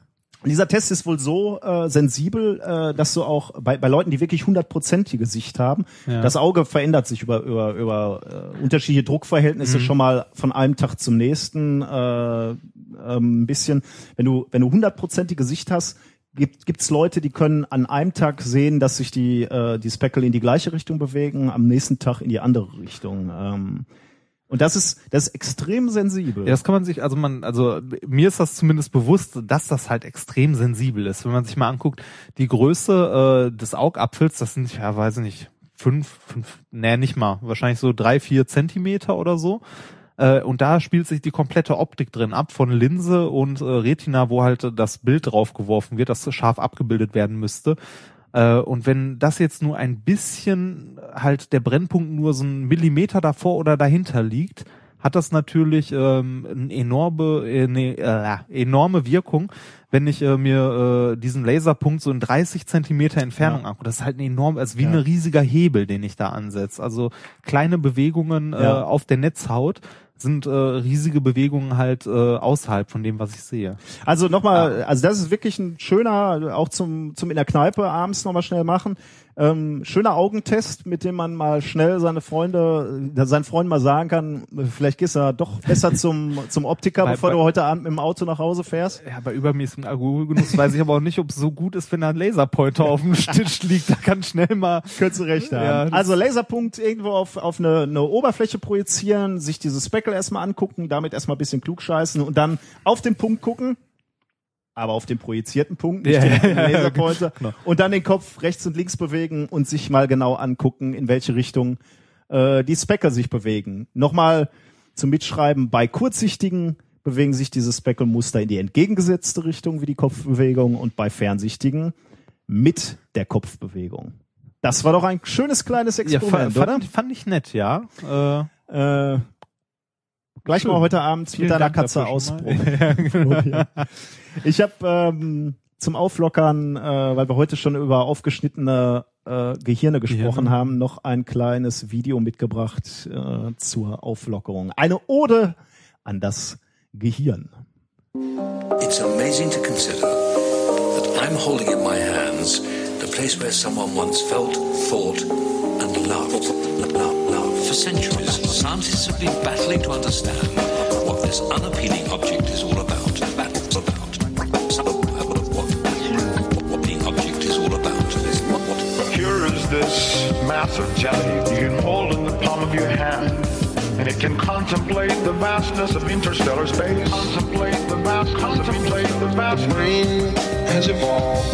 dieser Test ist wohl so äh, sensibel, äh, dass du auch bei, bei Leuten, die wirklich hundertprozentige Sicht haben, Ja. das Auge verändert sich über über über äh, unterschiedliche Druckverhältnisse Mhm. schon mal von einem Tag zum nächsten äh, ähm, ein bisschen. Wenn du wenn du hundertprozentige Sicht hast, gibt gibt's Leute, die können an einem Tag sehen, dass sich die äh, die Speckle in die gleiche Richtung bewegen, am nächsten Tag in die andere Richtung. Ähm, und das ist das ist extrem sensibel. ja, das kann man sich, also man, also mir ist das zumindest bewusst, dass das halt extrem sensibel ist. Wenn man sich mal anguckt, die Größe äh, des Augapfels, das sind, ja, weiß ich nicht, fünf, fünf, nee, nicht mal, wahrscheinlich so drei, vier Zentimeter oder so. Äh, und da spielt sich die komplette Optik drin ab von Linse und äh, Retina, wo halt das Bild draufgeworfen wird, das scharf abgebildet werden müsste. Äh, und wenn das jetzt nur ein bisschen halt der Brennpunkt nur so ein Millimeter davor oder dahinter liegt, hat das natürlich ähm, eine enorme, äh, ne, äh, enorme Wirkung, wenn ich äh, mir äh, diesen Laserpunkt so in 30 Zentimeter Entfernung Ja. angucke. Das ist halt ein enorm, also wie Ja. ein riesiger Hebel, den ich da ansetze. Also kleine Bewegungen äh, Ja. auf der Netzhaut sind äh, riesige Bewegungen halt äh, außerhalb von dem, was ich sehe. Also nochmal, also das ist wirklich ein schöner, auch zum, zum in der Kneipe abends nochmal schnell machen. Ähm, schöner Augentest, mit dem man mal schnell seine Freunde, äh, seinen Freunden mal sagen kann, vielleicht gehst du ja doch besser zum, zum Optiker, Bei- bevor bei- du heute Abend mit dem Auto nach Hause fährst. Ja, bei übermäßigem Alkoholgenuss weiß ich aber auch nicht, ob es so gut ist, wenn da ein Laserpointer auf dem Tisch liegt. Da kann schnell mal Könntest du recht haben. Ja, also Laserpunkt irgendwo auf, auf eine, eine Oberfläche projizieren, sich dieses Speckle erstmal angucken, damit erstmal ein bisschen klugscheißen und dann auf den Punkt gucken. Aber auf den projizierten Punkt, nicht Ja, den ja, ja, Laserpointer. genau. Und dann den Kopf rechts und links bewegen und sich mal genau angucken, in welche Richtung äh, die Speckle sich bewegen. Nochmal zum Mitschreiben, bei kurzsichtigen bewegen sich diese Speckle-Muster in die entgegengesetzte Richtung wie die Kopfbewegung und bei fernsichtigen mit der Kopfbewegung. Das war doch ein schönes kleines Ja, Experiment, oder? fand, fand ich nett, ja. Äh, Äh, gleich Schön. mal heute Abend vielen mit deiner Dank Katze ausprobieren. ja, genau. Ich habe ähm, zum Auflockern, äh, weil wir heute schon über aufgeschnittene äh, Gehirne gesprochen Gehirne. haben, noch ein kleines Video mitgebracht äh, zur Auflockerung. Eine Ode an das Gehirn. It's amazing to consider that I'm holding in my hands the place where someone once felt, thought, and loved. Love, love. For centuries, scientists have been battling to understand what this unappealing object is all about. Battles about. So, what, what, what the object is all about. What, what, Here is this mass of jelly you can hold in the palm of your hand. And it can contemplate the vastness of interstellar space. Contemplate the vast, contemplate the vast. brain has evolved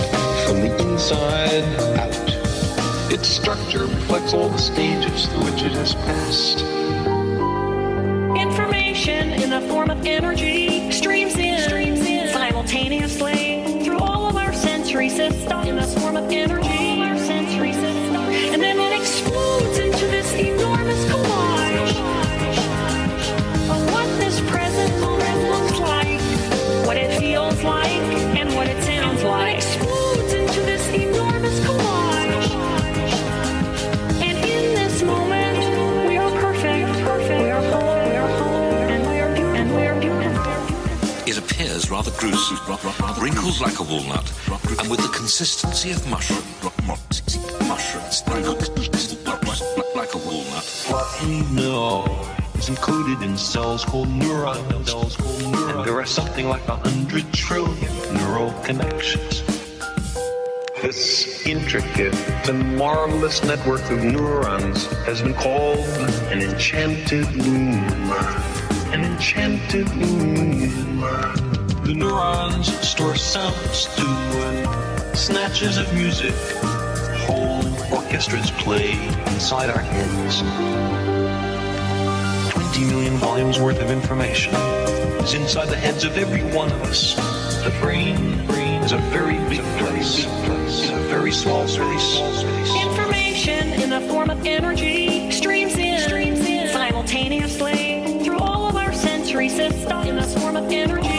from the inside out. Its structure reflects all the stages through which it has passed. Information in the form of energy rather gruesome, wrinkled like a walnut, and with the consistency of mushroom. Mushrooms, like a walnut. What we know is encoded in cells called neurons. And there are something like a hundred trillion neural connections. This intricate and marvelous network of neurons has been called an enchanted loom. An enchanted loom. The neurons store sounds to snatches of music. Whole orchestras play inside our heads. 20 million volumes worth of information is inside the heads of every one of us. The brain, brain is a very big place. It's a very small space. Information in the form of energy streams in, streams in simultaneously through all of our sensory systems in the form of energy.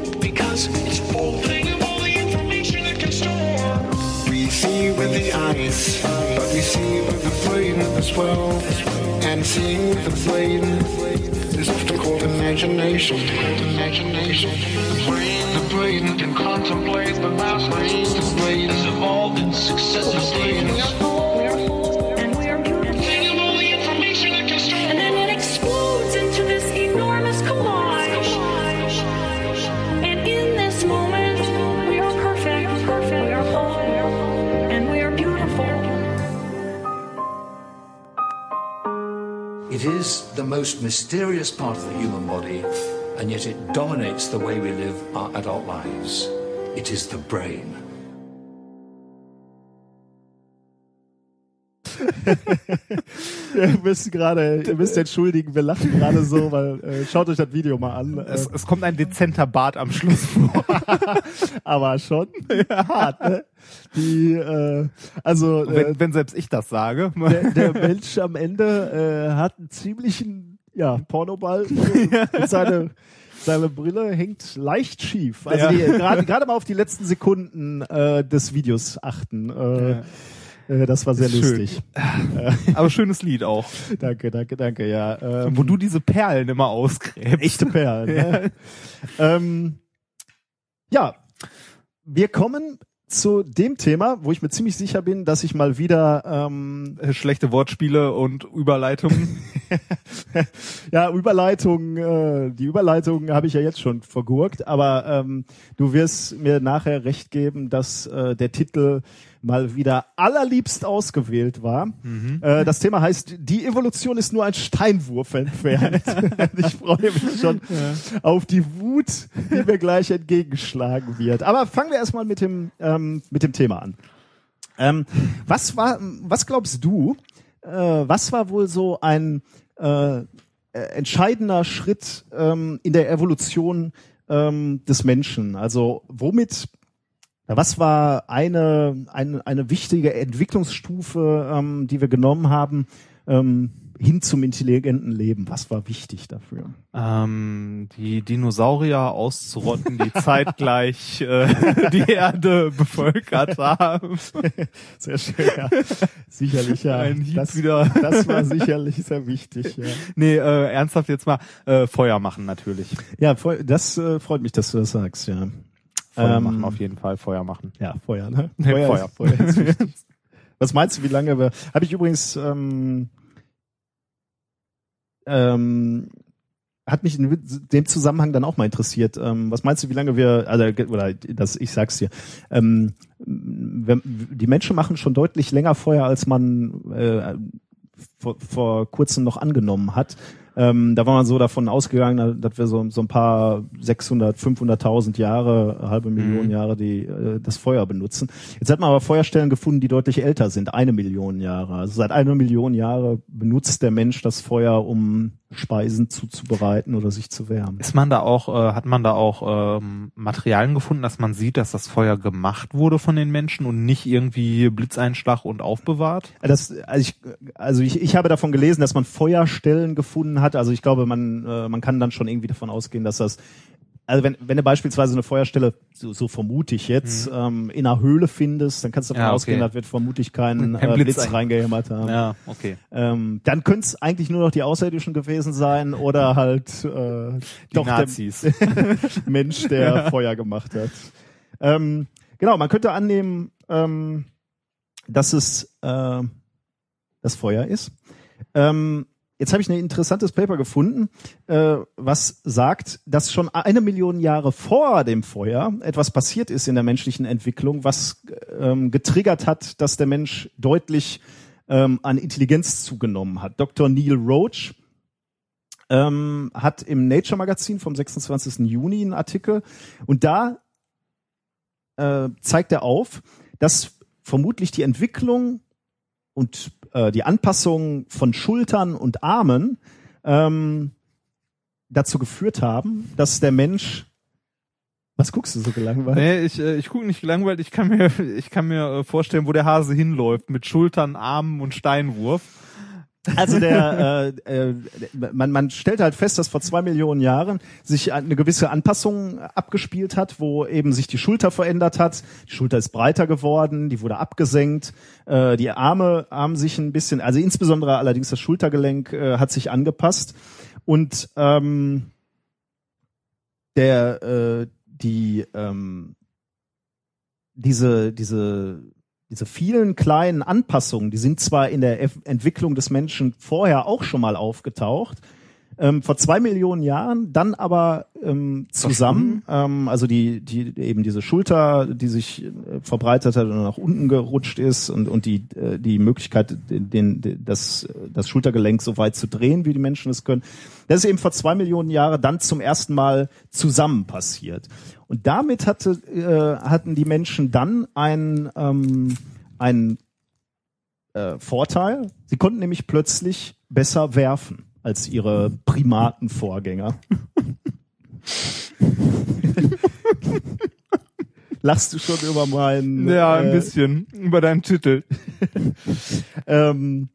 because it's full. Of all the information it can store. We see with the eyes, but we see with the brain as well. And seeing with the brain is often called imagination. Imagination. The brain, the brain can contemplate the vastness. The brain Has evolved in successive stages. It is the most mysterious part of the human body, and yet it dominates the way we live our adult lives. It is the brain. Ihr müsst gerade, ihr müsst entschuldigen, wir lachen gerade so, weil äh, schaut euch das Video mal an. Es, es kommt ein dezenter Bart am Schluss vor. aber schon hart, ne? Die, äh, also äh, wenn, wenn selbst ich das sage. der, der Mensch am Ende äh, hat einen ziemlichen ja, Pornoball und seine seine Brille hängt leicht schief. Also Ja. gerade mal auf die letzten Sekunden äh, des Videos achten. Äh, äh, das war sehr Schön. lustig. Aber schönes Lied auch. Danke, danke, danke. Ja, ähm, Wo du diese Perlen immer ausgräbst. echte Perlen. Ne? ähm, ja, wir kommen zu dem Thema, wo ich mir ziemlich sicher bin, dass ich mal wieder ähm, Äh, Schlechte Wortspiele und Überleitungen. ja Überleitung, äh, die Überleitung habe ich ja jetzt schon vergurkt, aber ähm, du wirst mir nachher recht geben, dass äh, der Titel mal wieder allerliebst ausgewählt war. Äh, das Thema heißt, die Evolution ist nur ein Steinwurf entfernt. ich freue mich schon auf die Wut, die mir gleich entgegenschlagen wird. Aber fangen wir erstmal mit dem ähm, mit dem Thema an. Ähm, was war, was glaubst du, äh, was war wohl so ein äh, äh, entscheidender Schritt ähm, in der Evolution ähm, des Menschen? Also womit, ja, was war eine, eine, eine wichtige Entwicklungsstufe, ähm, die wir genommen haben, ähm, hin zum intelligenten Leben? Was war wichtig dafür? ähm, die Dinosaurier auszurotten, die zeitgleich äh, die Erde bevölkert haben. Sehr schön, ja. Sicherlich, ja. Ein Hieb das, wieder. das war sicherlich sehr wichtig, ja. Nee, äh, ernsthaft jetzt mal äh, Feuer machen natürlich. Ja, das äh, freut mich, dass du das sagst, ja. Feuer Ähm, machen auf jeden Fall, Feuer machen. Ja, Feuer, ne? Nee, Feuer. Ist, Feuer ist wichtig. Was meinst du, wie lange wir. Habe ich übrigens. Ähm, ähm, hat mich in dem Zusammenhang dann auch mal interessiert. Ähm, was meinst du, wie lange wir, also oder das, ich sag's dir, ähm, wenn, die Menschen machen schon deutlich länger Feuer, als man äh, vor, vor kurzem noch angenommen hat. Ähm, da war man so davon ausgegangen, dass wir so, so ein paar 600, 500.000 Jahre, halbe Million Mhm. Jahre, die äh, das Feuer benutzen. Jetzt hat man aber Feuerstellen gefunden, die deutlich älter sind, eine Million Jahre. Also seit einer Million Jahre benutzt der Mensch das Feuer, um Speisen zuzubereiten oder sich zu wärmen. Ist man da auch, äh, hat man da auch ähm, Materialien gefunden, dass man sieht, dass das Feuer gemacht wurde von den Menschen und nicht irgendwie Blitzeinschlag und aufbewahrt? Das, also ich, also ich, ich habe davon gelesen, dass man Feuerstellen gefunden hat. Also ich glaube, man, äh, man kann dann schon irgendwie davon ausgehen, dass das, also wenn, wenn du beispielsweise eine Feuerstelle, so, so vermute ich jetzt, ähm, in einer Höhle findest, dann kannst du davon Mhm. Ja, okay. ausgehen, da wird vermutlich kein, Kein äh, Blitz Blitz ein- reingehämmert haben. Ja, okay. Ähm, dann könnte es eigentlich nur noch die Außerirdischen gewesen sein oder halt äh, Die doch Nazis. der Mensch, der Feuer gemacht hat. Ähm, genau, man könnte annehmen, ähm, dass es äh, das Feuer ist. Ähm, jetzt habe ich ein interessantes Paper gefunden, äh, was sagt, dass schon eine Million Jahre vor dem Feuer etwas passiert ist in der menschlichen Entwicklung, was ähm, getriggert hat, dass der Mensch deutlich ähm, an Intelligenz zugenommen hat. Dr. Neil Roach ähm, hat im Nature Magazin vom 26. Juni einen Artikel und da äh, zeigt er auf, dass vermutlich die Entwicklung und äh, die Anpassung von Schultern und Armen ähm, dazu geführt haben, dass der Mensch was guckst du so gelangweilt? Nee, ich, äh, ich gucke nicht gelangweilt, ich kann mir, ich kann mir äh, vorstellen, wo der Hase hinläuft, mit Schultern, Armen und Steinwurf. Also der, äh, äh, man, man stellt halt fest, dass vor zwei Millionen Jahren sich eine gewisse Anpassung abgespielt hat, wo eben sich die Schulter verändert hat. Die Schulter ist breiter geworden, die wurde abgesenkt, äh, die Arme haben sich ein bisschen, also insbesondere allerdings das Schultergelenk äh, hat sich angepasst und ähm, der äh, die ähm, diese diese diese vielen kleinen Anpassungen, die sind zwar in der Entwicklung des Menschen vorher auch schon mal aufgetaucht, ähm, vor zwei Millionen Jahren, dann aber ähm, zusammen, ähm, also die, die eben diese Schulter, die sich äh, verbreitet hat und nach unten gerutscht ist und, und die, äh, die Möglichkeit, den, den, das, das Schultergelenk so weit zu drehen, wie die Menschen es können, das ist eben vor zwei Millionen Jahren dann zum ersten Mal zusammen passiert. Und damit hatte, äh, hatten die Menschen dann einen, ähm, einen äh, Vorteil. Sie konnten nämlich plötzlich besser werfen als ihre Primatenvorgänger. Lachst du schon über meinen? Ja, ein äh, bisschen. Über deinen Titel. ähm,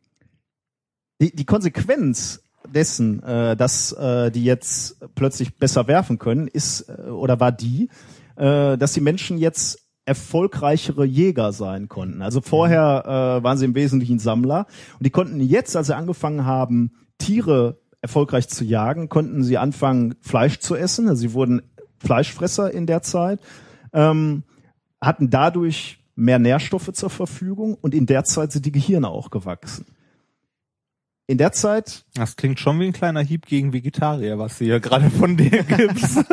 die, die Konsequenz dessen, äh, dass äh, die jetzt plötzlich besser werfen können, ist äh, oder war die, äh, dass die Menschen jetzt erfolgreichere Jäger sein konnten. Also vorher äh, waren sie im Wesentlichen Sammler und die konnten jetzt, als sie angefangen haben, Tiere erfolgreich zu jagen, konnten sie anfangen, Fleisch zu essen. Also sie wurden Fleischfresser in der Zeit, ähm, hatten dadurch mehr Nährstoffe zur Verfügung und in der Zeit sind die Gehirne auch gewachsen. In der Zeit Das klingt schon wie ein kleiner Hieb gegen Vegetarier, was du hier gerade von dir gibst.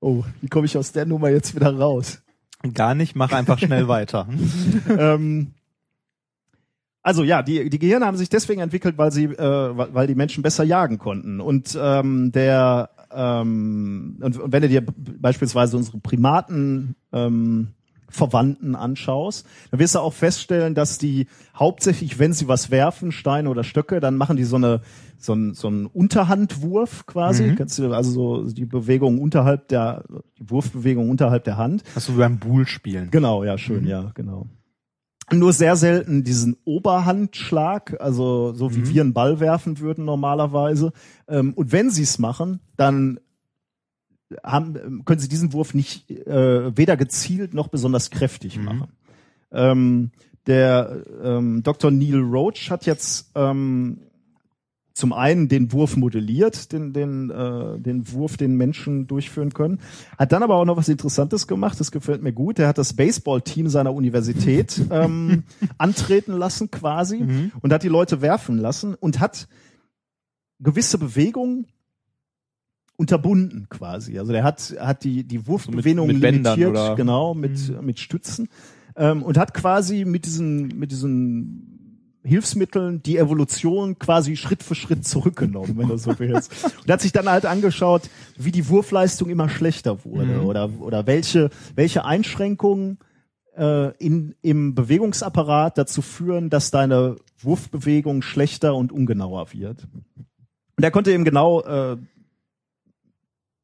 Oh, wie komme ich aus der Nummer jetzt wieder raus? Gar nicht, mach einfach schnell weiter. ähm, also ja, die, die Gehirne haben sich deswegen entwickelt, weil sie, äh, weil die Menschen besser jagen konnten. Und ähm, der ähm, und, und wenn du dir beispielsweise unsere Primaten ähm, Verwandten anschaust, dann wirst du auch feststellen, dass die hauptsächlich, wenn sie was werfen, Steine oder Stöcke, dann machen die so eine so ein so einen Unterhandwurf quasi. Mhm. Kannst du also so die Bewegung unterhalb der die Wurfbewegung unterhalb der Hand. Das ist so wie beim Bull spielen. Genau, ja, schön, ja, genau. Nur sehr selten diesen Oberhandschlag, also so wie wir einen Ball werfen würden normalerweise. Ähm, und wenn sie es machen, dann haben, können sie diesen Wurf nicht äh, weder gezielt noch besonders kräftig machen. Ähm, der ähm, Dr. Neil Roach hat jetzt ähm, zum einen den Wurf modelliert, den, den, äh, den Wurf, den Menschen durchführen können. Hat dann aber auch noch was Interessantes gemacht, das gefällt mir gut. Er hat das Baseballteam seiner Universität ähm, antreten lassen quasi und hat die Leute werfen lassen und hat gewisse Bewegungen unterbunden quasi. Also der hat, hat die, die Wurfbewegungen mit Bändern limitiert, genau, mit, mit Stützen ähm, und hat quasi mit diesen, mit diesen Hilfsmitteln die Evolution quasi Schritt für Schritt zurückgenommen, wenn du so willst. Und hat sich dann halt angeschaut, wie die Wurfleistung immer schlechter wurde oder, oder welche, welche Einschränkungen äh, in, im Bewegungsapparat dazu führen, dass deine Wurfbewegung schlechter und ungenauer wird. Und er konnte eben genau äh,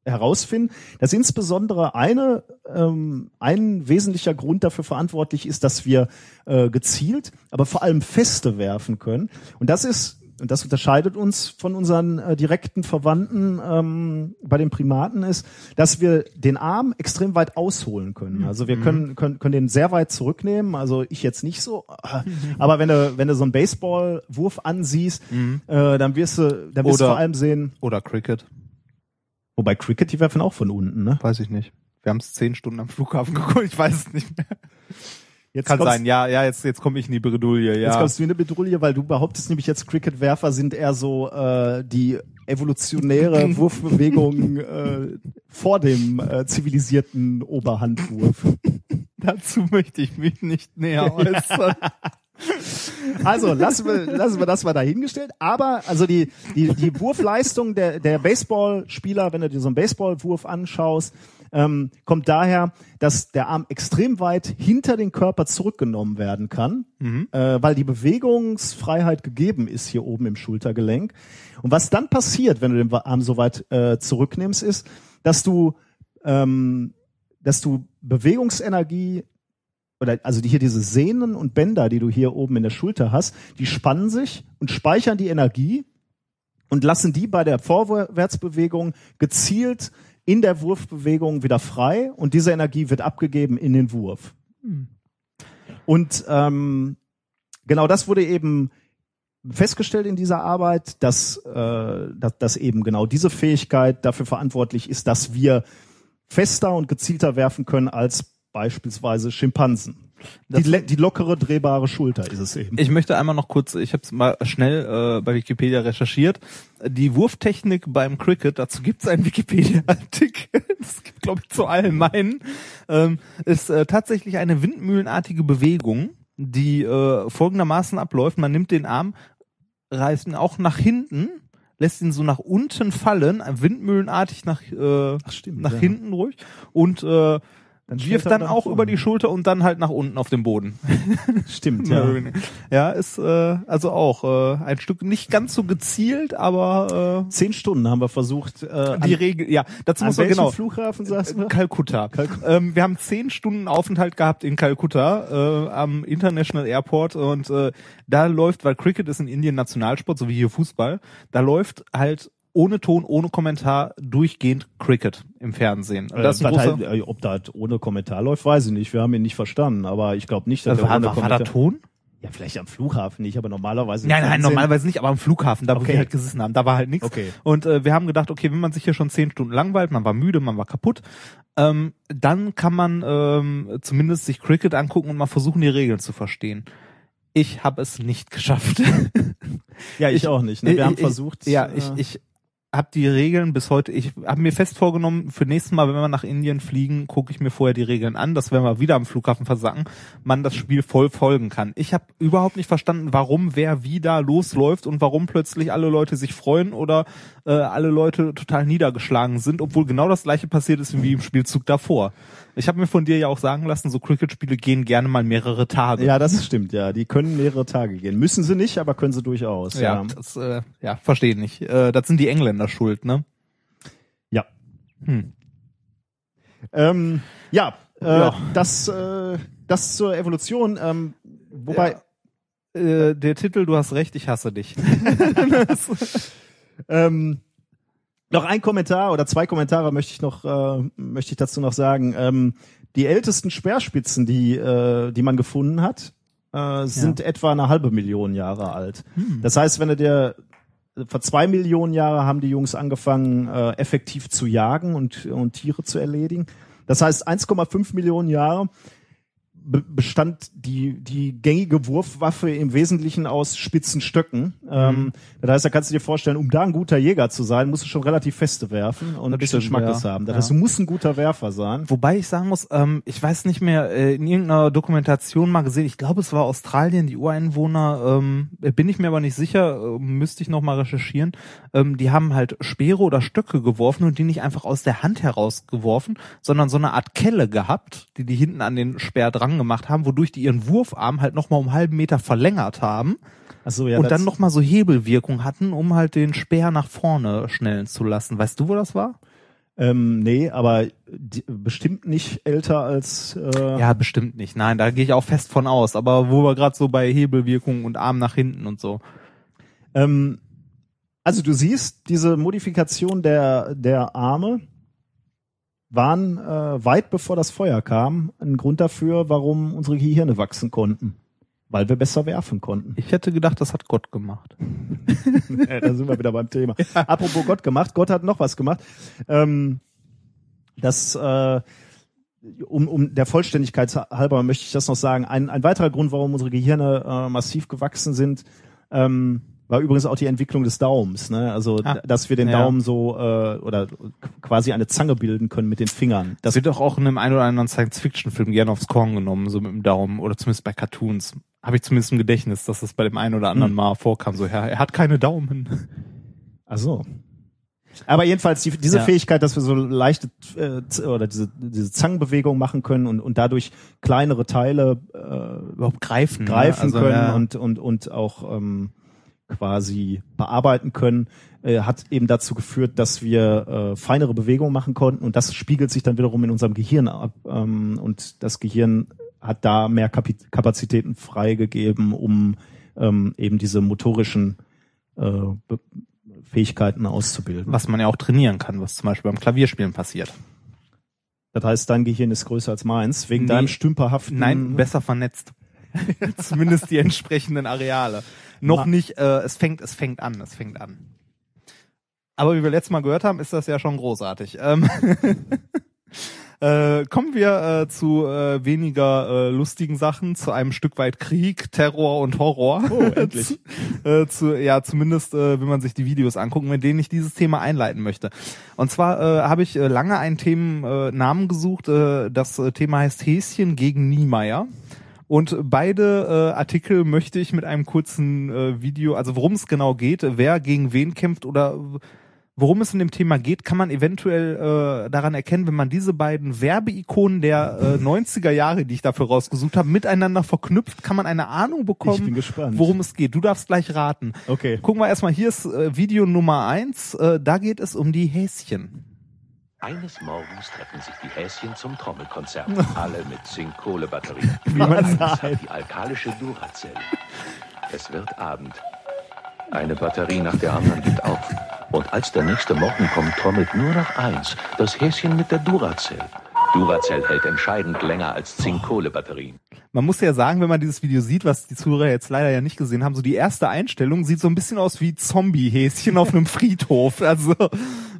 herausfinden, dass insbesondere eine, ähm, ein wesentlicher Grund dafür verantwortlich ist, dass wir äh, gezielt, aber vor allem feste werfen können. Und das ist, und das unterscheidet uns von unseren äh, direkten Verwandten ähm, bei den Primaten, ist, dass wir den Arm extrem weit ausholen können. Also wir können, können, können den sehr weit zurücknehmen. Also ich jetzt nicht so. Aber wenn du, wenn du so einen Baseballwurf ansiehst, äh, dann wirst du, dann wirst du Oder- vor allem sehen, Oder Cricket. Wobei Cricket, die werfen auch von unten, ne? Weiß ich nicht. Wir haben es zehn Stunden am Flughafen geguckt, ich weiß es nicht mehr. Jetzt Kann kommst, sein, ja, ja, jetzt, jetzt komme ich in die Bredouille, Jetzt ja. kommst du in eine Bedrulle, weil du behauptest nämlich jetzt, Cricket-Werfer sind eher so äh, die evolutionäre Wurfbewegung äh, vor dem äh, zivilisierten Oberhandwurf. Dazu möchte ich mich nicht näher äußern. Also lassen wir, lassen wir das mal dahingestellt. Aber also die, die, die Wurfleistung der, der Baseballspieler, wenn du dir so einen Baseballwurf anschaust, ähm, kommt daher, dass der Arm extrem weit hinter den Körper zurückgenommen werden kann, äh, weil die Bewegungsfreiheit gegeben ist hier oben im Schultergelenk. Und was dann passiert, wenn du den Arm so weit äh, zurücknimmst, ist, dass du, ähm, dass du Bewegungsenergie oder also die hier diese Sehnen und Bänder, die du hier oben in der Schulter hast, die spannen sich und speichern die Energie und lassen die bei der Vorwärtsbewegung gezielt in der Wurfbewegung wieder frei und diese Energie wird abgegeben in den Wurf. Und ähm, genau das wurde eben festgestellt in dieser Arbeit, dass, äh, dass, dass eben genau diese Fähigkeit dafür verantwortlich ist, dass wir fester und gezielter werfen können als beispielsweise Schimpansen. Die, die lockere, drehbare Schulter ist es eben. Ich möchte einmal noch kurz, ich habe es mal schnell äh, bei Wikipedia recherchiert. Die Wurftechnik beim Cricket, dazu gibt es einen Wikipedia-Artikel, das gibt glaube ich zu allgemein, ähm, ist äh, tatsächlich eine windmühlenartige Bewegung, die äh, folgendermaßen abläuft. Man nimmt den Arm, reißt ihn auch nach hinten, lässt ihn so nach unten fallen, windmühlenartig nach, äh, Ach, stimmt, nach ja. hinten ruhig und äh, Dann wirft dann auch nach über die Schulter und dann halt nach unten auf den Boden. Stimmt, Ja, ja. ist äh, also auch äh, ein Stück nicht ganz so gezielt, aber Zehn Stunden haben wir versucht. Äh, äh, die Regel, ja, dazu muss man genau. Flughafen sagst du? Kalkutta. Ähm, wir haben zehn Stunden Aufenthalt gehabt in Kalkutta äh, am International Airport und äh, da läuft, weil Cricket ist in Indien Nationalsport, so wie hier Fußball, da läuft halt ohne Ton, ohne Kommentar durchgehend Cricket im Fernsehen. Und das großer, halt, äh, ob da halt ohne Kommentar läuft, weiß ich nicht. Wir haben ihn nicht verstanden, aber ich glaube nicht, dass war, er ohne war, war Kommentar. da Ton? ja, vielleicht am Flughafen nicht, aber normalerweise. im Nein, nein, normalerweise nicht, aber am Flughafen, da wo Okay. wir halt gesessen haben, da war halt nichts. Okay. Und äh, wir haben gedacht, okay, wenn man sich hier schon zehn Stunden langweilt, man war müde, man war kaputt, ähm, dann kann man ähm, zumindest sich Cricket angucken und mal versuchen, die Regeln zu verstehen. Ich habe es nicht geschafft. Ja, ich, auch nicht. Ne? Wir haben ich, versucht. Ja, äh, ich, ich habe die Regeln bis heute, ich habe mir fest vorgenommen, für nächstes Mal, wenn wir nach Indien fliegen, gucke ich mir vorher die Regeln an, dass wenn wir wieder am Flughafen versacken, man das Spiel voll folgen kann. Ich habe überhaupt nicht verstanden, warum wer wie da losläuft und warum plötzlich alle Leute sich freuen oder äh, alle Leute total niedergeschlagen sind, obwohl genau das gleiche passiert ist wie im Spielzug davor. Ich habe mir von dir ja auch sagen lassen, so Cricket-Spiele gehen gerne mal mehrere Tage. ja, das stimmt, ja. Die können mehrere Tage gehen. Müssen sie nicht, aber können sie durchaus. ja, das äh, ja, verstehe nicht. Äh, das sind die Engländer schuld, ne? Ja. Hm. Ähm, ja, äh, Ja. Das, äh, das zur Evolution. Ähm, wobei, Äh, der Titel, du hast recht, ich hasse dich. ähm, noch ein Kommentar oder zwei Kommentare möchte ich noch, äh, möchte ich dazu noch sagen. Ähm, die ältesten Speerspitzen, die, äh, die man gefunden hat, äh, sind etwa eine halbe Million Jahre alt. Das heißt, wenn du dir vor zwei Millionen Jahren haben die Jungs angefangen, äh, effektiv zu jagen und, und Tiere zu erledigen. Das heißt, 1,5 Millionen Jahre bestand die, die gängige Wurfwaffe im Wesentlichen aus spitzen Stöcken. Ähm, das heißt, da kannst du dir vorstellen, um da ein guter Jäger zu sein, musst du schon relativ feste werfen und ein bisschen Schmackes ja. haben. Das Ja. heißt, du musst ein guter Werfer sein. Wobei ich sagen muss, ähm, ich weiß nicht mehr, äh, in irgendeiner Dokumentation mal gesehen, ich glaube es war Australien, die Ureinwohner, ähm, bin ich mir aber nicht sicher, äh, müsste ich noch mal recherchieren, ähm, die haben halt Speere oder Stöcke geworfen und die nicht einfach aus der Hand heraus geworfen, sondern so eine Art Kelle gehabt, die die hinten an den Speer dran gemacht haben, wodurch die ihren Wurfarm halt noch mal um einen halben Meter verlängert haben Ach so, ja, und dann noch mal so Hebelwirkung hatten, um halt den Speer nach vorne schnellen zu lassen. Weißt du, wo das war? Ähm, nee, aber die, bestimmt nicht älter als äh, Ja, bestimmt nicht. Nein, da gehe ich auch fest von aus. Aber wo wir gerade so bei Hebelwirkung und Arm nach hinten und so. Ähm, also du siehst, diese Modifikation der, der Arme waren äh, weit bevor das Feuer kam ein Grund dafür, warum unsere Gehirne wachsen konnten. Weil wir besser werfen konnten. Ich hätte gedacht, das hat Gott gemacht. Ja, da sind wir wieder beim Thema. Apropos Gott gemacht, Gott hat noch was gemacht. Ähm, das, äh, um, um der Vollständigkeit halber möchte ich das noch sagen. Ein, ein weiterer Grund, warum unsere Gehirne äh, massiv gewachsen sind, ähm, war übrigens auch die Entwicklung des Daumens. Ne? Also, Ah, dass wir den ja. Daumen so äh, oder quasi eine Zange bilden können mit den Fingern. Das wird doch auch in einem ein oder anderen Science-Fiction-Film gerne aufs Korn genommen, so mit dem Daumen. Oder zumindest bei Cartoons. Habe ich zumindest im Gedächtnis, dass das bei dem einen oder anderen Mal vorkam. So, ja, er hat keine Daumen. Ach so. Aber jedenfalls die, diese Ja. Fähigkeit, dass wir so leichte äh, oder diese, diese Zangenbewegung machen können und, und dadurch kleinere Teile äh, Überhaupt greifen. ne? greifen Also, können ja. und, und, und auch ähm, quasi bearbeiten können, äh, hat eben dazu geführt, dass wir äh, feinere Bewegungen machen konnten und das spiegelt sich dann wiederum in unserem Gehirn ab ähm, und das Gehirn hat da mehr Kapi Kapazitäten freigegeben, um ähm, eben diese motorischen äh, Fähigkeiten auszubilden. Was man ja auch trainieren kann, was zum Beispiel beim Klavierspielen passiert. Das heißt, dein Gehirn ist größer als meins, wegen Nee. deinem stümperhaften... Nein, besser vernetzt. Zumindest die entsprechenden Areale. Noch Ma- nicht, äh, es fängt, es fängt an, es fängt an. Aber wie wir letztes Mal gehört haben, ist das ja schon großartig. Ähm, äh, kommen wir äh, zu äh, weniger äh, lustigen Sachen, zu einem Stück weit Krieg, Terror und Horror. Oh, endlich. äh, zu, ja, zumindest, äh, wenn man sich die Videos anguckt, mit denen ich dieses Thema einleiten möchte. Und zwar äh, habe ich äh, lange einen Themennamen äh, Namen gesucht. Äh, das äh, Thema heißt Häschen gegen Niemeyer. Und beide äh, Artikel möchte ich mit einem kurzen äh, Video, also worum es genau geht, wer gegen wen kämpft oder worum es in dem Thema geht, kann man eventuell äh, daran erkennen, wenn man diese beiden Werbeikonen der äh, 90er Jahre, die ich dafür rausgesucht habe, miteinander verknüpft, kann man eine Ahnung bekommen, Ich bin gespannt. worum es geht. Du darfst gleich raten. Okay. Gucken wir erstmal, hier ist äh, Video Nummer eins. Äh, da geht es um die Häschen. Eines Morgens treffen sich die Häschen zum Trommelkonzert. Alle mit Zink-Kohle-Batterien. Wie man sagt. die alkalische Duracell. Es wird Abend. Eine Batterie nach der anderen gibt auf. Und als der nächste Morgen kommt, trommelt nur noch eins. Das Häschen mit der Duracell. Duracell hält entscheidend länger als Zink-Kohle-Batterien. Man muss ja sagen, wenn man dieses Video sieht, was die Zuhörer jetzt leider ja nicht gesehen haben, so die erste Einstellung sieht so ein bisschen aus wie Zombie-Häschen auf einem Friedhof. Also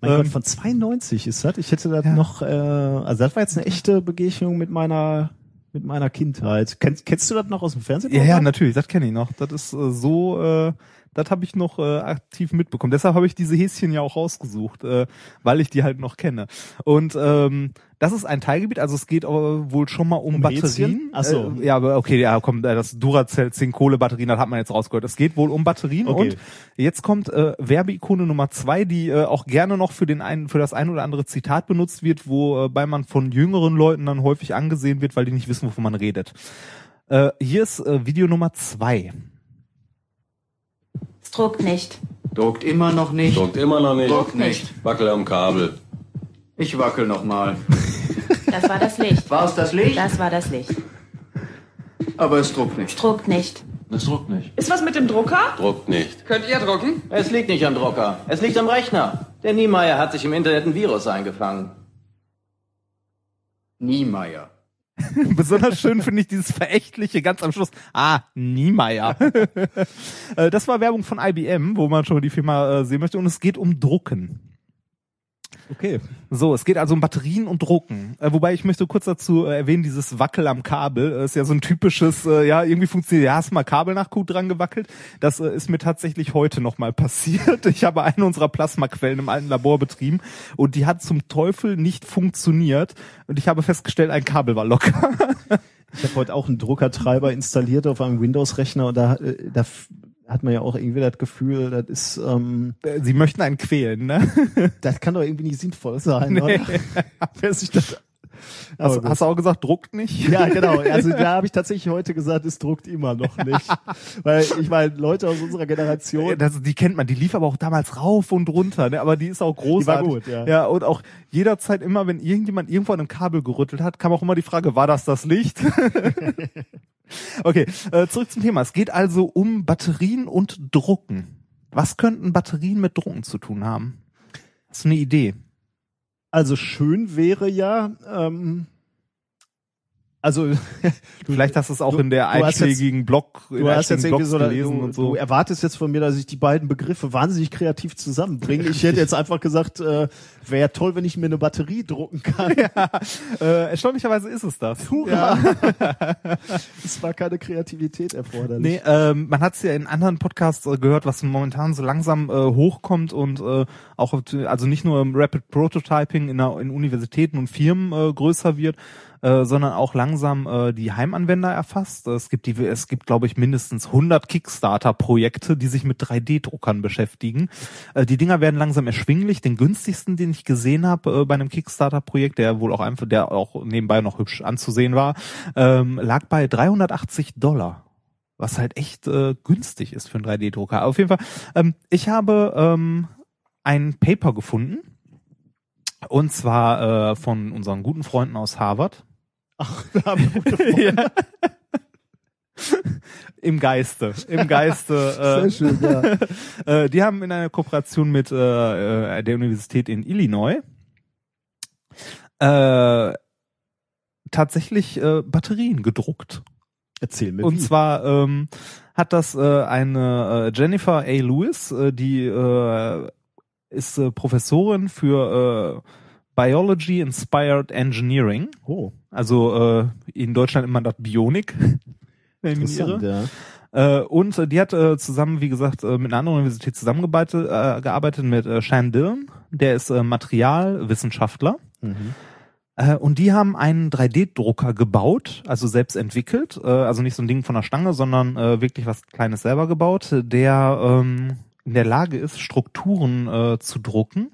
Mein ähm, Gott, von 92 ist das. Ich hätte das Ja. noch, äh, also das war jetzt eine echte Begegnung mit meiner mit meiner Kindheit. Kennst, kennst du das noch aus dem Fernsehen? Ja, ja, natürlich, das kenne ich noch. Das ist äh, so, äh, das habe ich noch äh, aktiv mitbekommen. Deshalb habe ich diese Häschen ja auch rausgesucht, äh, weil ich die halt noch kenne. Und ähm, das ist ein Teilgebiet, also es geht äh, wohl schon mal um, Um Batterien. Häschen? Ach so. Äh, ja, aber okay, ja, komm, äh, das Duracell Zink-Kohle-Batterien, das hat man jetzt rausgehört. Es geht wohl um Batterien Okay. und jetzt kommt äh, Werbeikone Nummer zwei, die äh, auch gerne noch für den einen, für das ein oder andere Zitat benutzt wird, wobei man von jüngeren Leuten dann häufig angesehen wird, weil die nicht wissen, wovon man redet. Äh, hier ist äh, Video Nummer zwei. Druckt nicht. Druckt immer noch nicht. Druckt immer noch nicht. Druckt nicht. Wackel am Kabel. Ich wackel noch mal. Das war das Licht. War es das Licht? Das war das Licht. Aber es druckt nicht. Druckt nicht. Es druckt nicht. Ist was mit dem Drucker? Druckt nicht. Könnt ihr drucken? Es liegt nicht am Drucker. Es liegt am Rechner. Der Niemeyer hat sich im Internet ein Virus eingefangen. Niemeyer. Besonders schön finde ich dieses verächtliche ganz am Schluss. Ah, Niemeyer. Äh, das war Werbung von IBM, wo man schon die Firma äh, sehen möchte. Und es geht um Drucken. Okay. So, es geht also um Batterien und Drucken. Äh, wobei ich möchte kurz dazu äh, erwähnen, dieses Wackel am Kabel äh, ist ja so ein typisches, äh, ja, irgendwie funktioniert, ja, hast mal Kabel nach Q dran gewackelt. Das äh, ist mir tatsächlich heute nochmal passiert. Ich habe eine unserer Plasmaquellen im alten Labor betrieben und die hat zum Teufel nicht funktioniert. Und ich habe festgestellt, ein Kabel war locker. Ich habe heute auch einen Druckertreiber installiert auf einem Windows-Rechner und da, äh, da hat man ja auch irgendwie das Gefühl, das ist, ähm, Sie möchten einen quälen, ne? das kann doch irgendwie nicht sinnvoll sein, Nee. oder? Wer sich das, Hast, hast du auch gesagt, druckt nicht? Ja, genau. Also da habe ich tatsächlich heute gesagt, es druckt immer noch nicht. Weil ich meine, Leute aus unserer Generation, Das, die kennt man, die lief aber auch damals rauf und runter, ne? aber die ist auch großartig. gut, ja. Ja, und auch jederzeit immer, wenn irgendjemand irgendwo an einem Kabel gerüttelt hat, kam auch immer die Frage, war das das Licht? okay, äh, zurück zum Thema. Es geht also um Batterien und Drucken. Was könnten Batterien mit Drucken zu tun haben? Hast du eine Idee? Also schön wäre ja, ähm, also Vielleicht hast du es auch du- in der jetzt- einschlägigen Blog, in du hast jetzt irgendwie so, gelesen du, und so. du erwartest jetzt von mir, dass ich die beiden Begriffe wahnsinnig kreativ zusammenbringe. Ich hätte jetzt einfach gesagt, äh, wäre toll, wenn ich mir eine Batterie drucken kann. äh, erstaunlicherweise ist es das. Hurra! es war keine Kreativität erforderlich. Nee, ähm, man hat es ja in anderen Podcasts äh, gehört, was momentan so langsam äh, hochkommt und äh, auch also nicht nur im Rapid Prototyping in, der, in Universitäten und Firmen äh, größer wird, äh, sondern auch langsam äh, die Heimanwender erfasst. Es gibt die, es gibt glaube ich mindestens 100 Kickstarter-Projekte, die sich mit 3D-Druckern beschäftigen. Äh, die Dinger werden langsam erschwinglich. Den günstigsten, den ich gesehen habe äh, bei einem Kickstarter-Projekt, der wohl auch einfach, der auch nebenbei noch hübsch anzusehen war, ähm, lag bei 380 Dollar was halt echt äh, günstig ist für einen 3D-Drucker. Auf jeden Fall, ähm, ich habe ähm, ein Paper gefunden und zwar äh, von unseren guten Freunden aus Harvard. Ach, wir haben gute Freunde. Im Geiste, im Geiste. Äh, Sehr schön, ja. äh, die haben in einer Kooperation mit äh, äh, der Universität in Illinois äh, tatsächlich äh, Batterien gedruckt. Erzähl mir Und wie. zwar ähm, hat das äh, eine äh, Jennifer A. Lewis, äh, die äh, ist äh, Professorin für äh, Biology Inspired Engineering. Oh, Also äh, in Deutschland immer das Bionik. interessant, ja. Äh, und äh, die hat äh, zusammen, wie gesagt, äh, mit einer anderen Universität zusammengearbeitet äh, gearbeitet mit äh, Shan Dillon. Der ist äh, Materialwissenschaftler. Mhm. Äh, und die haben einen 3D-Drucker gebaut, also selbst entwickelt, äh, also nicht so ein Ding von der Stange, sondern äh, wirklich was Kleines selber gebaut, der ähm, in der Lage ist, Strukturen äh, zu drucken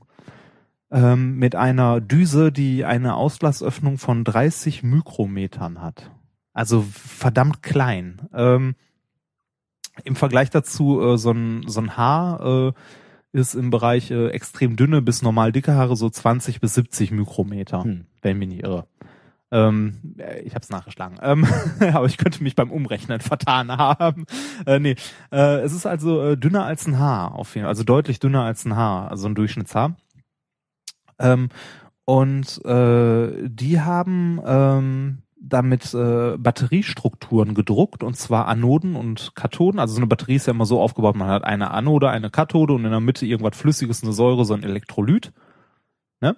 ähm, mit einer Düse, die eine Auslassöffnung von 30 Mikrometern hat. Also verdammt klein. Ähm, Im Vergleich dazu äh, so ein so ein Haar äh, ist im Bereich äh, extrem dünne bis normal dicke Haare so 20 bis 70 Mikrometer, Hm. wenn mich nicht irre. Ähm, äh, ich habe es nachgeschlagen, ähm, aber ich könnte mich beim Umrechnen vertan haben. Äh, nee, äh, es ist also äh, dünner als ein Haar, auf jeden Fall, also deutlich dünner als ein Haar, also ein Durchschnittshaar. Ähm, und äh, die haben ähm, damit äh, Batteriestrukturen gedruckt und zwar Anoden und Kathoden. Also so eine Batterie ist ja immer so aufgebaut, man hat eine Anode, eine Kathode und in der Mitte irgendwas Flüssiges, eine Säure, so ein Elektrolyt. Ne?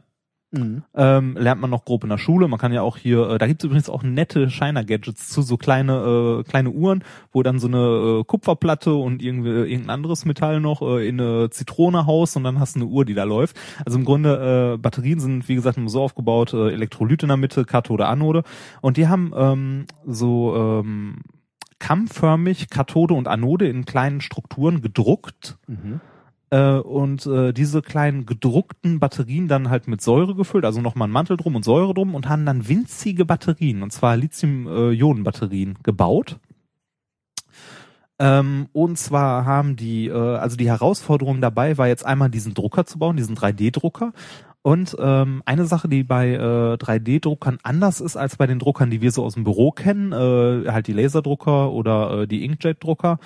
Mhm. Ähm, lernt man noch grob in der Schule. Man kann ja auch hier, äh, da gibt's übrigens auch nette Shiner-Gadgets zu, so kleine, äh, kleine Uhren, wo dann so eine äh, Kupferplatte und irgendwie irgendein anderes Metall noch äh, in eine Zitrone haust und dann hast du eine Uhr, die da läuft. Also im Grunde, äh, Batterien sind, wie gesagt, immer so aufgebaut, äh, Elektrolyt in der Mitte, Kathode, Anode. Und die haben ähm, so ähm, kammförmig Kathode und Anode in kleinen Strukturen gedruckt Mhm. Äh, und äh, diese kleinen gedruckten Batterien dann halt mit Säure gefüllt, also nochmal ein Mantel drum und Säure drum und haben dann winzige Batterien, und zwar Lithium-Ionen-Batterien gebaut. Ähm, und zwar haben die, äh, also die Herausforderung dabei war jetzt einmal diesen Drucker zu bauen, diesen 3D-Drucker. Und ähm, eine Sache, die bei äh, 3D-Druckern anders ist als bei den Druckern, die wir so aus dem Büro kennen, äh, halt die Laserdrucker oder äh, die Inkjet-Drucker,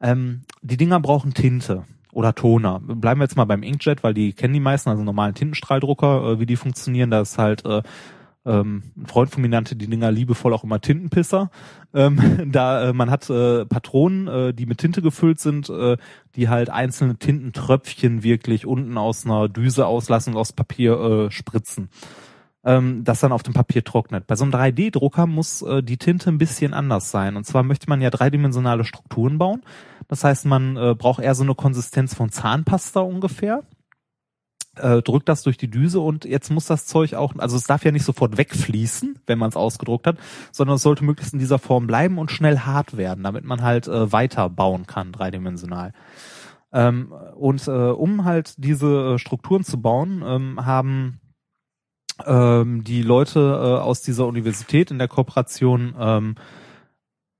ähm, die Dinger brauchen Tinte oder Toner. Bleiben wir jetzt mal beim Inkjet, weil die kennen die meisten, also normalen Tintenstrahldrucker, äh, wie die funktionieren. Da ist halt äh, ähm, ein Freund von mir nannte die Dinger liebevoll auch immer Tintenpisser. Ähm, da äh, man hat äh, Patronen, äh, die mit Tinte gefüllt sind, äh, die halt einzelne Tintentröpfchen wirklich unten aus einer Düse auslassen und aus Papier äh, spritzen. Ähm, das dann auf dem Papier trocknet. Bei so einem 3D-Drucker muss äh, die Tinte ein bisschen anders sein. Und zwar möchte man ja dreidimensionale Strukturen bauen. Das heißt, man äh, braucht eher so eine Konsistenz von Zahnpasta ungefähr äh, drückt das durch die Düse und jetzt muss das Zeug auch, also es darf ja nicht sofort wegfließen, wenn man es ausgedruckt hat, sondern es sollte möglichst in dieser Form bleiben und schnell hart werden, damit man halt äh, weiter bauen kann, dreidimensional. Ähm, und äh, um halt diese äh, Strukturen zu bauen, ähm, haben ähm, die Leute äh, aus dieser Universität in der Kooperation ähm,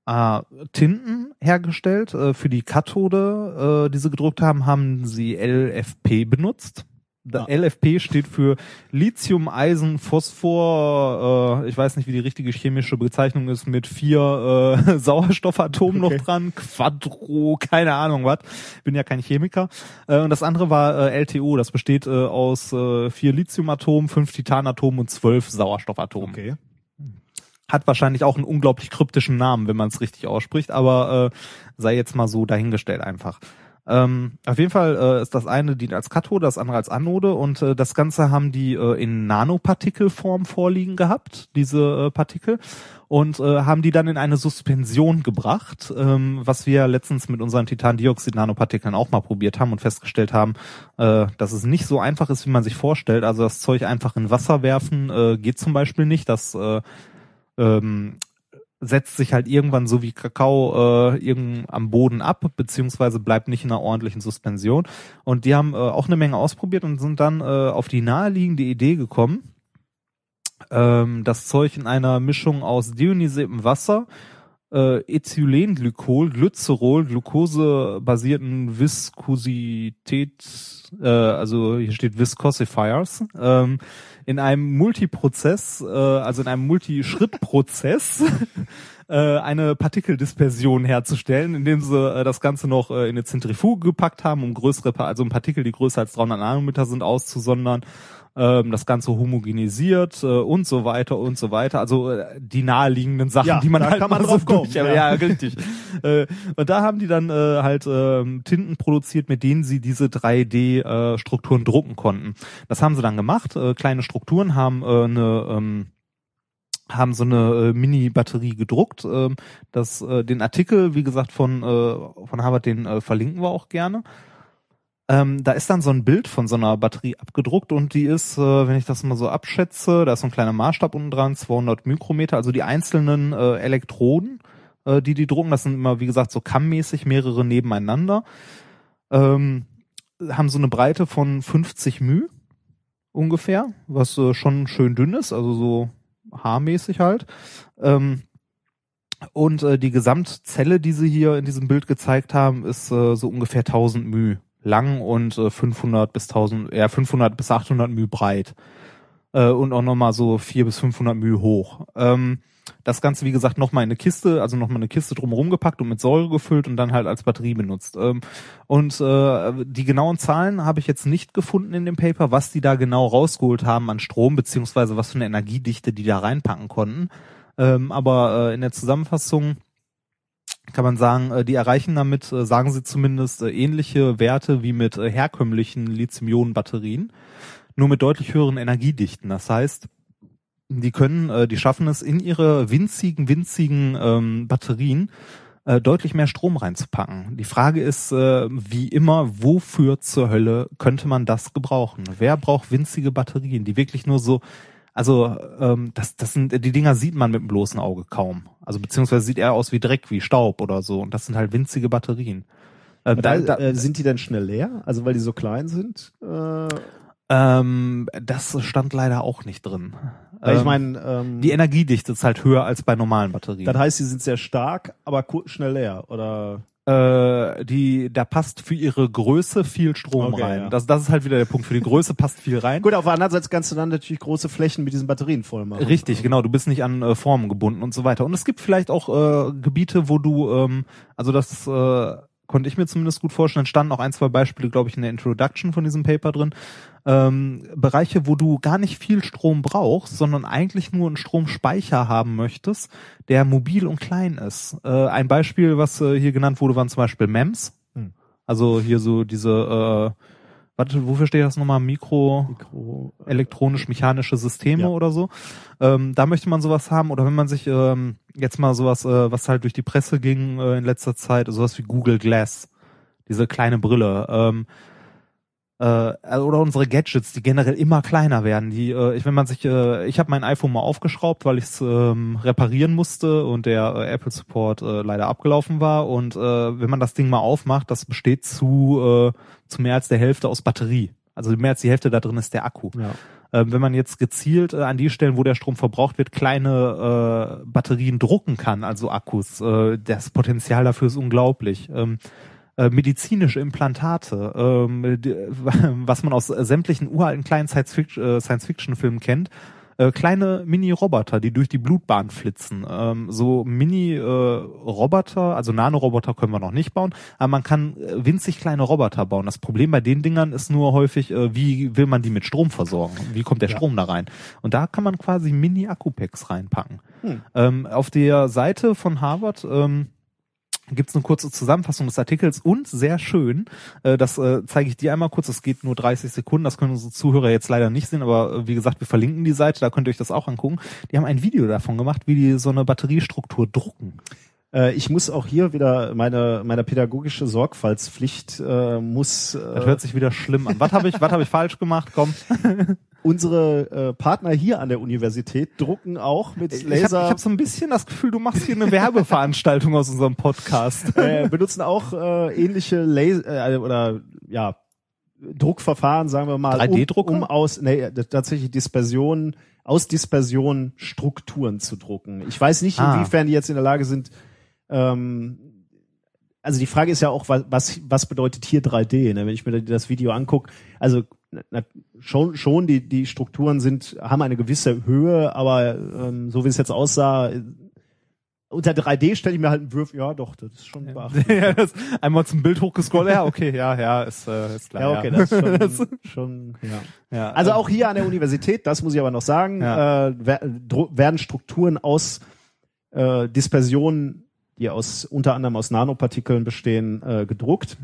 äh, Tinten hergestellt. Äh, für die Kathode, äh, die sie gedruckt haben, haben sie LFP benutzt. Da LFP steht für Lithium, Eisen, Phosphor, äh, ich weiß nicht, wie die richtige chemische Bezeichnung ist, mit vier äh, Sauerstoffatomen Okay. noch dran, Quadro, keine Ahnung was. Bin ja kein Chemiker. Äh, und das andere war äh, LTO, das besteht äh, aus äh, vier Lithiumatomen, fünf Titanatomen und zwölf Sauerstoffatomen. Okay. Hat wahrscheinlich auch einen unglaublich kryptischen Namen, wenn man es richtig ausspricht, aber äh, sei jetzt mal so dahingestellt einfach. Ähm, auf jeden Fall äh, ist das eine dient als Kathode, das andere als Anode und äh, das Ganze haben die äh, in Nanopartikelform vorliegen gehabt, diese äh, Partikel, und äh, haben die dann in eine Suspension gebracht, ähm, was wir letztens mit unseren Titandioxid-Nanopartikeln auch mal probiert haben und festgestellt haben, äh, dass es nicht so einfach ist, wie man sich vorstellt. Also das Zeug einfach in Wasser werfen äh, geht zum Beispiel nicht. Das äh, ähm, setzt sich halt irgendwann so wie Kakao äh, irgend am Boden ab, beziehungsweise bleibt nicht in einer ordentlichen Suspension. Und die haben äh, auch eine Menge ausprobiert und sind dann äh, auf die naheliegende Idee gekommen, ähm, das Zeug in einer Mischung aus deionisiertem Wasser, äh, Ethylenglykol, Glycerol, Glucose-basierten Viskosität, äh, also hier steht Viscosifiers, ähm, in einem Multiprozess, äh, also in einem Multischrittprozess, äh, eine Partikeldispersion herzustellen, indem sie äh, das Ganze noch äh, in eine Zentrifuge gepackt haben, um größere, also um Partikel, die größer als 300 Nanometer sind, auszusondern ähm, das Ganze homogenisiert äh, und so weiter und so weiter. Also äh, die naheliegenden Sachen, Ja, die man halt kann man so kommen, durch, ja. ja, richtig. äh, und da haben die dann äh, halt ähm, Tinten produziert, mit denen sie diese 3D-Strukturen drucken konnten. Das haben sie dann gemacht. Äh, kleine Strukturen haben äh, eine ähm, haben so eine äh, Mini-Batterie gedruckt. Ähm, das, äh, den Artikel, wie gesagt, von, äh, von Harvard, den äh, verlinken wir auch gerne. Ähm, da ist dann so ein Bild von so einer Batterie abgedruckt und die ist, äh, wenn ich das mal so abschätze, da ist so ein kleiner Maßstab unten dran, 200 Mikrometer, also die einzelnen äh, Elektroden, äh, die die drucken, das sind immer, wie gesagt, so kammmäßig mehrere nebeneinander, ähm, haben so eine Breite von 50 μ ungefähr, was äh, schon schön dünn ist, also so haarmäßig halt. Ähm, und äh, die Gesamtzelle, die sie hier in diesem Bild gezeigt haben, ist äh, so ungefähr 1000 μ lang und äh, 500 bis 1000, ja 500 bis 800 μ breit äh, und auch nochmal so 4 bis 500 μ hoch. Ähm, das Ganze, wie gesagt, nochmal in eine Kiste, also nochmal eine Kiste drumherum gepackt und mit Säure gefüllt und dann halt als Batterie benutzt. Ähm, und äh, die genauen Zahlen habe ich jetzt nicht gefunden in dem Paper, was die da genau rausgeholt haben an Strom, beziehungsweise was für eine Energiedichte die da reinpacken konnten. Ähm, aber äh, in der Zusammenfassung kann man sagen, äh, die erreichen damit, äh, sagen sie zumindest, äh, ähnliche Werte wie mit herkömmlichen Lithium-Ionen-Batterien, nur mit deutlich höheren Energiedichten. Das heißt, die können, die schaffen es in ihre winzigen, winzigen ähm, Batterien äh, deutlich mehr Strom reinzupacken. Die Frage ist, äh, wie immer, wofür zur Hölle könnte man das gebrauchen? Wer braucht winzige Batterien, die wirklich nur so, also ähm, das, das sind, die Dinger sieht man mit dem bloßen Auge kaum. Also beziehungsweise sieht eher aus wie Dreck, wie Staub oder so. Und das sind halt winzige Batterien. Äh, Da, da, äh, sind die denn schnell leer? Also weil die so klein sind? Äh, ähm, das stand leider auch nicht drin. weil ich Ähm, meine, ähm, die Energiedichte ist halt höher als bei normalen Batterien. das heißt, sie sind sehr stark, aber schnell leer, oder? Äh, die, da passt für ihre Größe viel Strom Okay, rein. ja. Das, das ist halt wieder der Punkt. Für die Größe passt viel rein. Gut, auf der anderen Seite kannst du dann natürlich große Flächen mit diesen Batterien voll machen. Richtig, genau. Du bist nicht an äh, Formen gebunden und so weiter. Und es gibt vielleicht auch äh, Gebiete, wo du, ähm, also das äh, konnte ich mir zumindest gut vorstellen. Standen auch ein, zwei Beispiele, glaube ich, in der Introduction von diesem Paper drin. Ähm, Bereiche, wo du gar nicht viel Strom brauchst, sondern eigentlich nur einen Stromspeicher haben möchtest, der mobil und klein ist. Äh, ein Beispiel, was äh, hier genannt wurde, waren zum Beispiel MEMS. Hm. Also hier so diese, äh, warte, wofür steht das nochmal? Mikro, Mikro, elektronisch-mechanische Systeme Ja. oder so. Ähm, da möchte man sowas haben. Oder wenn man sich ähm, jetzt mal sowas, äh, was halt durch die Presse ging äh, in letzter Zeit, sowas wie Google Glass, diese kleine Brille. Ähm, äh, oder unsere Gadgets, die generell immer kleiner werden. Die, äh, ich, wenn man sich, äh, ich habe mein iPhone mal aufgeschraubt, weil ich es ähm, reparieren musste und der äh, Apple Support äh, leider abgelaufen war. Und äh, wenn man das Ding mal aufmacht, das besteht zu äh, zu mehr als der Hälfte aus Batterie. Also mehr als die Hälfte da drin ist der Akku. Ja. Ähm, wenn man jetzt gezielt äh, an die Stellen, wo der Strom verbraucht wird, kleine äh, Batterien drucken kann, also Akkus, äh, das Potenzial dafür ist unglaublich. Ähm, äh, medizinische Implantate, ähm, die, was man aus sämtlichen uralten kleinen äh, Science-Fiction-Filmen kennt, äh, kleine Mini-Roboter, die durch die Blutbahn flitzen. Ähm, so Mini-Roboter, also Nanoroboter können wir noch nicht bauen, aber man kann äh, winzig kleine Roboter bauen. Das Problem bei den Dingern ist nur häufig, äh, wie will man die mit Strom versorgen? Wie kommt der Ja. Strom da rein? Und da kann man quasi Mini-Akku-Packs reinpacken. Hm. Ähm, auf der Seite von Harvard ähm, gibt's eine kurze Zusammenfassung des Artikels und sehr schön, äh, das äh, zeige ich dir einmal kurz, das geht nur 30 Sekunden, das können unsere Zuhörer jetzt leider nicht sehen, aber äh, wie gesagt, wir verlinken die Seite, da könnt ihr euch das auch angucken. Die haben ein Video davon gemacht, wie die so eine Batteriestruktur drucken. Äh, ich muss auch hier wieder meine meine pädagogische Sorgfaltspflicht äh, muss äh, Das hört sich wieder schlimm an. Was habe ich, was habe ich falsch gemacht? Komm. unsere äh, Partner hier an der Universität drucken auch mit Ich habe Laser ich hab so ein bisschen das Gefühl, du machst hier eine Werbeveranstaltung aus unserem Podcast. äh, benutzen auch äh, ähnliche Laser äh, oder ja Druckverfahren, sagen wir mal, 3D-Drucker? um, um aus nee, tatsächlich Dispersion aus Dispersion Strukturen zu drucken. Ich weiß nicht, Ah. inwiefern die jetzt in der Lage sind. Ähm, also die Frage ist ja auch, was was, bedeutet hier 3D? Ne? Wenn ich mir das Video angucke, also na, schon schon die die Strukturen sind haben eine gewisse Höhe, aber ähm, so wie es jetzt aussah, unter 3D stelle ich mir halt einen Würfel, ja doch, das ist schon beachtlich. ja, das, einmal zum Bild hochgescrollt, ja, okay, ja, ja, ist, äh, ist klar. Ja, okay, das ist schon, schon ja. ja, Also ähm, auch hier an der Universität, das muss ich aber noch sagen, Ja. äh, werden Strukturen aus äh, Dispersionen, die aus unter anderem aus Nanopartikeln bestehen, äh, gedruckt.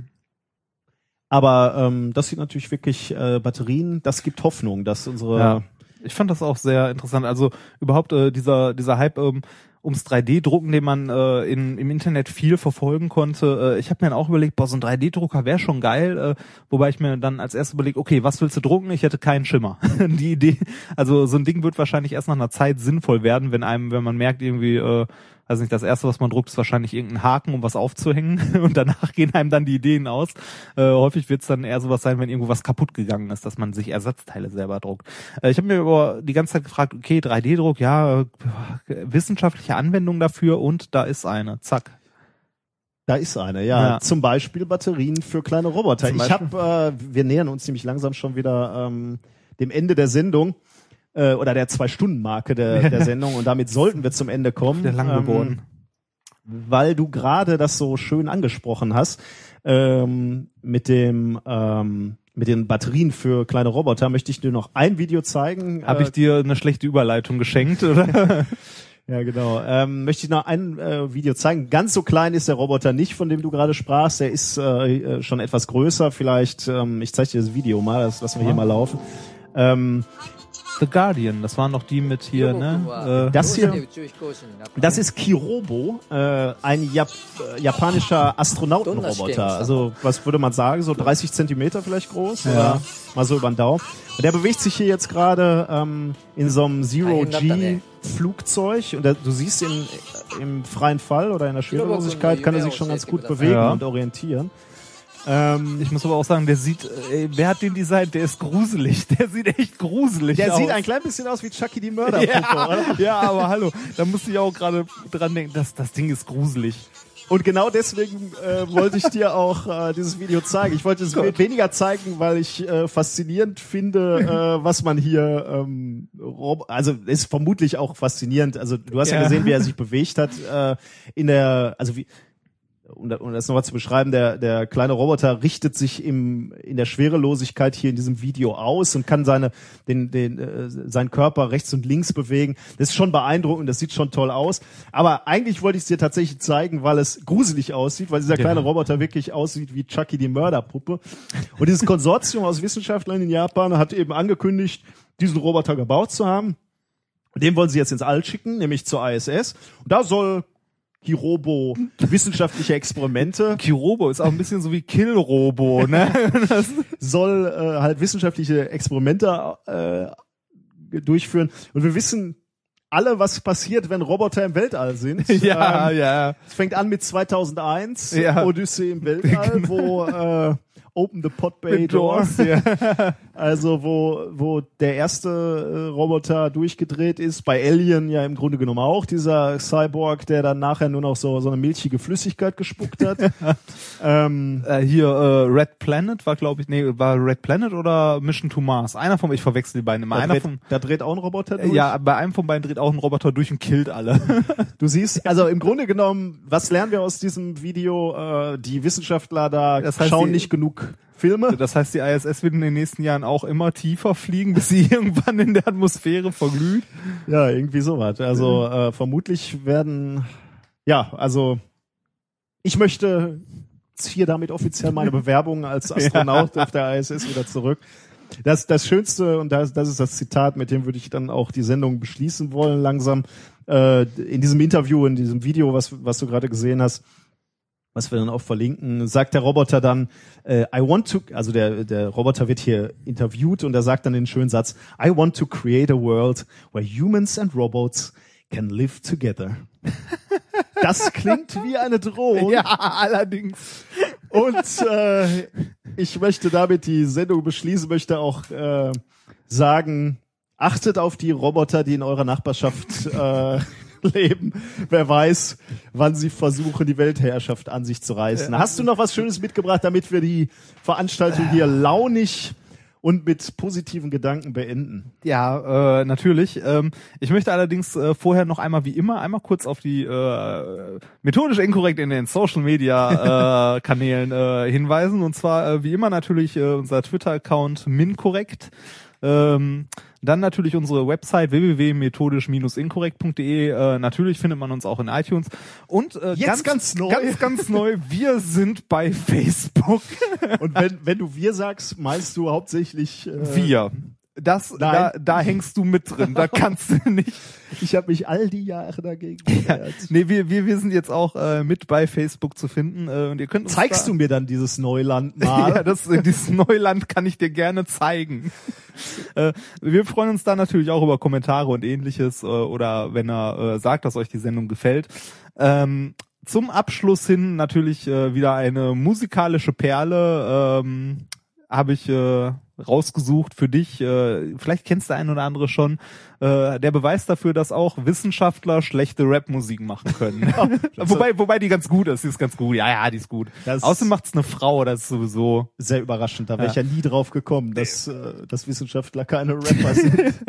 Aber ähm, das sind natürlich wirklich äh, Batterien. Das gibt Hoffnung, dass unsere Ja. Ich fand das auch sehr interessant. Also überhaupt äh, dieser dieser Hype ähm, ums 3D-Drucken, den man äh, in, im Internet viel verfolgen konnte. Äh, ich habe mir dann auch überlegt, boah, so ein 3D-Drucker wäre schon geil. Äh, wobei ich mir dann als erstes überlegt, okay, was willst du drucken? Ich hätte keinen Schimmer. Die Idee, also so ein Ding wird wahrscheinlich erst nach einer Zeit sinnvoll werden, wenn einem, wenn man merkt irgendwie, äh, also nicht das erste, was man druckt, ist wahrscheinlich irgendein Haken, um was aufzuhängen und danach gehen einem dann die Ideen aus. Äh, häufig wird es dann eher sowas sein, wenn irgendwo was kaputt gegangen ist, dass man sich Ersatzteile selber druckt. Äh, ich habe mir aber die ganze Zeit gefragt, okay, 3D-Druck, ja, äh, wissenschaftliche Anwendung dafür und da ist eine, zack. Da ist eine, ja. Ja. Zum Beispiel Batterien für kleine Roboter. Ich habe, äh, wir nähern uns nämlich langsam schon wieder ähm, dem Ende der Sendung äh, oder der Zwei-Stunden-Marke der, der Sendung und damit sollten wir zum Ende kommen. Wieder lang Ähm, geworden. weil du gerade das so schön angesprochen hast ähm, mit dem ähm, mit den Batterien für kleine Roboter möchte ich dir noch ein Video zeigen. Habe Äh, ich dir eine schlechte Überleitung geschenkt, oder? ja, genau. Ähm, möchte ich noch ein äh, Video zeigen. Ganz so klein ist der Roboter nicht, von dem du gerade sprachst. Der ist äh, äh, schon etwas größer. Vielleicht, ähm, ich zeige dir das Video mal, das lassen wir hier mal laufen. Ähm, The Guardian, das waren noch die mit hier, ne? Äh, das hier, das ist Kirobo, äh, ein Jap äh, japanischer Astronautenroboter. Also was würde man sagen, so 30 Zentimeter vielleicht groß, Ja. oder mal so über den Daumen. Und der bewegt sich hier jetzt gerade ähm, in so einem Zero-G-Flugzeug und der, du siehst ihn im freien Fall oder in der Schwerelosigkeit kann er sich schon ganz gut bewegen Ja. und orientieren. Ähm, ich muss aber auch sagen, der sieht, äh, wer hat den designt? Der ist gruselig. Der sieht echt gruselig der aus. sieht ein klein bisschen aus wie Chucky die Mörderpuppe, ja, oder? ja, aber hallo, da musste ich auch gerade dran denken, das, das Ding ist gruselig. Und genau deswegen äh, wollte ich dir auch äh, dieses Video zeigen. Ich wollte es we- weniger zeigen, weil ich äh, faszinierend finde, äh, was man hier, ähm, also ist vermutlich auch faszinierend. Also du hast ja, Ja. gesehen, wie er sich bewegt hat äh, in der, also wie um, da- das nochmal zu beschreiben, der, der kleine Roboter richtet sich im, in der Schwerelosigkeit hier in diesem Video aus und kann seine, den, den, äh, seinen Körper rechts und links bewegen. Das ist schon beeindruckend, das sieht schon toll aus. Aber eigentlich wollte ich es dir tatsächlich zeigen, weil es gruselig aussieht, weil dieser kleine Ja. Roboter wirklich aussieht wie Chucky die Mörderpuppe. Und dieses Konsortium aus Wissenschaftlern in Japan hat eben angekündigt, diesen Roboter gebaut zu haben. Und den wollen sie jetzt ins All schicken, nämlich zur ISS. Und da soll Hirobo wissenschaftliche Experimente. Kirobo ist auch ein bisschen so wie Killrobo, ne? Das, soll äh, halt wissenschaftliche Experimente äh, durchführen. Und wir wissen alle, was passiert, wenn Roboter im Weltall sind. ja, Ähm, ja. Es fängt an mit 2001, Ja. Odyssee im Weltall, wo äh, Open the Pod Bay Doors, Doors, also wo wo der erste äh, Roboter durchgedreht ist, bei Alien ja im Grunde genommen auch dieser Cyborg, der dann nachher nur noch so so eine milchige Flüssigkeit gespuckt hat. ähm, Äh, hier äh, Red Planet war, glaube ich, nee, war Red Planet oder Mission to Mars? Einer von, ich verwechsel die beiden immer. da, Einer dreht, von, da dreht auch ein Roboter durch. ja, bei einem von beiden dreht auch ein Roboter durch und killt alle. Du siehst, also im Grunde genommen, was lernen wir aus diesem Video? Äh, die Wissenschaftler da Das heißt, schauen die- nicht genug Filme. Das heißt, die ISS wird in den nächsten Jahren auch immer tiefer fliegen, bis sie irgendwann in der Atmosphäre verglüht. Ja, irgendwie sowas. Also äh, vermutlich werden, ja, also ich möchte ziehe damit offiziell meine Bewerbung als Astronaut auf der ISS wieder zurück. Das, das Schönste, und das, das ist das Zitat, mit dem würde ich dann auch die Sendung beschließen wollen, langsam. Äh, in diesem Interview, in diesem Video, was, was du gerade gesehen hast, was wir dann auch verlinken, sagt der Roboter dann, äh, I want to, also der, der Roboter wird hier interviewt und er sagt dann den schönen Satz, I want to create a world where humans and robots can live together. Das klingt wie eine Drohung. Ja, allerdings. Und äh, ich möchte damit die Sendung beschließen, möchte auch äh, sagen, achtet auf die Roboter, die in eurer Nachbarschaft äh, leben. Wer weiß, wann sie versuchen, die Weltherrschaft an sich zu reißen. Hast du noch was Schönes mitgebracht, damit wir die Veranstaltung hier launig und mit positiven Gedanken beenden? Ja, äh, natürlich. Ähm, ich möchte allerdings äh, vorher noch einmal wie immer einmal kurz auf die äh, methodisch inkorrekt in den Social Media äh, Kanälen äh, hinweisen. Und zwar äh, wie immer natürlich äh, unser Twitter-Account minkorrekt. Ähm, dann natürlich unsere Website www.methodisch-inkorrekt.de. Äh, natürlich findet man uns auch in iTunes. Und äh, Jetzt ganz neu. ganz, ganz neu, wir sind bei Facebook. Und wenn, wenn du wir sagst, meinst du hauptsächlich äh, wir. Das, da, da hängst du mit drin. Da kannst du nicht. Ich habe mich all die Jahre dagegen gewehrt. Nee, wir, wir, wir sind jetzt auch äh, mit bei Facebook zu finden. Äh, und ihr könnt uns Zeigst da, du mir dann dieses Neuland mal? Ja, das, dieses Neuland kann ich dir gerne zeigen. äh, wir freuen uns da natürlich auch über Kommentare und ähnliches äh, oder wenn er äh, sagt, dass euch die Sendung gefällt. Ähm, zum Abschluss hin natürlich äh, wieder eine musikalische Perle. Ähm, habe ich äh, rausgesucht für dich. Äh, vielleicht kennst du ein oder andere schon. Äh, der Beweis dafür, dass auch Wissenschaftler schlechte Rapmusik machen können. wobei, wobei die ganz gut ist. Die ist ganz gut. Ja, ja, die ist gut. Das- Außerdem macht's eine Frau. Das ist sowieso. Sehr überraschend, da wäre ich Ja. ja nie drauf gekommen, dass, äh, dass Wissenschaftler keine Rapper sind.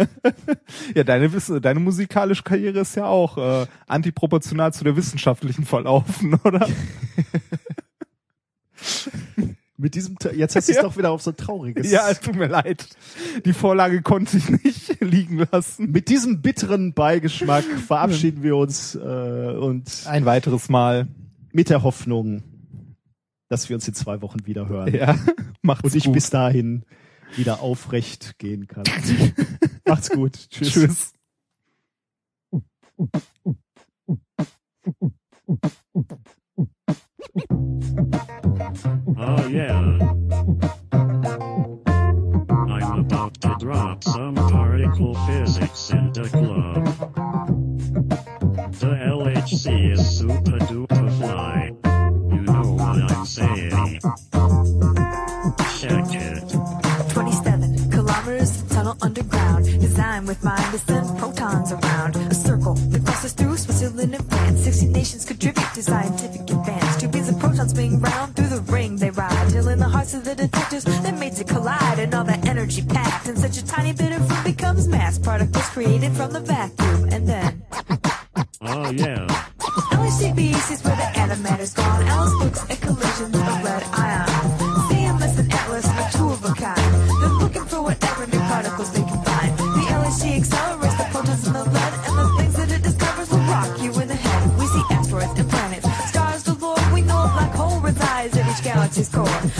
Ja, deine, deine musikalische Karriere ist ja auch äh, antiproportional zu der wissenschaftlichen verlaufen, oder? Mit diesem, jetzt hast du es doch wieder auf so ein trauriges. ja, es tut mir leid. Die Vorlage konnte ich nicht liegen lassen. Mit diesem bitteren Beigeschmack verabschieden wir uns äh, und Ein weiteres Mal. mit der Hoffnung, dass wir uns in zwei Wochen wieder hören. Ja, macht's und ich gut. bis dahin wieder aufrecht gehen kann. Macht's gut. Tschüss. Tschüss. Oh yeah. I'm about to drop some particle physics in the club. The LHC is super duper fly. You know what I'm saying. Check it. 27 kilometers tunnel underground. Designed with mind to send protons around. A circle that crosses through Switzerland and France. 60 nations contribute to advance swing round through the ring. They ride till in the hearts of the detectors, their mates it collide and all that energy packed and such a tiny bit of room becomes mass particles created from the vacuum and then oh yeah. LHCBC's where the antimatter's gone. Alice looks at collisions of red score.